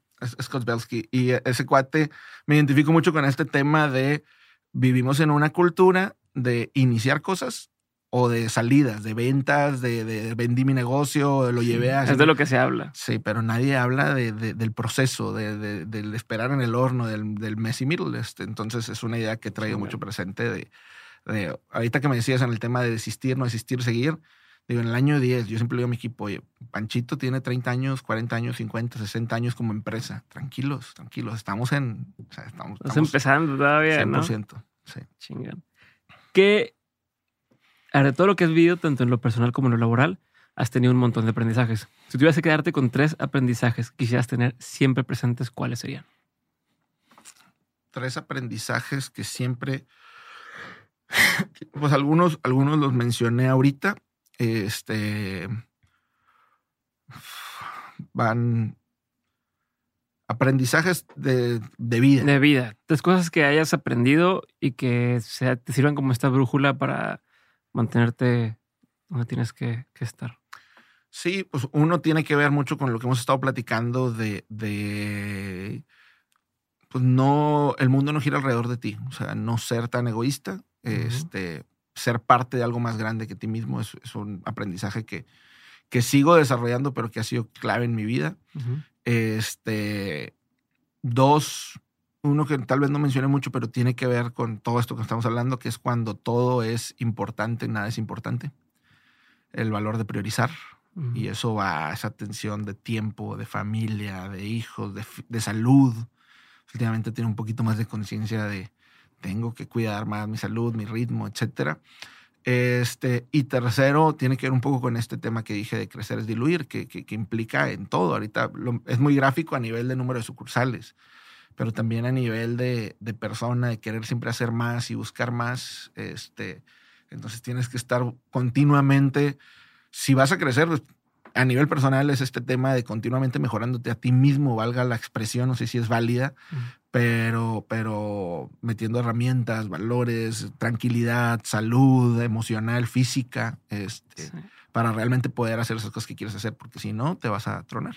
Scott Belsky. Y ese cuate me identifico mucho con este tema de vivimos en una cultura de iniciar cosas o de salidas, de ventas, de, de vendí mi negocio, lo llevé a... Es de lo que se habla. Sí, pero nadie habla de, del proceso, de, del esperar en el horno, del, del messy middle. Este, entonces es una idea que traigo mucho presente de ahorita que me decías en el tema de desistir, no desistir, seguir, digo, en el año 10, yo siempre digo a mi equipo, oye, Panchito tiene 30 años, 40 años, 50, 60 años como empresa. Tranquilos, tranquilos. Estamos en. O sea, estamos, empezando todavía, 100%, Sí. Chingan. ¿Qué. De todo lo que has vivido, tanto en lo personal como en lo laboral, has tenido un montón de aprendizajes. Si tuvieras que quedarte con tres aprendizajes que quisieras tener siempre presentes, ¿cuáles serían? Tres aprendizajes que siempre pues algunos, algunos los mencioné ahorita. Este van aprendizajes de, vida. De vida. Tres cosas que hayas aprendido y que te sirvan como esta brújula para mantenerte donde tienes que, estar. Sí, pues uno tiene que ver mucho con lo que hemos estado platicando de, de, pues no, el mundo no gira alrededor de ti, o sea, no ser tan egoísta, este, ser parte de algo más grande que ti mismo es, un aprendizaje que, que sigo desarrollando, pero que ha sido clave en mi vida. Este, dos, uno que tal vez no mencioné mucho, pero tiene que ver con todo esto que estamos hablando, que es cuando todo es importante, nada es importante. El valor de priorizar. Y eso va a esa tensión de tiempo, de familia, de hijos, de, de salud. Últimamente tiene un poquito más de conciencia de, tengo que cuidar más mi salud, mi ritmo, etcétera. Este, y tercero, tiene que ver un poco con este tema que dije de crecer es diluir, que, que, implica en todo. Ahorita es muy gráfico a nivel de número de sucursales, pero también a nivel de, de, persona, de querer siempre hacer más y buscar más. Este, entonces tienes que estar continuamente, si vas a crecer, pues, a nivel personal es este tema de continuamente mejorándote a ti mismo, valga la expresión, no sé si es válida, pero, pero metiendo herramientas, valores, tranquilidad, salud emocional, física, este, para realmente poder hacer esas cosas que quieres hacer, porque si no, te vas a tronar.